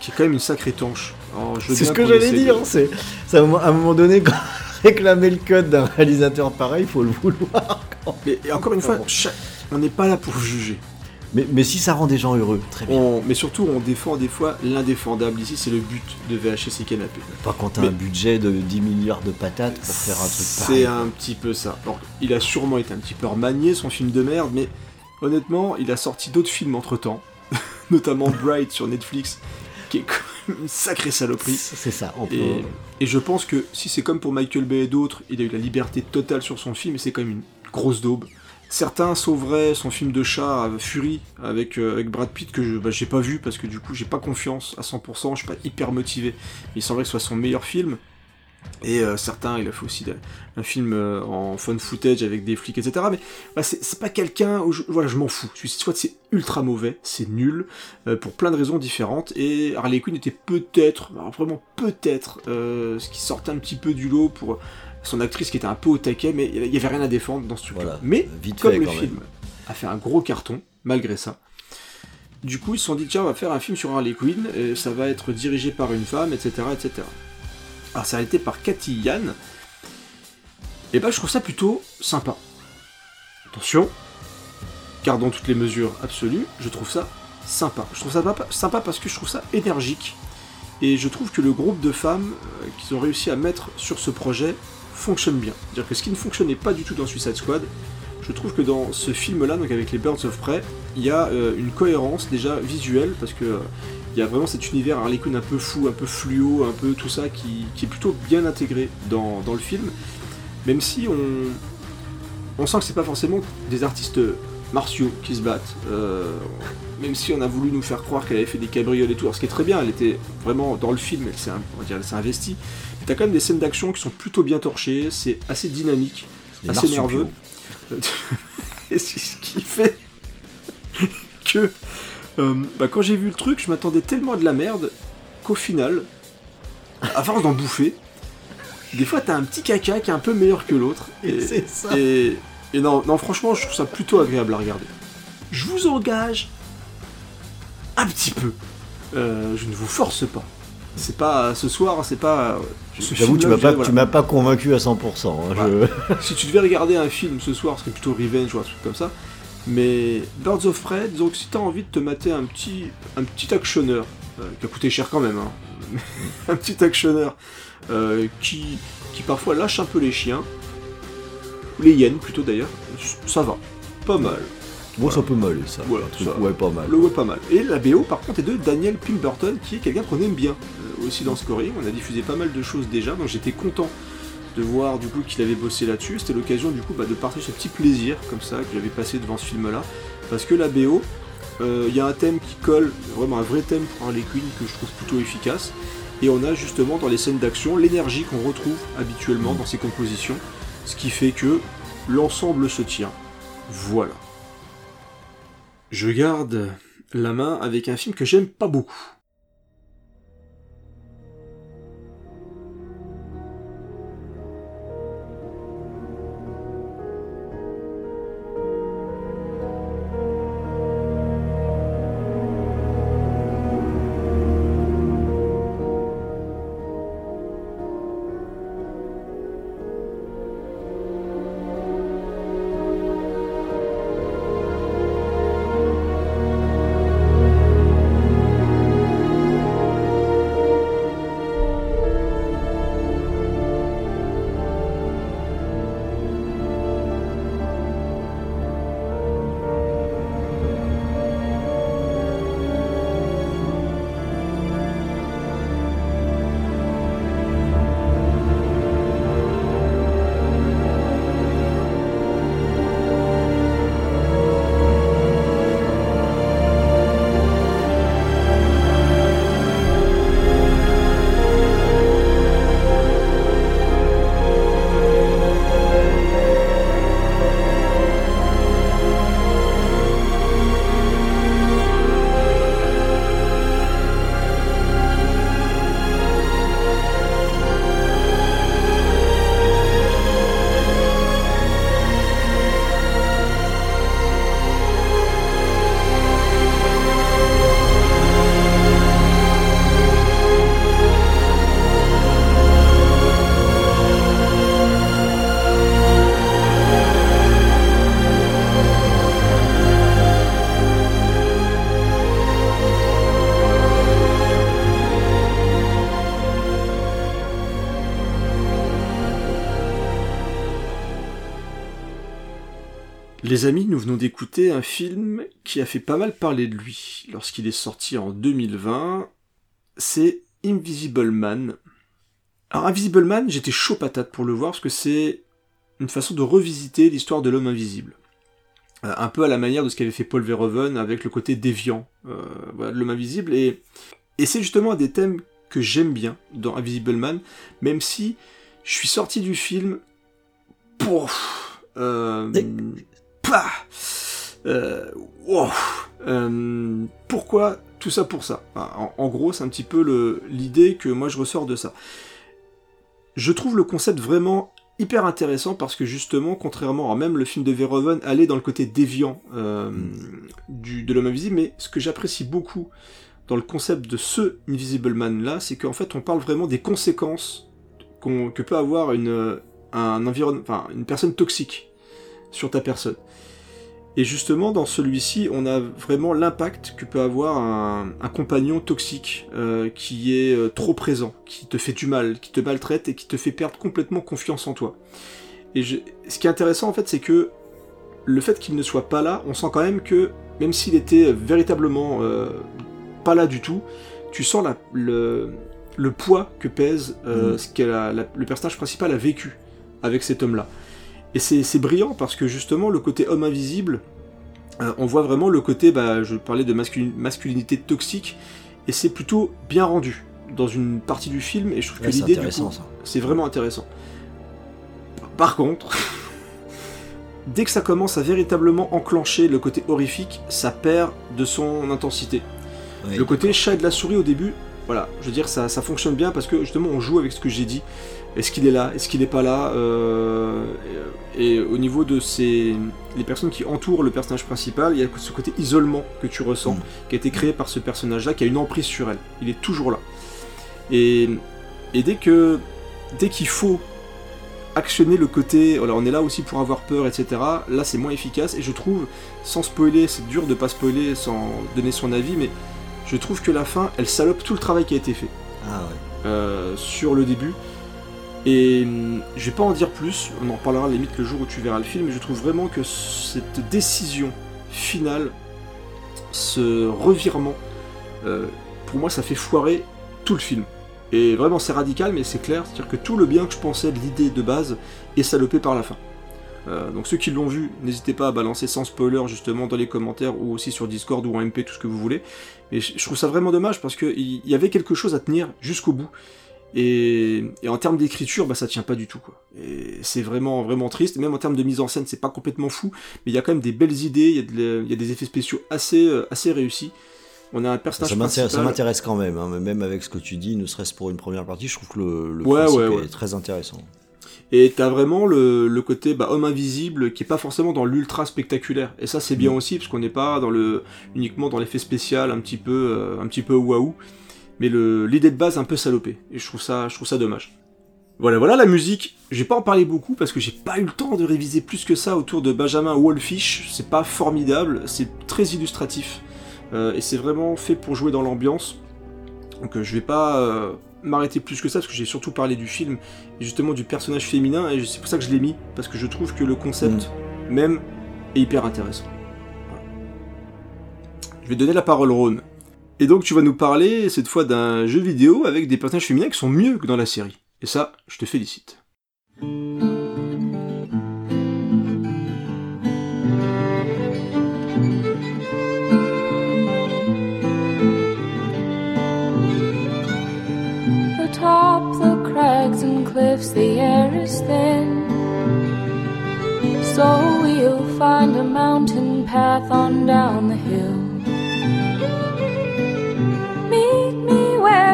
qui est quand même une sacrée tanche. C'est ce que j'allais de- dire. C'est c'est à un moment- à un moment donné, quand réclamer le code d'un réalisateur pareil, il faut le vouloir. Mais et encore une fois, chaque- on n'est pas là pour juger. Mais, mais si ça rend des gens heureux, très bien. On- mais surtout, on défend des fois l'indéfendable. Ici, c'est le but de VHS et Canapé. Pas quand t'as un budget de 10 milliards de patates pour faire un truc C'est pareil. un petit peu ça. Alors, il a sûrement été un petit peu remanié, son film de merde, mais honnêtement, il a sorti d'autres films entre temps, <laughs> notamment Bright sur Netflix, qui est une sacrée saloperie. C'est ça. on peut- Et, et je pense que si c'est comme pour Michael Bay et d'autres, il a eu la liberté totale sur son film, et c'est quand même une grosse daube. Certains sauveraient son film de chat euh, Fury avec, euh, avec Brad Pitt que je bah, j'ai pas vu parce que du coup j'ai pas confiance à 100%, je suis pas hyper motivé. Il semblerait que ce soit son meilleur film. Et euh, certains, il a fait aussi un film euh, en fun footage avec des flics, etc. Mais bah, c'est pas quelqu'un où je, voilà, je m'en fous. Soit c'est ultra mauvais, c'est nul, euh, pour plein de raisons différentes. Et Harley Quinn était peut-être, alors vraiment peut-être, ce qui sortait un petit peu du lot pour son actrice qui était un peu au taquet, mais il y avait rien à défendre dans ce truc. Voilà, Mais vite comme fait, le même. film a fait un gros carton, malgré ça, du coup ils se sont dit tiens on va faire un film sur Harley Quinn, et ça va être dirigé par une femme, etc. etc. Alors a été par Cathy Yann, et bah je trouve ça plutôt sympa. Attention, gardons toutes les mesures absolues, je trouve ça sympa. Je trouve ça sympa parce que je trouve ça énergique, et je trouve que le groupe de femmes euh, qu'ils ont réussi à mettre sur ce projet fonctionne bien. C'est-à-dire que ce qui ne fonctionnait pas du tout dans Suicide Squad, je trouve que dans ce film-là, donc avec les Birds of Prey, il y a euh, une cohérence déjà visuelle, parce que il y a vraiment cet univers Harley Quinn un peu fou, un peu fluo, un peu tout ça, qui, qui est plutôt bien intégré dans, dans le film, même si on, on sent que c'est pas forcément des artistes martiaux qui se battent, euh, même si on a voulu nous faire croire qu'elle avait fait des cabrioles et tout, alors ce qui est très bien, elle était vraiment dans le film, elle s'est un- on va dire, elle s'est investie, mais t'as quand même des scènes d'action qui sont plutôt bien torchées, c'est assez dynamique, assez nerveux. <laughs> Et c'est ce qui fait <laughs> que euh, bah, quand j'ai vu le truc, je m'attendais tellement à de la merde qu'au final, à force d'en bouffer, des fois t'as un petit caca qui est un peu meilleur que l'autre. Et, C'est ça. et, et non, non, franchement, je trouve ça plutôt agréable à regarder. Je vous engage un petit peu. Euh, je ne vous force pas. C'est pas ce soir, c'est pas. ce J'avoue, tu m'as pas, voilà. tu m'as pas convaincu à 100%. hein, je- Si tu devais regarder un film ce soir, ce serait plutôt Revenge ou un truc comme ça. Mais Birds of Prey, disons que si t'as envie de te mater un petit, un petit actionneur, euh, qui a coûté cher quand même, hein, <laughs> un petit actionneur euh, qui, qui parfois lâche un peu les chiens, ou les hyènes plutôt d'ailleurs, ça va, pas mal. Bon, ça peut mal, ça. Voilà, Un truc- ça- ouais, pas mal. Le voit pas mal. Et la BO par contre est de Daniel Pemberton, qui est quelqu'un qu'on aime bien euh, aussi dans Scoring. On a diffusé pas mal de choses déjà, donc j'étais content de voir du coup qu'il avait bossé là-dessus. C'était l'occasion du coup bah, de partager ce petit plaisir comme ça que j'avais passé devant ce film-là. Parce que la BO, euh, il y a un thème qui colle, vraiment un vrai thème pour Harley Quinn que je trouve plutôt efficace. Et on a justement dans les scènes d'action l'énergie qu'on retrouve habituellement dans ces compositions, ce qui fait que l'ensemble se tient. Voilà. Je garde la main avec un film que j'aime pas beaucoup. Nous venons d'écouter un film qui a fait pas mal parler de lui lorsqu'il est sorti en 2020. c'est Invisible Man. Alors Invisible Man, j'étais chaud patate pour le voir parce que c'est une façon de revisiter l'histoire de l'homme invisible. Euh, un peu à la manière de ce qu'avait fait Paul Verhoeven avec le côté déviant euh, de l'homme invisible. Et, et c'est justement un des thèmes que j'aime bien dans Invisible Man, même si je suis sorti du film pour... Euh, euh, euh, pourquoi tout ça pour ça? En, gros, c'est un petit peu l'idée que moi je ressors de ça. Je trouve le concept vraiment hyper intéressant parce que justement, contrairement à même le film de Verhoeven, aller dans le côté déviant euh, du, de l'homme invisible, mais ce que j'apprécie beaucoup dans le concept de ce Invisible Man là, c'est qu'en fait on parle vraiment des conséquences que peut avoir une, une personne toxique sur ta personne. Et justement, dans celui-ci, on a vraiment l'impact que peut avoir un, un compagnon toxique euh, qui est euh, trop présent, qui te fait du mal, qui te maltraite et qui te fait perdre complètement confiance en toi. Et je- ce qui est intéressant en fait, c'est que le fait qu'il ne soit pas là, on sent quand même que même s'il était véritablement euh, pas là du tout, tu sens la- le, le poids que pèse Mm. ce que la- la- le personnage principal a vécu avec cet homme-là. Et c'est brillant parce que justement, le côté homme invisible, euh, on voit vraiment le côté, bah, je parlais de masculi- masculinité toxique, et c'est plutôt bien rendu dans une partie du film, et je trouve Ouais, que l'idée, c'est vraiment intéressant. Par contre, <laughs> dès que ça commence à véritablement enclencher le côté horrifique, ça perd de son intensité. Ouais. Le côté chat et de la souris au début, voilà, je veux dire, ça, ça fonctionne bien parce que justement on joue avec ce que j'ai dit. Est-ce qu'il est là Est-ce qu'il n'est pas là Euh, et, et au niveau de ces, les personnes qui entourent le personnage principal, il y a ce côté isolement que tu ressens, Mm. qui a été créé par ce personnage-là, qui a une emprise sur elle. Il est toujours là. Et, et dès que dès qu'il faut actionner le côté, voilà, on est là aussi pour avoir peur, etc. Là, c'est moins efficace et je trouve, sans spoiler, c'est dur de pas spoiler sans donner son avis, mais je trouve que la fin, elle salope tout le travail qui a été fait Ah ouais. euh, sur le début. Et hum, je vais pas en dire plus, on en parlera limite le jour où tu verras le film, mais je trouve vraiment que cette décision finale, ce revirement, euh, pour moi ça fait foirer tout le film. Et vraiment c'est radical, mais c'est clair, c'est-à-dire que tout le bien que je pensais de l'idée de base est salopé par la fin. Euh, donc ceux qui l'ont vu, n'hésitez pas à balancer sans spoiler justement dans les commentaires ou aussi sur Discord ou en MP, tout ce que vous voulez. Mais je trouve ça vraiment dommage parce qu'il y avait quelque chose à tenir jusqu'au bout. Et, et en termes d'écriture, bah, ça tient pas du tout. Quoi. Et c'est vraiment, vraiment triste. Même en termes de mise en scène, c'est pas complètement fou, mais il y a quand même des belles idées, il y, a de- il y a des effets spéciaux assez, euh, assez réussis. On a un personnage Ça m'intéresse, ça m'intéresse quand même, hein, même avec ce que tu dis, ne serait-ce pour une première partie, je trouve que le, le Ouais, principe ouais, ouais. est très intéressant. Et t'as vraiment le, le côté bah, homme invisible qui est pas forcément dans l'ultra spectaculaire. Et ça c'est bien Mm. aussi parce qu'on n'est pas dans le uniquement dans l'effet spécial un petit peu euh, un petit peu waouh, mais l'idée de base un peu salopée. Et je trouve ça je trouve ça dommage. Voilà voilà la musique. Je vais pas en parler beaucoup parce que j'ai pas eu le temps de réviser plus que ça autour de Benjamin Wallfish. C'est pas formidable, c'est très illustratif Euh, et c'est vraiment fait pour jouer dans l'ambiance. Donc euh, je vais pas euh, m'arrêter plus que ça parce que j'ai surtout parlé du film et justement du personnage féminin et c'est pour ça que je l'ai mis parce que je trouve que le concept même est hyper intéressant. Voilà. Je vais donner la parole Ron. Et donc tu vas nous parler cette fois d'un jeu vidéo avec des personnages féminins qui sont mieux que dans la série. Et ça, je te félicite.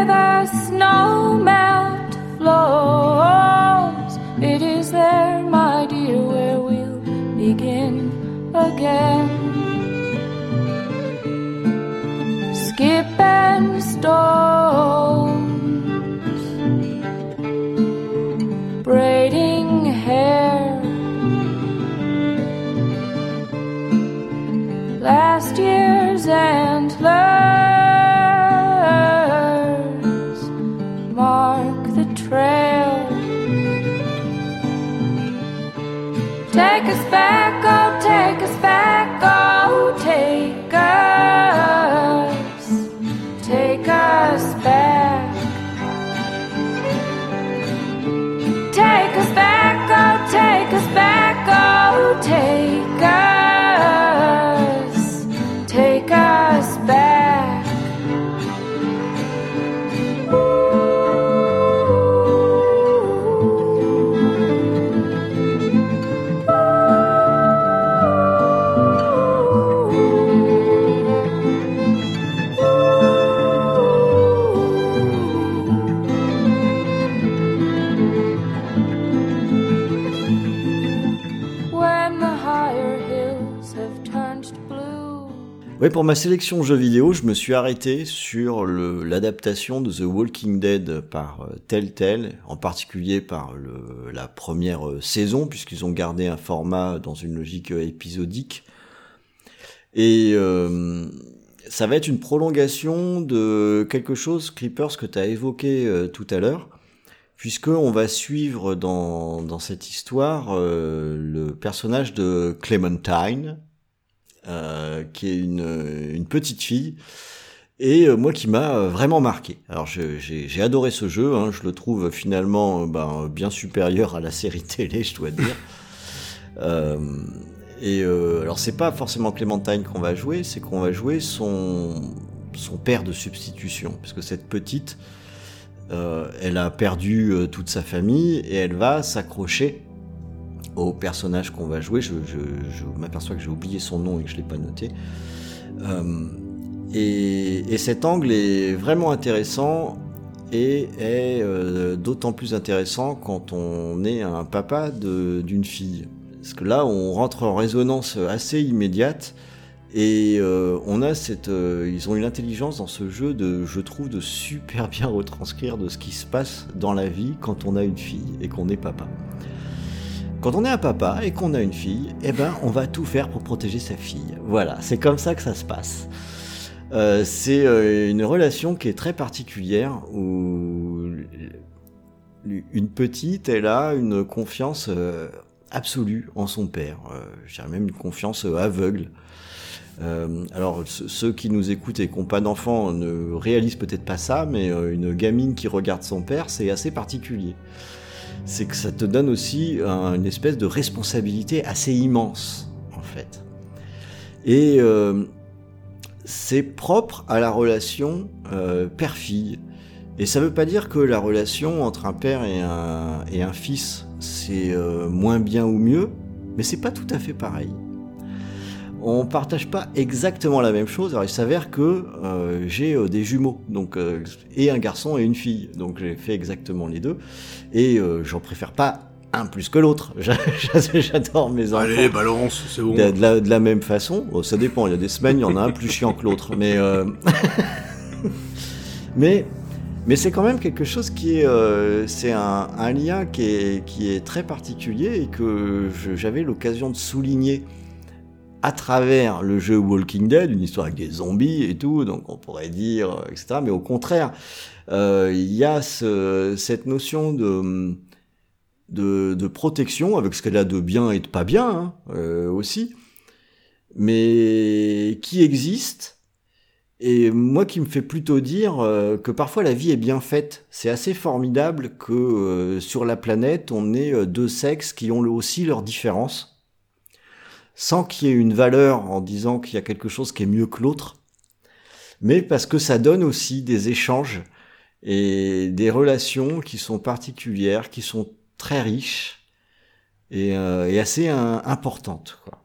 The snow melt flows. It is there, my dear, where we'll begin again. Skip and stones, braiding hair. Last year's antlers back, oh, take us back, oh, take us, take us back. Ouais, pour ma sélection jeux vidéo, je me suis arrêté sur l'adaptation de The Walking Dead par euh, Telltale, en particulier par la première euh, saison, puisqu'ils ont gardé un format dans une logique euh, épisodique. Et ça va être une prolongation de quelque chose, Creepers, que tu as évoqué tout à l'heure, puisqu'on va suivre dans, cette histoire le personnage de Clementine, qui est une, une petite fille, et euh, moi qui m'a euh, vraiment marqué. Alors j'ai adoré ce jeu, hein, je le trouve finalement euh, ben, bien supérieur à la série télé, je dois dire. <laughs> Euh, et euh, alors c'est pas forcément Clémentine qu'on va jouer, c'est qu'on va jouer son, son père de substitution, parce que cette petite, euh, elle a perdu euh, toute sa famille et elle va s'accrocher au personnage qu'on va jouer. Je, m'aperçois que j'ai oublié son nom et que je l'ai pas noté. Euh, et, et cet angle est vraiment intéressant et est euh, d'autant plus intéressant quand on est un papa d'une fille. Parce que là, on rentre en résonance assez immédiate et euh, on a cette, ils ont une intelligence dans ce jeu de, je trouve, de super bien retranscrire de ce qui se passe dans la vie quand on a une fille et qu'on est papa. Quand on est un papa et qu'on a une fille, eh ben, on va tout faire pour protéger sa fille. Voilà, c'est comme ça que ça se passe. Euh, c'est euh, une relation qui est très particulière où une petite, elle a une confiance euh, absolue en son père. Je dirais même une confiance aveugle. Alors, ce- ceux qui nous écoutent et qui n'ont pas d'enfants ne réalisent peut-être pas ça, mais une gamine qui regarde son père, c'est assez particulier. C'est que ça te donne aussi un- une espèce de responsabilité assez immense, en fait. Et euh, c'est propre à la relation euh, père-fille. Et ça veut pas dire que la relation entre un père et un, et un fils, c'est euh, moins bien ou mieux, mais c'est pas tout à fait pareil. On partage pas exactement la même chose. Alors il s'avère que euh, j'ai euh, des jumeaux, donc euh, et un garçon et une fille, donc j'ai fait exactement les deux. Et j'en préfère pas un plus que l'autre. <laughs> J'a- J'adore mes enfants Allez, balance, c'est bon. de, de la, de la même façon. Bon, ça dépend, il y a des semaines, il y en a un plus chiant que l'autre. Mais, <laughs> mais, mais c'est quand même quelque chose qui est. euh, c'est un, un lien qui est, qui est très particulier et que j'avais l'occasion de souligner à travers le jeu Walking Dead, une histoire avec des zombies et tout, donc on pourrait dire, euh, etc. Mais au contraire, euh, il y a ce- cette notion de de, protection avec ce qu'elle a de bien et de pas bien hein, euh, aussi, mais qui existe et moi qui me fait plutôt dire que parfois la vie est bien faite. C'est assez formidable que sur la planète on ait deux sexes qui ont aussi leurs différences, sans qu'il y ait une valeur en disant qu'il y a quelque chose qui est mieux que l'autre, mais parce que ça donne aussi des échanges et des relations qui sont particulières, qui sont très riches et, euh, assez importantes. Quoi.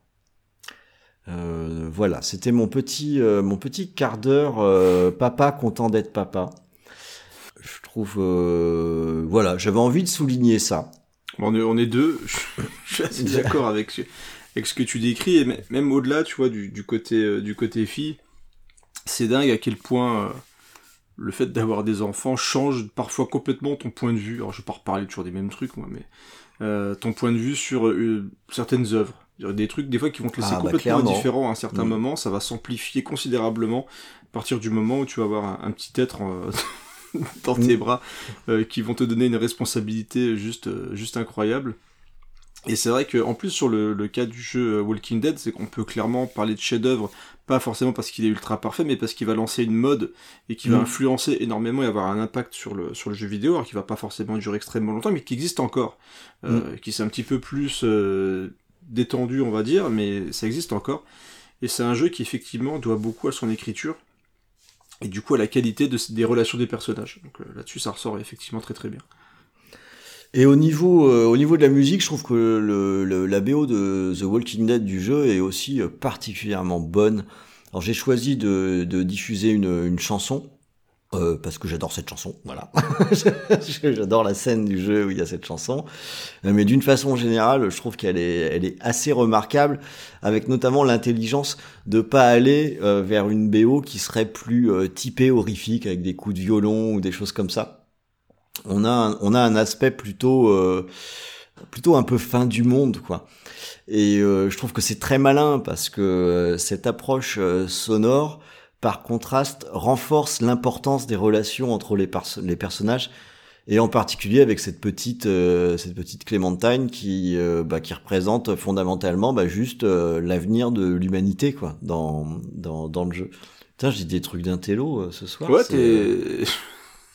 Euh, voilà, c'était mon petit euh, mon petit quart d'heure euh, papa content d'être papa. Je trouve voilà, j'avais envie de souligner ça. On, est, on est deux, je suis assez d'accord avec, avec ce que tu décris, et même au-delà, tu vois, du, du côté, euh, du côté fille, c'est dingue à quel point euh, le fait d'avoir des enfants change parfois complètement ton point de vue. Alors, je vais pas reparler toujours des mêmes trucs, moi, mais euh, ton point de vue sur euh, certaines œuvres. Des trucs, des fois, qui vont te laisser Ah, bah, complètement indifférent à un certain Mm. moment, ça va s'amplifier considérablement à partir du moment où tu vas avoir un, un petit être <laughs> dans tes Mm. bras qui vont te donner une responsabilité juste, juste incroyable. Et c'est vrai que en plus sur le, le cas du jeu euh, Walking Dead, c'est qu'on peut clairement parler de chef-d'œuvre, pas forcément parce qu'il est ultra parfait, mais parce qu'il va lancer une mode et qui va Mm. influencer énormément et avoir un impact sur le sur le jeu vidéo, alors qui va pas forcément durer extrêmement longtemps, mais qui existe encore, euh, qui c'est un petit peu plus euh, détendu, on va dire, mais ça existe encore. Et c'est un jeu qui effectivement doit beaucoup à son écriture et du coup à la qualité de, des relations des personnages. Donc euh, là-dessus, ça ressort effectivement très très bien. Et au niveau, euh, au niveau de la musique, je trouve que le, le- la BO de The Walking Dead du jeu est aussi euh, particulièrement bonne. Alors j'ai choisi de, de diffuser une, une chanson Euh, parce que j'adore cette chanson, voilà. <laughs> j'adore la scène du jeu où il y a cette chanson. Euh, mais d'une façon générale, je trouve qu'elle est, elle est assez remarquable, avec notamment l'intelligence de pas aller euh, vers une BO qui serait plus typée horrifique, avec des coups de violon ou des choses comme ça. On a, un, on a un aspect plutôt, plutôt un peu fin du monde, quoi. Et je trouve que c'est très malin parce que cette approche sonore par contraste, renforce l'importance des relations entre les, les, personnages, et en particulier avec cette petite, euh, cette petite Clémentine qui, euh, bah, qui représente fondamentalement bah, juste euh, l'avenir de l'humanité quoi, dans, dans, dans le jeu. Putain, j'ai des trucs d'intello ce soir. Ouais, t'es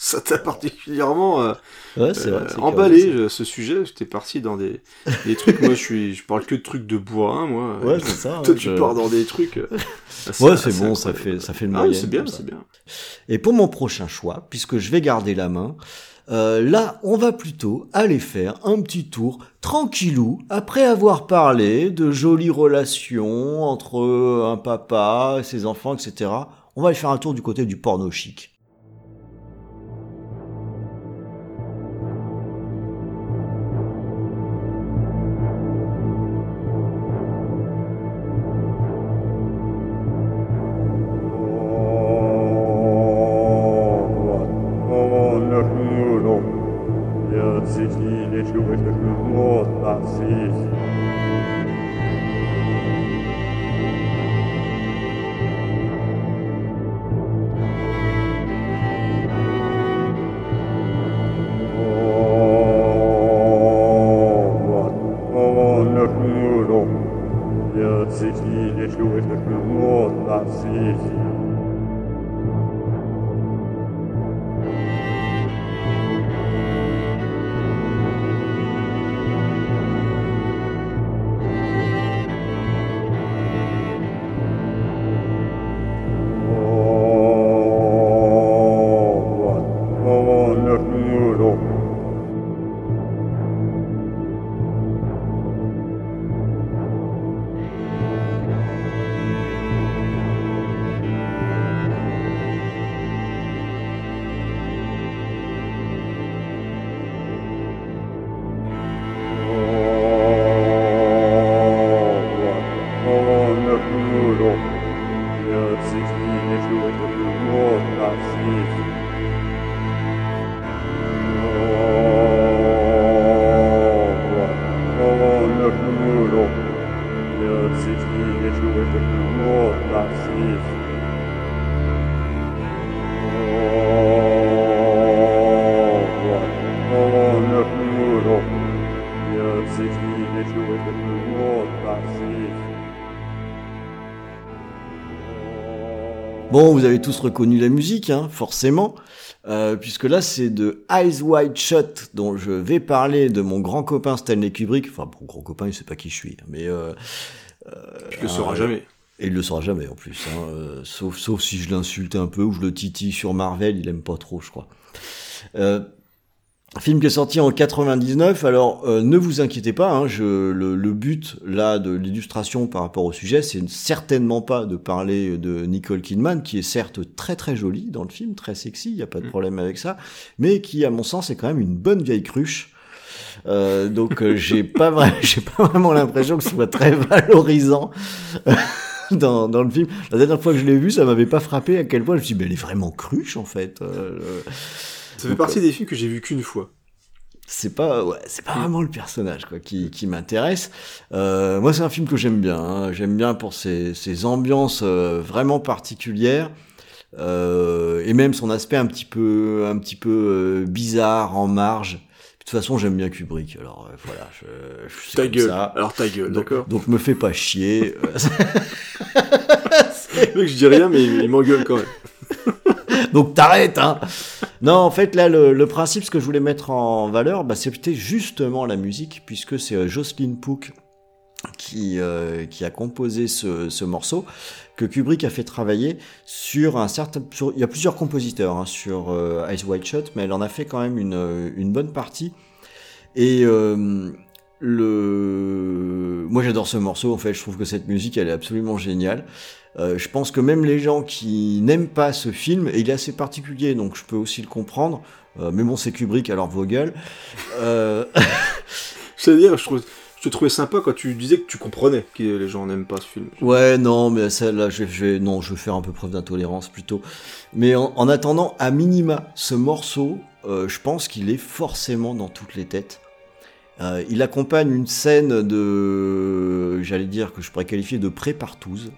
ça t'a particulièrement euh, ouais, euh, emballé euh, ce sujet. J'étais parti dans des, des trucs. moi, je suis, je parle que de trucs de bois, moi. Ouais, c'est ça. <laughs> Toi, tu pars dans des trucs. <laughs> ouais, c'est bon, ça fait, ça fait le ah, c'est bien, c'est bien. Et pour mon prochain choix, puisque je vais garder la main, euh, là, on va plutôt aller faire un petit tour tranquillou, après avoir parlé de jolies relations entre un papa et ses enfants, etc. On va aller faire un tour du côté du porno chic. Bon, vous avez tous reconnu la musique, hein, forcément, euh, puisque là c'est de Eyes Wide Shut dont je vais parler de mon grand copain Stanley Kubrick. Enfin, mon grand copain, il sait pas qui je suis, mais euh, euh, le saura jamais. Et il le saura jamais en plus, hein, sauf sauf si je l'insulte un peu ou je le titille sur Marvel, il aime pas trop, je crois. Euh, Film qui est sorti en 99. Alors euh, ne vous inquiétez pas, hein, je, le, le, but là de l'illustration par rapport au sujet, c'est certainement pas de parler de Nicole Kidman, qui est certes très très jolie dans le film, très sexy, il y a pas de mm. problème avec ça, mais qui à mon sens est quand même une bonne vieille cruche. Euh, donc euh, j'ai <laughs> pas vrai, j'ai pas vraiment l'impression que ce soit très valorisant. Dans, dans, le film. La dernière fois que je l'ai vu, ça m'avait pas frappé à quel point je me suis dit, mais elle est vraiment cruche en fait. Euh, ça fait partie des films que j'ai vu qu'une fois. C'est pas, ouais, c'est pas vraiment le personnage quoi qui, qui m'intéresse. Euh, moi, c'est un film que j'aime bien. Hein. J'aime bien pour ses, ses ambiances euh, vraiment particulières. Euh, et même son aspect un petit peu, un petit peu bizarre en marge. De toute façon, j'aime bien Kubrick. Alors voilà, je, je ta gueule. Ça. Alors ta gueule, d'accord. Donc me fais pas chier. <laughs> <laughs> Mec, je dis rien, mais il m'engueule quand même. <laughs> Donc t'arrêtes, hein Non, en fait, là, le, principe, ce que je voulais mettre en valeur, bah, c'était justement la musique, puisque c'est euh, Jocelyn Pook qui, euh, qui a composé ce, ce, morceau, que Kubrick a fait travailler sur un certain... Il y a plusieurs compositeurs hein, sur euh, Ice White Shot, mais elle en a fait quand même une, une bonne partie. Et... Euh, le moi j'adore ce morceau, en fait, je trouve que cette musique, elle est absolument géniale. Euh, je pense que même les gens qui n'aiment pas ce film, et il est assez particulier, donc je peux aussi le comprendre, euh, mais bon, c'est Kubrick, alors vos gueules. Euh, <laughs> C'est-à-dire, je, trouve, je te trouvais sympa quand tu disais que tu comprenais que les gens n'aiment pas ce film. Ouais, non, mais celle-là, je, non, je vais faire un peu preuve d'intolérance plutôt. Mais en, en attendant, à minima, ce morceau, je pense qu'il est forcément dans toutes les têtes. Euh, il accompagne une scène de, j'allais dire que je pourrais qualifier de pré-partouze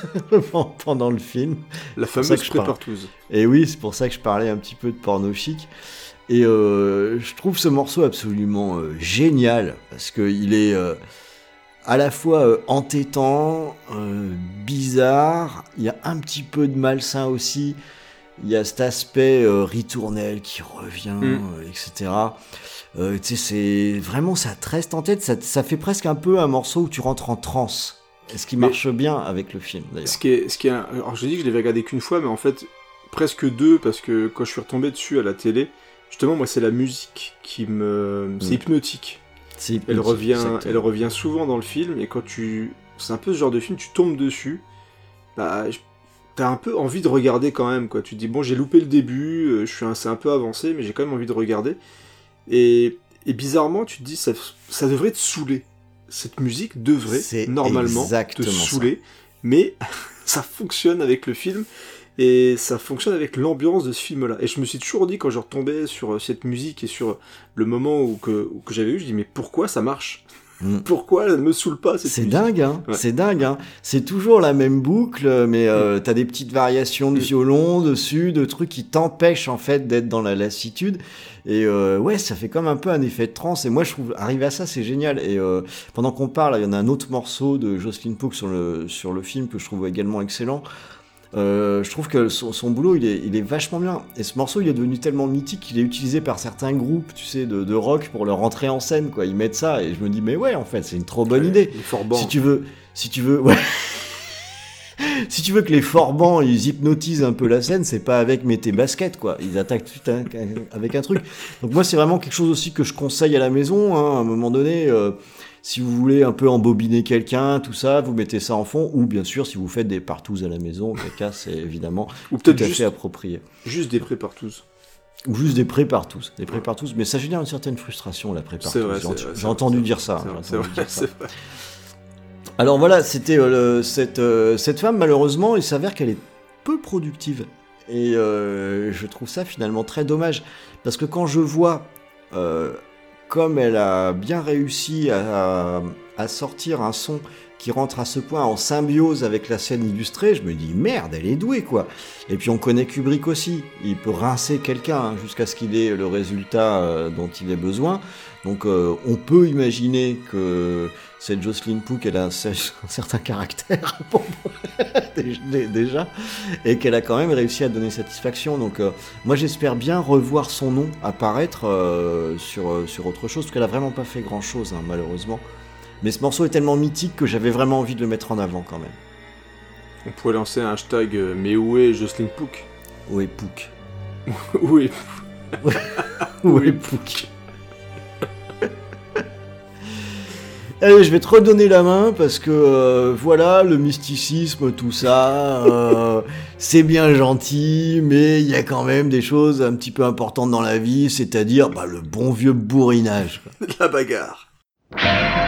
<laughs> pendant le film. La fameuse prépartouze. Et oui, c'est pour ça que je parlais un petit peu de porno chic. Et euh, je trouve ce morceau absolument euh, génial parce qu'il est à la fois entêtant, bizarre, il y a un petit peu de malsain aussi. Il y a cet aspect euh, ritournel qui revient, Mm. euh, etc. Euh, tu sais, c'est vraiment ça te reste en tête. Ça, ça fait presque un peu un morceau où tu rentres en transe. Ce qui Mais- marche bien avec le film d'ailleurs? Ce qui est, ce qui est, un- alors je dis que je l'avais regardé qu'une fois, mais en fait presque deux parce que quand je suis retombé dessus à la télé, justement moi c'est la musique qui me, c'est Mm. hypnotique. C'est Elle hypnotique, revient, exactement. elle revient souvent dans le film et quand tu, c'est un peu ce genre de film, tu tombes dessus, bah je- t'as un peu envie de regarder quand même quoi. Tu te dis bon j'ai loupé le début, euh, je suis un, c'est un peu avancé, mais j'ai quand même envie de regarder. Et, et bizarrement tu te dis ça, ça devrait te saouler. Cette musique devrait C'est normalement te ça. saouler, mais <laughs> ça fonctionne avec le film. Et ça fonctionne avec l'ambiance de ce film-là. Et je me suis toujours dit, quand je retombais sur euh, cette musique et sur le moment où que, où que j'avais eu, je dis, mais pourquoi ça marche? Mm. Pourquoi elle ne me saoule pas cette C'est dingue, hein. Ouais. C'est dingue, hein. C'est toujours la même boucle, mais euh, t'as des petites variations de Mm. violon dessus, de trucs qui t'empêchent en fait d'être dans la lassitude. Et euh, ouais, ça fait comme un peu un effet de transe. Et moi, je trouve arriver à ça, c'est génial. Et euh, pendant qu'on parle, il y en a un autre morceau de Jocelyn Pook sur le sur le film que je trouve également excellent. Euh, je trouve que son, son boulot il est, il est vachement bien et ce morceau il est devenu tellement mythique qu'il est utilisé par certains groupes tu sais de, de rock pour leur entrée en scène quoi ils mettent ça et je me dis mais ouais en fait c'est une trop bonne Ouais, idée si tu veux, si tu veux, ouais. <laughs> si tu veux que les forbans ils hypnotisent un peu la scène, c'est pas avec mets tes baskets quoi. Ils attaquent tout avec un truc. Donc moi c'est vraiment quelque chose aussi que je conseille à la maison. hein, à un moment donné, euh, si vous voulez un peu embobiner quelqu'un, tout ça, vous mettez ça en fond. Ou bien sûr si vous faites des partous à la maison, caca c'est évidemment <laughs> Ou tout à juste, fait approprié. juste des prépartous. Ou juste des pré-partous, des pré-partous. Mais ça génère une certaine frustration la pré-partous. J'ai entendu dire ça. c'est vrai, C'est vrai. Alors voilà, c'était euh, cette, euh, cette femme, malheureusement, il s'avère qu'elle est peu productive. Et euh, je trouve ça finalement très dommage. Parce que quand je vois comme elle a bien réussi à, sortir un son qui rentre à ce point en symbiose avec la scène illustrée, je me dis merde, elle est douée quoi. Et puis on connaît Kubrick aussi, il peut rincer quelqu'un hein, jusqu'à ce qu'il ait le résultat euh, dont il ait besoin. Donc euh, on peut imaginer que cette Jocelyn Pook, elle a un, cer- <laughs> un certain caractère <laughs> déjà, et qu'elle a quand même réussi à donner satisfaction. Donc euh, moi j'espère bien revoir son nom apparaître euh, sur, euh, sur autre chose, parce qu'elle a vraiment pas fait grand chose malheureusement. Mais ce morceau est tellement mythique que j'avais vraiment envie de le mettre en avant quand même. On pourrait lancer un hashtag, euh, mais où est Jocelyn Pook Où est Pook <laughs> Où est Où Oui. est Pook Allez, je vais te redonner la main parce que euh, voilà, le mysticisme, tout ça, euh, <laughs> c'est bien gentil, mais il y a quand même des choses un petit peu importantes dans la vie, c'est-à-dire bah, le bon vieux bourrinage. quoi. la bagarre「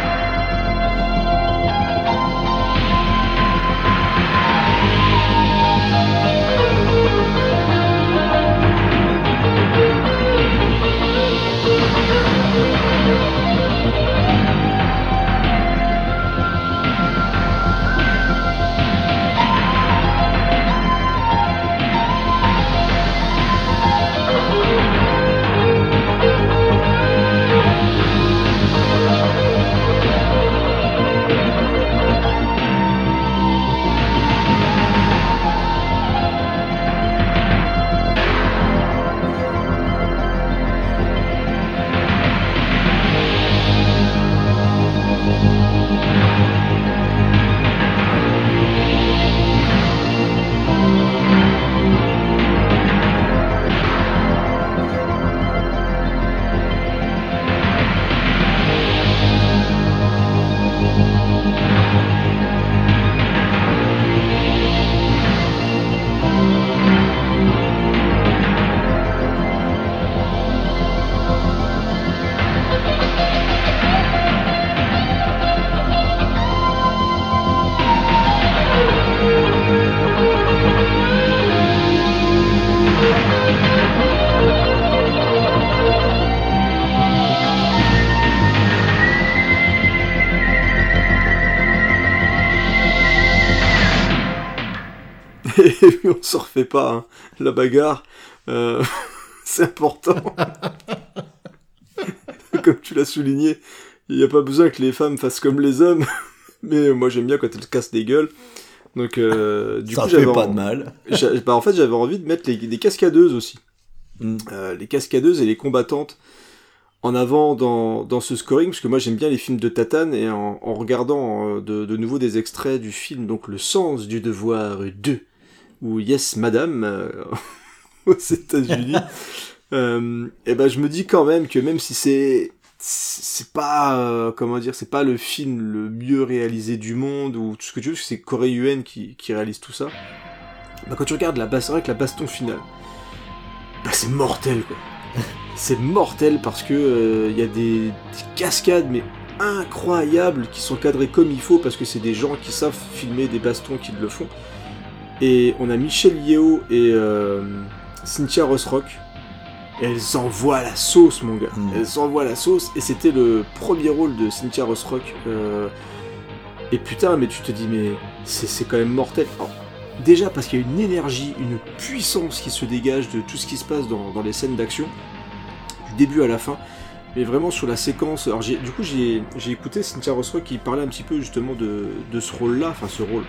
<laughs> Et puis on se refait pas, hein. la bagarre, euh, <laughs> c'est important. <laughs> comme tu l'as souligné, il n'y a pas besoin que les femmes fassent comme les hommes, mais moi j'aime bien quand elles cassent des gueules. Donc euh, du ça coup fait pas en- de mal. bah, en fait j'avais envie de mettre les, des cascadeuses aussi. Mm. Euh, les cascadeuses et les combattantes en avant dans, dans ce scoring, parce que moi j'aime bien les films de Tatane, et en, en regardant euh, de, de nouveau des extraits du film, donc Le sens du devoir 2, ou Yes Madame, euh, <laughs> aux États-Unis, <laughs> euh, et ben je me dis quand même que même si c'est c'est pas euh, comment dire c'est pas le film le mieux réalisé du monde ou tout ce que tu veux parce que c'est Corey Yuen qui, qui réalise tout ça bah, quand tu regardes la vrai que la baston finale bah c'est mortel quoi. <laughs> C'est mortel parce que euh, il y a des, des cascades mais incroyables qui sont cadrées comme il faut parce que c'est des gens qui savent filmer des bastons qui le font et on a Michel Yeo et euh, Cynthia Rossrock elles envoient la sauce mon gars. Mm. elles envoient la sauce. Et c'était le premier rôle de Cynthia Rossrock euh, et putain mais tu te dis mais c'est c'est quand même mortel. Alors, déjà parce qu'il y a une énergie une puissance qui se dégage de tout ce qui se passe dans, dans les scènes d'action. Du début à la fin. Mais vraiment sur la séquence alors du coup j'ai j'ai écouté Cynthia Rossrock qui parlait un petit peu justement de, de ce rôle là enfin ce rôle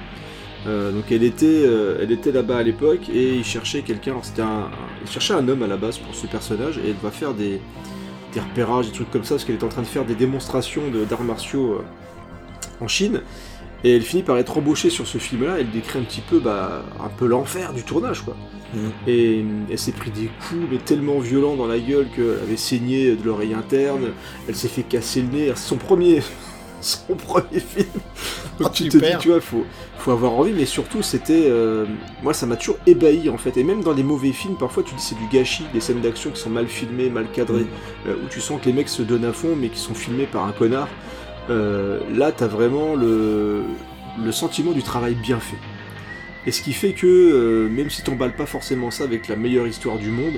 euh, donc elle était, euh, elle était là-bas à l'époque et il cherchait quelqu'un. alors C'était un, il cherchait un homme à la base pour ce personnage et elle va faire des, des repérages, des trucs comme ça parce qu'elle est en train de faire des démonstrations de- d'arts martiaux euh, en Chine. Et elle finit par être embauchée sur ce film-là. Elle décrit un petit peu, bah, un peu l'enfer du tournage, quoi. Mm. Et elle s'est pris des coups, mais tellement violents dans la gueule qu'elle avait saigné de l'oreille interne. Elle s'est fait casser le nez. C'est son premier, <laughs> son premier film. Donc Oh, tu te dis, tu vois, faut, faut avoir envie, mais surtout c'était, euh, moi ça m'a toujours ébahi en fait. Et même dans les mauvais films, parfois tu dis c'est du gâchis, des scènes d'action qui sont mal filmées, mal cadrées, euh, où tu sens que les mecs se donnent à fond, mais qui sont filmés par un connard. Euh, là, t'as vraiment le, le sentiment du travail bien fait. Et ce qui fait que, euh, même si t'emballes pas forcément ça avec la meilleure histoire du monde,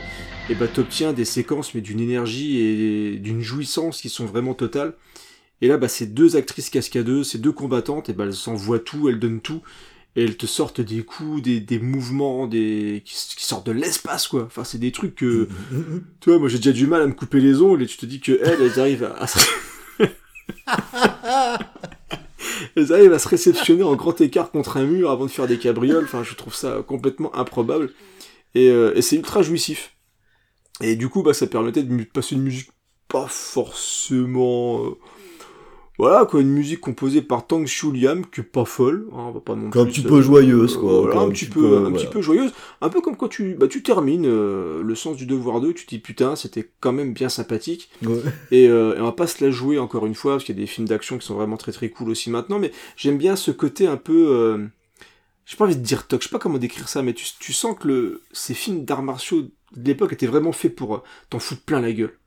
et bah t'obtiens des séquences mais d'une énergie et d'une jouissance qui sont vraiment totales. Et là, bah, ces deux actrices cascadeuses, ces deux combattantes, et bah, elles s'envoient tout, elles donnent tout, et elles te sortent des coups, des, des mouvements, des qui, sortent de l'espace, quoi. Enfin, c'est des trucs que, tu vois, moi j'ai déjà du mal à me couper les ongles, et tu te dis que elles, elles arrivent à, <laughs> elles arrivent à se réceptionner en grand écart contre un mur avant de faire des cabrioles. Enfin, je trouve ça complètement improbable. Et, euh, et c'est ultra jouissif. Et du coup, bah, ça permettait de passer une musique pas forcément... euh, Voilà, quoi, une musique composée par Tang Xiu Liam, qui est pas folle, hein, on va pas non Quoi, un plus petit peu joyeuse, quoi. voilà, un, petit peu, un petit peu joyeuse, un peu comme quand tu, bah, tu termines euh, le sens du devoir 2, tu te dis putain, c'était quand même bien sympathique, Ouais. et, euh, et on va pas se la jouer encore une fois, parce qu'il y a des films d'action qui sont vraiment très très cool aussi maintenant, mais j'aime bien ce côté un peu, euh, j'ai pas envie de dire toc, je sais pas comment décrire ça, mais tu, tu sens que le, ces films d'arts martiaux de l'époque étaient vraiment faits pour euh, t'en foutre plein la gueule.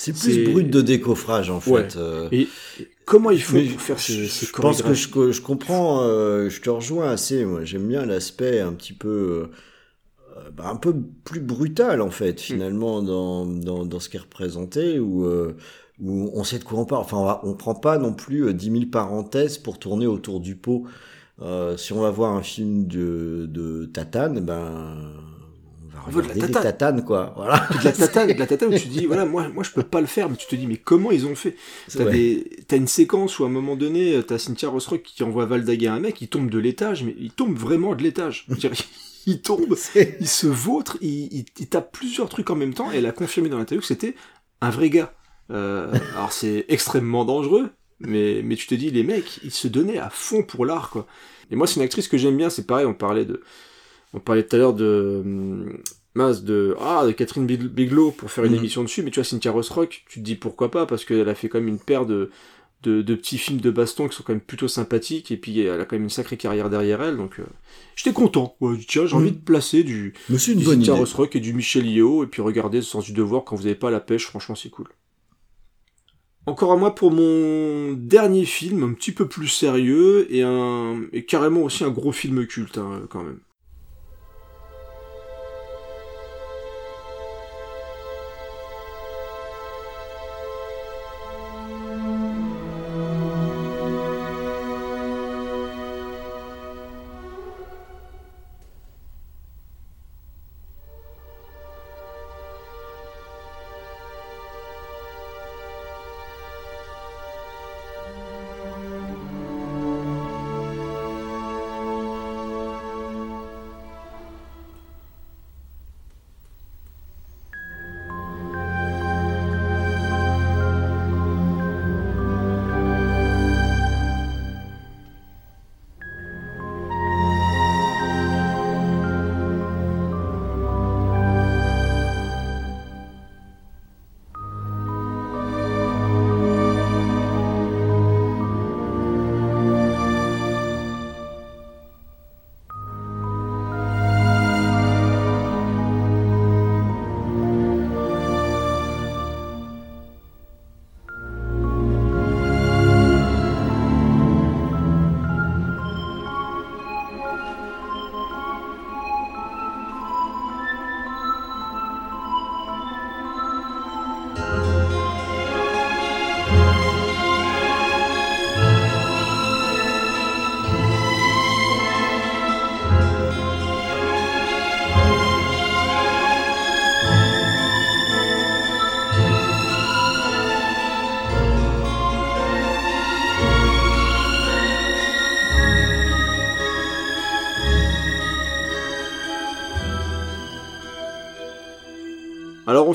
C'est plus brut de décoffrage, en fait. Ouais. euh. Et, et comment il faut Mais pour faire ces, ces je pense que je, je comprends, euh, je te rejoins assez. Moi, j'aime bien l'aspect un petit peu, euh, bah, un peu plus brutal en fait, finalement, dans, dans, dans ce qui est représenté, où, euh, où on sait de quoi on parle. Enfin, on, va- on prend pas non plus euh, 10 000 parenthèses pour tourner autour du pot. Euh, si on va voir un film de, de Tatane, ben, veut de la des tatane. tatanes, quoi. Voilà. de la <laughs> tatane, de la tatane où tu te dis voilà moi moi je peux pas le faire mais tu te dis mais comment ils ont fait? T'as Ouais. des- t'as une séquence où à un moment donné euh, t'as Cynthia Rossrock qui envoie Valdaguer à un mec il tombe de l'étage mais il tombe vraiment de l'étage <laughs> il tombe <laughs> il se vautre il, il, il tape plusieurs trucs en même temps et elle a confirmé dans l'interview que c'était un vrai gars Euh, alors c'est extrêmement dangereux mais mais tu te dis les mecs ils se donnaient à fond pour l'art quoi et moi c'est une actrice que j'aime bien c'est pareil on parlait de on parlait tout à l'heure de hum, mince de ah de Catherine Big- Bigelow pour faire une Mhm. émission dessus mais tu vois Cynthia Rossrock tu te dis pourquoi pas parce qu'elle a fait quand même une paire de, de de petits films de baston qui sont quand même plutôt sympathiques et puis elle a quand même une sacrée carrière derrière elle donc euh, j'étais content ouais, tiens j'ai envie de placer du, du Cynthia. Rossrock et du Michel Yeo et puis regarder le sens du devoir quand vous avez pas la pêche franchement c'est cool encore à moi pour mon dernier film, un petit peu plus sérieux et un et carrément aussi un gros film culte hein, quand même.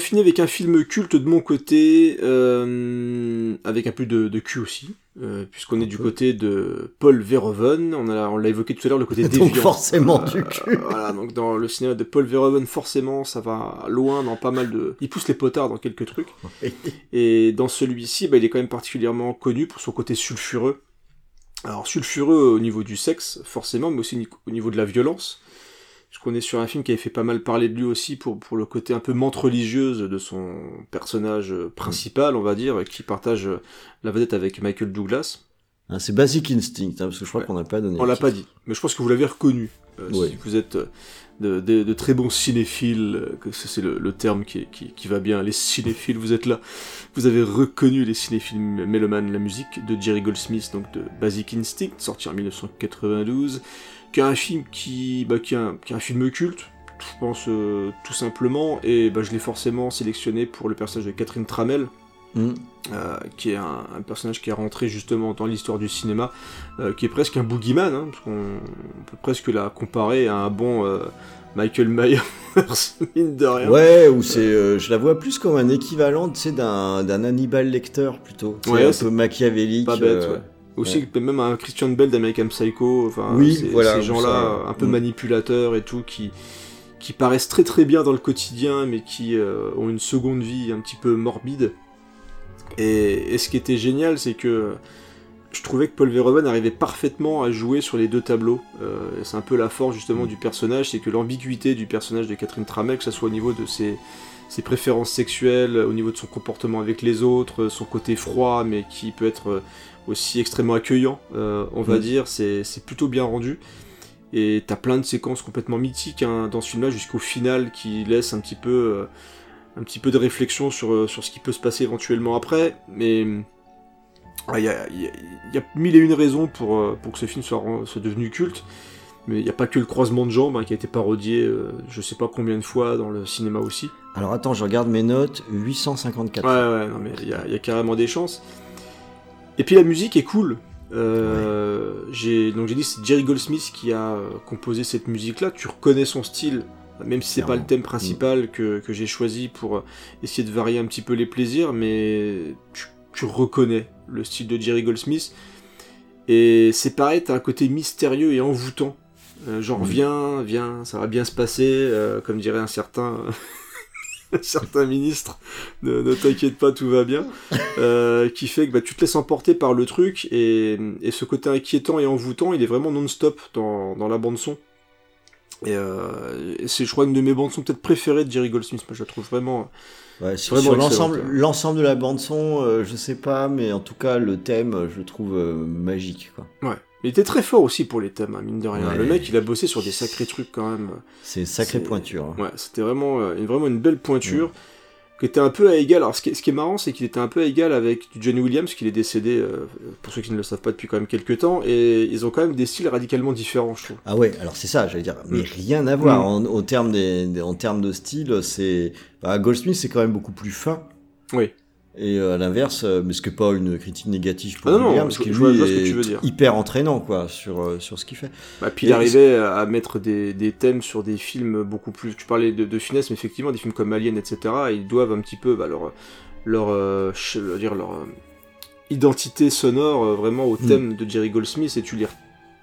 Finit avec un film culte de mon côté, euh, avec un peu de, de cul aussi, euh, puisqu'on est du côté de Paul Verhoeven. On a, on l'a évoqué tout à l'heure, le côté <laughs> déviant. Donc forcément du Euh, cul. <laughs> voilà, donc dans le cinéma de Paul Verhoeven, forcément, ça va loin dans pas mal de. Il pousse les potards dans quelques trucs. Et dans celui-ci, bah, il est quand même particulièrement connu pour son côté sulfureux. Alors sulfureux au niveau du sexe, forcément, mais aussi au niveau de la violence. Puisqu'on est sur un film qui avait fait pas mal parler de lui aussi pour, pour le côté un peu menthe religieuse de son personnage principal, on va dire, qui partage la vedette avec Michael Douglas. Hein, c'est Basic Instinct, hein, parce que je crois Ouais. qu'on n'a pas donné. On l'a pas dit, mais je pense que vous l'avez reconnu. Euh, Ouais. Si vous êtes euh, de, de- de très bons cinéphiles, euh, que c'est c'est le, le terme qui, qui, qui va bien, les cinéphiles, vous êtes là. Vous avez reconnu les cinéphiles mélomanes, la musique de Jerry Goldsmith, donc de Basic Instinct, sorti en 1992, qui est un film qui, bah, qui, est un, qui est un film culte, je pense euh, tout simplement, et bah, je l'ai forcément sélectionné pour le personnage de Catherine Tramell, Hmm. euh, qui est un, un personnage qui est rentré justement dans l'histoire du cinéma, euh, qui est presque un boogeyman, hein, parce qu'on on peut presque la comparer à un bon Michael Myers, <laughs> mine de rien. Ouais, ou c'est, je la vois plus comme un équivalent, tu sais, d'un, d'un Hannibal Lecter plutôt. Ouais, un peu machiavélique. Pas bête, ouais. Aussi même un Christian Bell d'American Psycho, enfin Oui, ces, voilà, ces ou gens-là ça, un peu mm. manipulateurs et tout qui qui paraissent très très bien dans le quotidien mais qui euh, ont une seconde vie un petit peu morbide. Et, et ce qui était génial, c'est que je trouvais que Paul Verhoeven arrivait parfaitement à jouer sur les deux tableaux. Euh, c'est un peu la force justement du personnage, c'est que l'ambiguïté du personnage de Catherine Tramel, que ce soit au niveau de ses, ses préférences sexuelles, au niveau de son comportement avec les autres, son côté froid, mais qui peut être euh, aussi extrêmement accueillant, euh, on va Mm. dire, c'est plutôt bien rendu. Et t'as plein de séquences complètement mythiques hein, dans ce film-là, jusqu'au final, qui laisse un petit peu, euh, un petit peu de réflexion sur, euh, sur ce qui peut se passer éventuellement après. Mais il y, a, y a- y a mille et une raisons pour, pour que ce film soit, devenu culte. Mais il n'y a pas que le croisement de jambes hein, qui a été parodié, euh, je sais pas combien de fois dans le cinéma aussi. Alors attends, je regarde mes notes, 854. Ouais, ouais, non, mais il y a, il y a carrément des chances. Et puis la musique est cool. Euh, j'ai donc j'ai dit c'est Jerry Goldsmith qui a euh, composé cette musique là. Tu reconnais son style, même si c'est pas le thème principal que, que j'ai choisi pour euh, essayer de varier un petit peu les plaisirs, mais tu, tu reconnais le style de Jerry Goldsmith. Et c'est pareil, t'as un côté mystérieux et envoûtant. Euh, genre Oui. viens, viens, ça va bien se passer, euh, comme dirait un certain, <laughs> un certain ministre. Ne, ne t'inquiète pas, tout va bien. Euh, qui fait que bah, tu te laisses emporter par le truc et, et ce côté inquiétant et envoûtant, il est vraiment non-stop dans, dans la bande son. Et, euh, et c'est, je crois, une de mes bandes son peut-être préférées de Jerry Goldsmith. Moi, je la trouve vraiment. Ouais, sur l'ensemble, de la bande son, euh, je sais pas, mais en tout cas le thème, je le trouve euh, magique. Quoi. Ouais. Il était très fort aussi pour les thèmes, hein, mine de rien. Ouais. Le mec, il a bossé sur des sacrés trucs quand même. C'est sacré C'est- pointure. hein. Ouais, c'était vraiment, euh, une, vraiment une belle pointure. Qui était un peu à égal. Alors, ce qui est, ce qui est marrant, c'est qu'il était un peu à égal avec du Johnny Williams, qu'il est décédé, euh, pour ceux qui ne le savent pas, depuis quand même quelques temps. Et ils ont quand même des styles radicalement différents, je trouve. Ah ouais, alors c'est ça, j'allais dire, mais rien à voir. Mm. En, au terme des, des- en termes de style, c'est. Bah, Goldsmith, c'est quand même beaucoup plus fin. Oui. Et euh, à l'inverse, euh, mais ce n'est pas une critique négative pour Ah non, non, lui je vois ce que est hyper entraînant quoi, sur, euh, sur ce qu'il fait. Bah, puis il arrivait à mettre des, des thèmes sur des films beaucoup plus. Tu parlais de, de finesse, mais effectivement, des films comme Alien, etc. Ils doivent un petit peu bah, leur, leur, euh, je veux dire, leur euh, identité sonore euh, vraiment au Mm. thème de Jerry Goldsmith et tu les,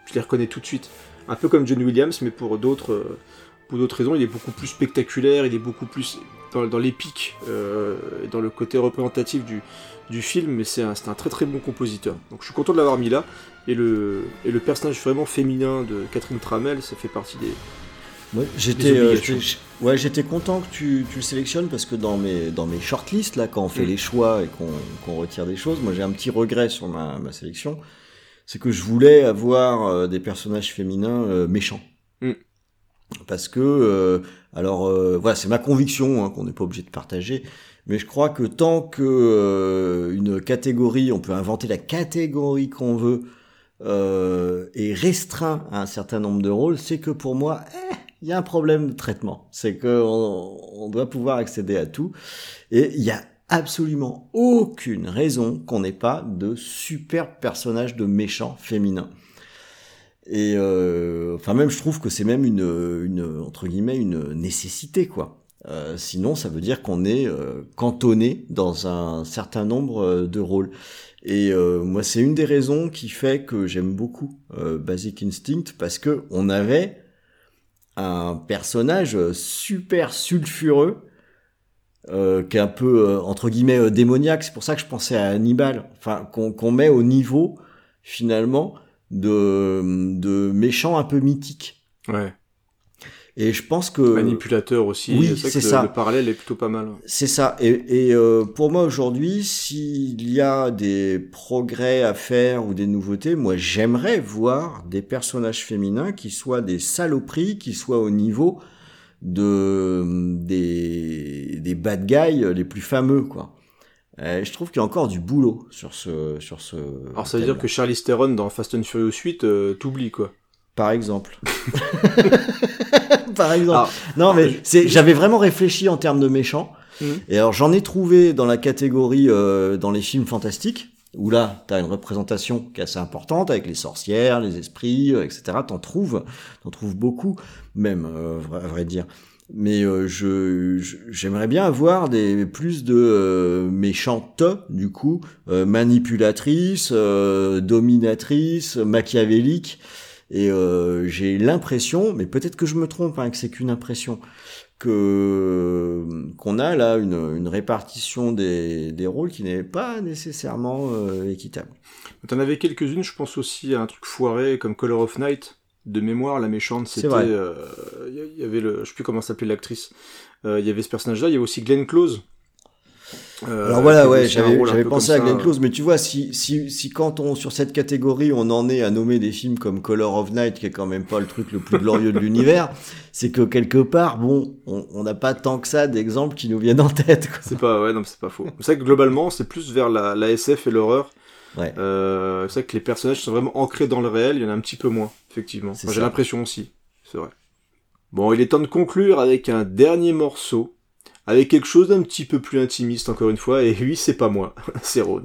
tu les reconnais tout de suite. Un peu comme John Williams, mais pour d'autres pour d'autres raisons, il est beaucoup plus spectaculaire, il est beaucoup plus dans, dans l'épique, euh, et dans le côté représentatif du, du film, mais c'est un, un très très bon compositeur. Donc je suis content de l'avoir mis là. Et le, et le personnage vraiment féminin de Catherine Tramel, ça fait partie des. Ouais, j'étais, euh, j'étais- ouais, j'étais content que tu, tu le sélectionnes parce que dans mes, dans mes shortlists, là, quand on fait Mm. les choix et qu'on qu'on retire des choses, moi j'ai un petit regret sur ma, ma sélection. C'est que je voulais avoir euh, des personnages féminins méchants. Mm. Parce que, alors, euh, voilà, c'est ma conviction hein, qu'on n'est pas obligé de partager. Mais je crois que tant que euh, une catégorie, on peut inventer la catégorie qu'on veut, euh, est restreint à un certain nombre de rôles, c'est que pour moi, eh, il y a un problème de traitement. C'est que on, on doit pouvoir accéder à tout. Et il y a absolument aucune raison qu'on n'ait pas de super personnages de méchants féminins. Et euh, enfin même je trouve que c'est même une, une entre guillemets une nécessité quoi. Euh, sinon, ça veut dire qu'on est euh, cantonné dans un certain nombre euh, de rôles. Et euh, moi, c'est une des raisons qui fait que j'aime beaucoup euh, Basic Instinct parce que on avait un personnage super sulfureux euh, qui est un peu euh, entre guillemets démoniaque. C'est pour ça que je pensais à Hannibal. Enfin, qu'on qu'on met au niveau finalement de de méchants un peu mythiques. Ouais. Et je pense que Manipulateur aussi. oui, c'est le- ça. Le parallèle est plutôt pas mal. C'est ça. Et, et, euh, pour moi aujourd'hui, s'il y a des progrès à faire ou des nouveautés, moi j'aimerais voir des personnages féminins qui soient des saloperies, qui soient au niveau de des, des bad guys les plus fameux, quoi. Euh, je trouve qu'il y a encore du boulot sur ce sur ce. Alors ça veut dire que Charlie Theron dans Fast and Furious 8 euh, t'oublies quoi. par exemple. <laughs> par exemple. Alors, Non, mais je- j'avais vraiment réfléchi en termes de méchants. Mhm. Et alors, j'en ai trouvé dans la catégorie euh, dans les films fantastiques, où là, t'as une représentation qui est assez importante avec les sorcières, les esprits, euh, etc. T'en trouves, t'en trouves beaucoup, même, euh, à vrai dire. Mais euh, je, j'aimerais bien avoir des plus de euh, méchantes, du coup, euh, manipulatrices, euh, dominatrices, machiavéliques. Et euh, j'ai l'impression, mais peut-être que je me trompe, hein, que c'est qu'une impression, que qu'on a là une, une répartition des, des rôles qui n'est pas nécessairement euh, équitable. T'en avais quelques-unes, je pense aussi à un truc foiré comme Color of Night. De mémoire, la méchante, c'était... vrai. euh, Il y- avait le... Je sais plus comment s'appelait l'actrice. Euh, Il y avait ce personnage-là, il y avait aussi Glenn Close. Euh, Alors voilà, ouais, j'avais pensé à. Glenn Close, mais tu vois, si, si, si quand on, sur cette catégorie, on en est à nommer des films comme Color of Night, qui est quand même pas le truc le plus glorieux de <laughs> l'univers, c'est que quelque part, bon, on n'a pas tant que ça d'exemples qui nous viennent en tête. C'est pas, ouais, non, c'est pas faux. C'est vrai que globalement, c'est plus vers la, la SF et l'horreur. Ouais. Euh, c'est vrai que les personnages sont vraiment ancrés dans le réel, il y en a un petit peu moins, effectivement. Enfin, J'ai l'impression aussi, c'est vrai. Bon, il est temps de conclure avec un dernier morceau, avec quelque chose d'un petit peu plus intimiste encore une fois, et oui, c'est pas moi, <laughs> c'est Ron.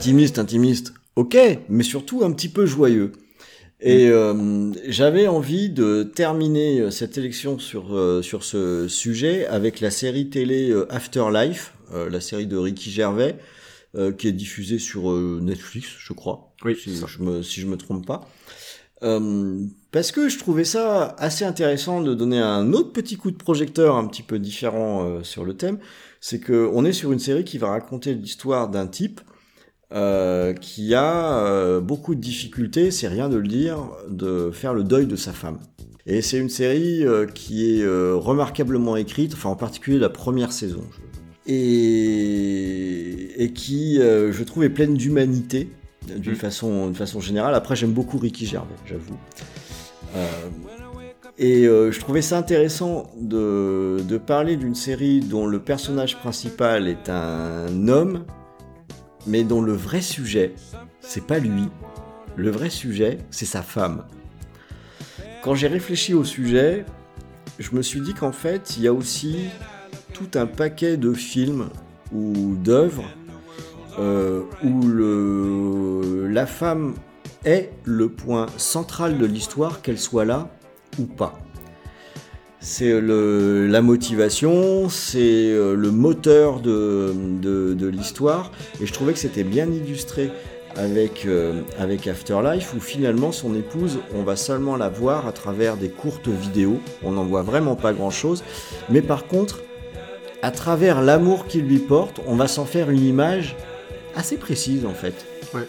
Intimiste, intimiste, ok, mais surtout un petit peu joyeux. Et euh, j'avais envie de terminer euh, cette élection sur, euh, sur ce sujet avec la série télé Afterlife, euh, la série de Ricky Gervais, qui est diffusée sur Netflix, je crois, Oui, si, ça. je me, si je me trompe pas. Parce que je trouvais ça assez intéressant de donner un autre petit coup de projecteur un petit peu différent sur le thème. C'est que on est sur une série qui va raconter l'histoire d'un type euh, qui a euh, beaucoup de difficultés, c'est rien de le dire, de faire le deuil de sa femme. Et c'est une série euh, qui est remarquablement écrite, enfin en particulier la première saison, et, et qui, je trouve, est pleine d'humanité d'une Mm. façon, d'une façon générale. Après, j'aime beaucoup Ricky Gervais, j'avoue. Et je trouvais ça intéressant de, de parler d'une série dont le personnage principal est un homme, mais dont le vrai sujet, c'est pas lui. Le vrai sujet, c'est sa femme. Quand j'ai réfléchi au sujet, je me suis dit qu'en fait, il y a aussi tout un paquet de films ou d'œuvres euh, où la femme est le point central de l'histoire, qu'elle soit là ou pas. C'est la motivation, c'est euh, le moteur de, de- de l'histoire, et je trouvais que c'était bien illustré avec, euh, avec Afterlife, où finalement son épouse, on va seulement la voir à travers des courtes vidéos, on n'en voit vraiment pas grand-chose, mais par contre, à travers l'amour qu'il lui porte, on va s'en faire une image assez précise en fait. Ouais.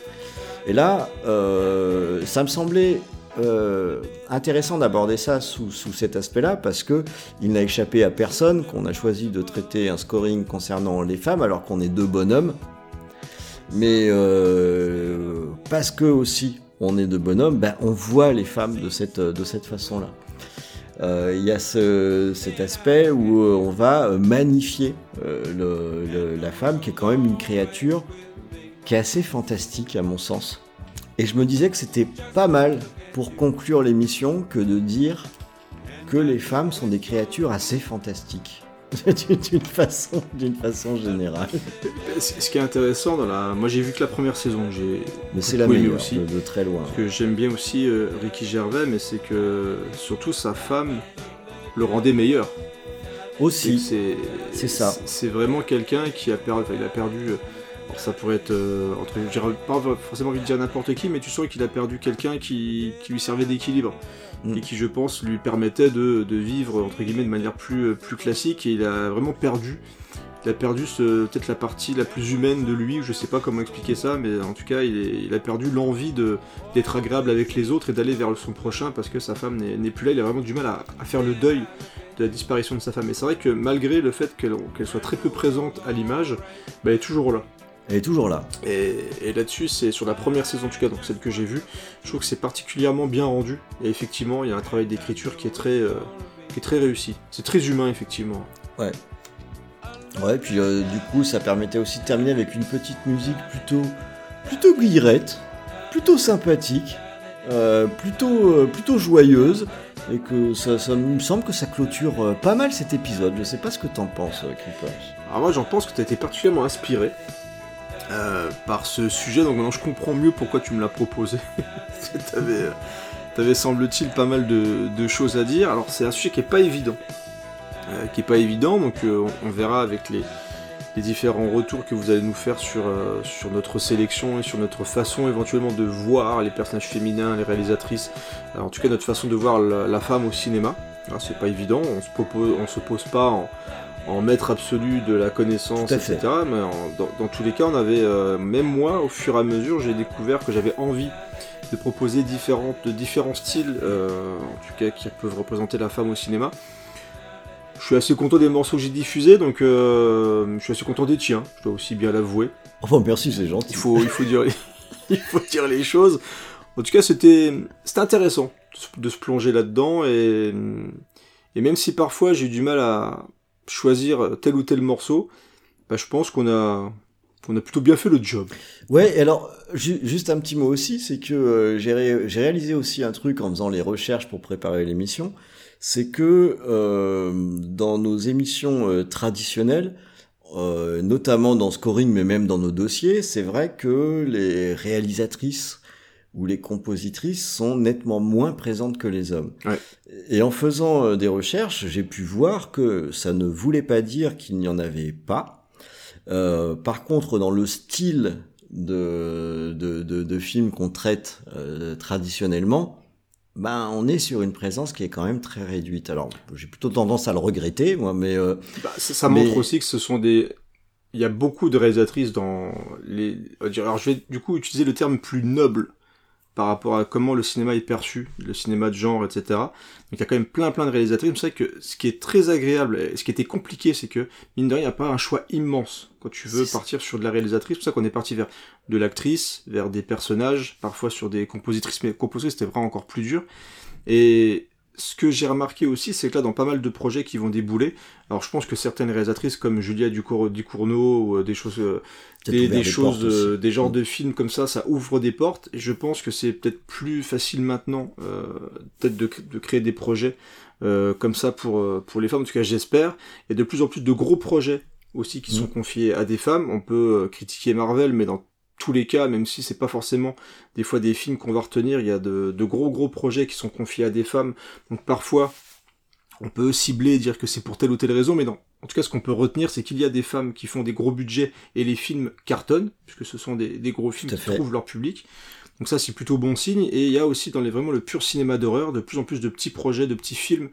Et là, euh, ça me semblait euh, intéressant d'aborder ça sous, sous cet aspect-là parce que il n'a échappé à personne qu'on a choisi de traiter un scoring concernant les femmes alors qu'on est deux bonhommes. Mais euh, parce que aussi on est deux bonhommes, ben, on voit les femmes de cette, de cette façon-là. Euh, Il y a ce- cet aspect où on va magnifier la femme qui est quand même une créature qui est assez fantastique à mon sens. Et je me disais que c'était pas mal pour conclure l'émission que de dire que les femmes sont des créatures assez fantastiques. <laughs> d'une façon, d'une façon générale. Ce qui est intéressant dans la. Moi j'ai vu que la première saison, j'ai. Mais c'est la meilleure aussi. de, de très loin. Ce que j'aime bien aussi euh, Ricky Gervais, mais c'est que surtout sa femme le rendait meilleur. Aussi, C'est c'est ça. C'est vraiment quelqu'un qui a perdu. enfin, il a perdu. euh, alors ça pourrait être euh, entre. J'ai pas forcément envie de dire n'importe qui, mais tu sens qu'il a perdu quelqu'un qui, qui lui servait d'équilibre Mm. et qui, je pense, lui permettait de, de vivre entre guillemets de manière plus plus classique. Et il a vraiment perdu. Il a perdu peut-être la partie la plus humaine de lui, je sais pas comment expliquer ça, mais en tout cas, il, est- il a perdu l'envie d'être agréable avec les autres et d'aller vers son prochain parce que sa femme n'est, plus là. Il a vraiment du mal à, à faire le deuil de la disparition de sa femme. Et c'est vrai que malgré le fait qu'elle, qu'elle soit très peu présente à l'image, bah, elle est toujours là. Elle est toujours là. Et, et là-dessus, c'est sur la première saison en tout cas, donc celle que j'ai vue, je trouve que c'est particulièrement bien rendu. Et effectivement, il y a un travail d'écriture qui est très, euh, qui est très réussi. C'est très humain, effectivement. Ouais, puis euh, du coup, ça permettait aussi de terminer avec une petite musique plutôt, plutôt guillerette, plutôt sympathique, euh, plutôt, plutôt joyeuse, et que ça, ça me semble que ça clôture pas mal cet épisode. Je sais pas ce que t'en penses, Creepers. Alors moi j'en pense que tu as été particulièrement inspiré euh, par ce sujet, donc maintenant je comprends mieux pourquoi tu me l'as proposé. <laughs> T'avais, euh, t'avais semble-t-il pas mal de, choses à dire. Alors c'est un sujet qui est pas évident. Euh, qui est pas évident, donc on, verra avec les, différents retours que vous allez nous faire sur, notre sélection et sur notre façon éventuellement de voir les personnages féminins, les réalisatrices, en tout cas notre façon de voir la, femme au cinéma. Alors, c'est pas évident, on se, propose, on se pose pas en, en maître absolu de la connaissance, etc. Mais en- dans, dans tous les cas, on avait, euh, même moi, au fur et à mesure, j'ai découvert que j'avais envie de proposer différentes, de différents styles, euh, en tout cas qui peuvent représenter la femme au cinéma. Je suis assez content des morceaux que j'ai diffusés, donc euh, je suis assez content des tiens, je dois aussi bien l'avouer. Enfin, merci, c'est gentil. Il faut, il faut dire, <laughs> il faut dire les choses. En tout cas, c'était, c'était intéressant de se- de se plonger là-dedans et, et même si parfois j'ai eu du mal à choisir tel ou tel morceau, bah, je pense qu'on a, qu'on a plutôt bien fait le job. Ouais, alors, ju- juste un petit mot aussi, c'est que euh, j'ai réalisé aussi un truc en faisant les recherches pour préparer l'émission, c'est que euh, dans nos émissions euh, traditionnelles, euh, notamment dans Scoring, mais même dans nos dossiers, c'est vrai que les réalisatrices ou les compositrices sont nettement moins présentes que les hommes. Ouais. Et en faisant euh, des recherches, j'ai pu voir que ça ne voulait pas dire qu'il n'y en avait pas. Euh, par contre, dans le style de, de, de, de films qu'on traite euh, traditionnellement, ben, on est sur une présence qui est quand même très réduite. Alors, j'ai plutôt tendance à le regretter, moi, mais euh, Bah, ça, ça Mais- montre aussi que ce sont des, il y a beaucoup de réalisatrices dans les. Alors je vais du coup utiliser le terme plus noble par rapport à comment le cinéma est perçu, le cinéma de genre, etc. Donc il y a quand même plein plein de réalisatrices. C'est vrai que ce qui est très agréable, et ce qui était compliqué, c'est que mine de rien, il n'y a pas un choix immense quand tu veux partir sur de la réalisatrice. C'est pour ça qu'on est parti vers de l'actrice, vers des personnages, parfois sur des compositrices, mais composer c'était vraiment encore plus dur. Et ce que j'ai remarqué aussi, c'est que là, dans pas mal de projets qui vont débouler, alors je pense que certaines réalisatrices comme Julia Ducour- Ducournau ou euh, des choses, euh, des, choses, euh, des genres Mm. de films comme ça, ça ouvre des portes. Et je pense que c'est peut-être plus facile maintenant, euh, peut-être de, de créer des projets euh, comme ça pour pour les femmes. En tout cas, j'espère. Il y a de plus en plus de gros projets aussi qui Mm. sont confiés à des femmes. On peut critiquer Marvel, mais dans tous les cas, même si c'est pas forcément des fois des films qu'on va retenir, il y a de, de gros gros projets qui sont confiés à des femmes. Donc parfois, on peut cibler et dire que c'est pour telle ou telle raison, mais non. En tout cas, ce qu'on peut retenir, c'est qu'il y a des femmes qui font des gros budgets et les films cartonnent, puisque ce sont des, des gros films qui fait. trouvent leur public. Donc ça, c'est plutôt bon signe. Et il y a aussi dans les, vraiment le pur cinéma d'horreur, de plus en plus de petits projets, de petits films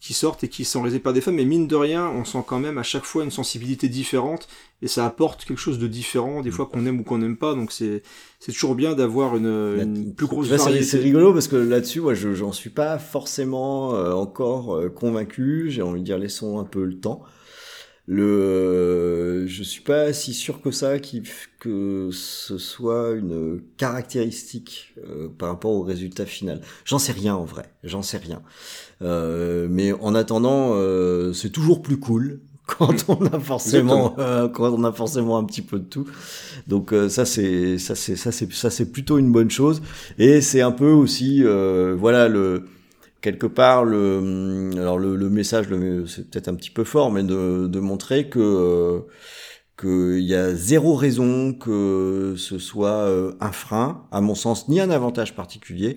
qui sortent et qui sont réalisés par des femmes. Mais mine de rien, on sent quand même à chaque fois une sensibilité différente et ça apporte quelque chose de différent, Mm. des fois qu'on aime ou qu'on n'aime pas. Donc c'est c'est toujours bien d'avoir une, une plus grosse variété. C'est rigolo parce que là-dessus, moi, je j'en suis pas forcément euh, encore euh, convaincu. J'ai envie de dire, laissons un peu le temps. Le, je suis pas si sûr que ça, que ce soit une caractéristique euh, par rapport au résultat final. J'en sais rien en vrai, j'en sais rien. Euh, mais en attendant, euh, c'est toujours plus cool <laughs> quand on a forcément, euh, quand on a forcément un petit peu de tout. Donc euh, ça c'est ça c'est ça c'est ça c'est plutôt une bonne chose. Et c'est un peu aussi euh, voilà le quelque part le hum, alors le, le message le- c'est peut-être un petit peu fort mais de, de montrer que euh, qu'il y a zéro raison que ce soit euh, un frein à mon sens ni un avantage particulier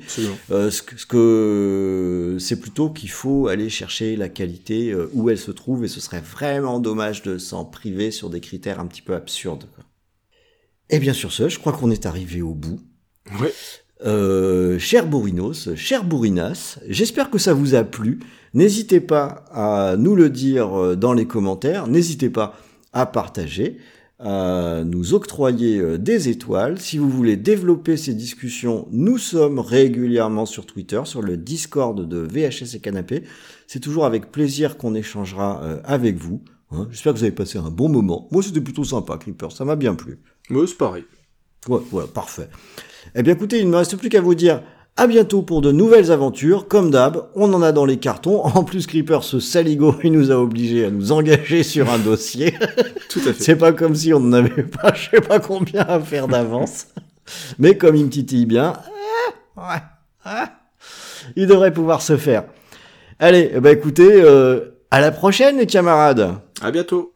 euh, ce que, ce que c'est plutôt qu'il faut aller chercher la qualité euh, où elle se trouve et ce serait vraiment dommage de s'en priver sur des critères un petit peu absurdes. Et bien sur ce, je crois qu'on est arrivé au bout. Ouais. Euh, cher Bourinos, cher Bourinas, j'espère que ça vous a plu. N'hésitez pas à nous le dire dans les commentaires. N'hésitez pas à partager, à nous octroyer euh, des étoiles. Si vous voulez développer ces discussions, nous sommes régulièrement sur Twitter, sur le Discord de VHS et Canapé. C'est toujours avec plaisir qu'on échangera euh, avec vous. hein. J'espère que vous avez passé un bon moment. Moi, c'était plutôt sympa, Creeper. Ça m'a bien plu. Ouais, c'est pareil. Ouais, voilà, parfait. Eh bien, écoutez, il ne me reste plus qu'à vous dire à bientôt pour de nouvelles aventures. Comme d'hab, on en a dans les cartons. <laughs> En plus, Creeper, ce saligo, il nous a obligés à nous engager sur un dossier. <laughs> Tout à fait. C'est pas comme si on n'en avait pas, je sais pas combien à faire d'avance. Mais comme il me titille bien, ouais, ah, il devrait pouvoir se faire. Allez, eh ben écoutez, euh, à la prochaine, les camarades. À bientôt.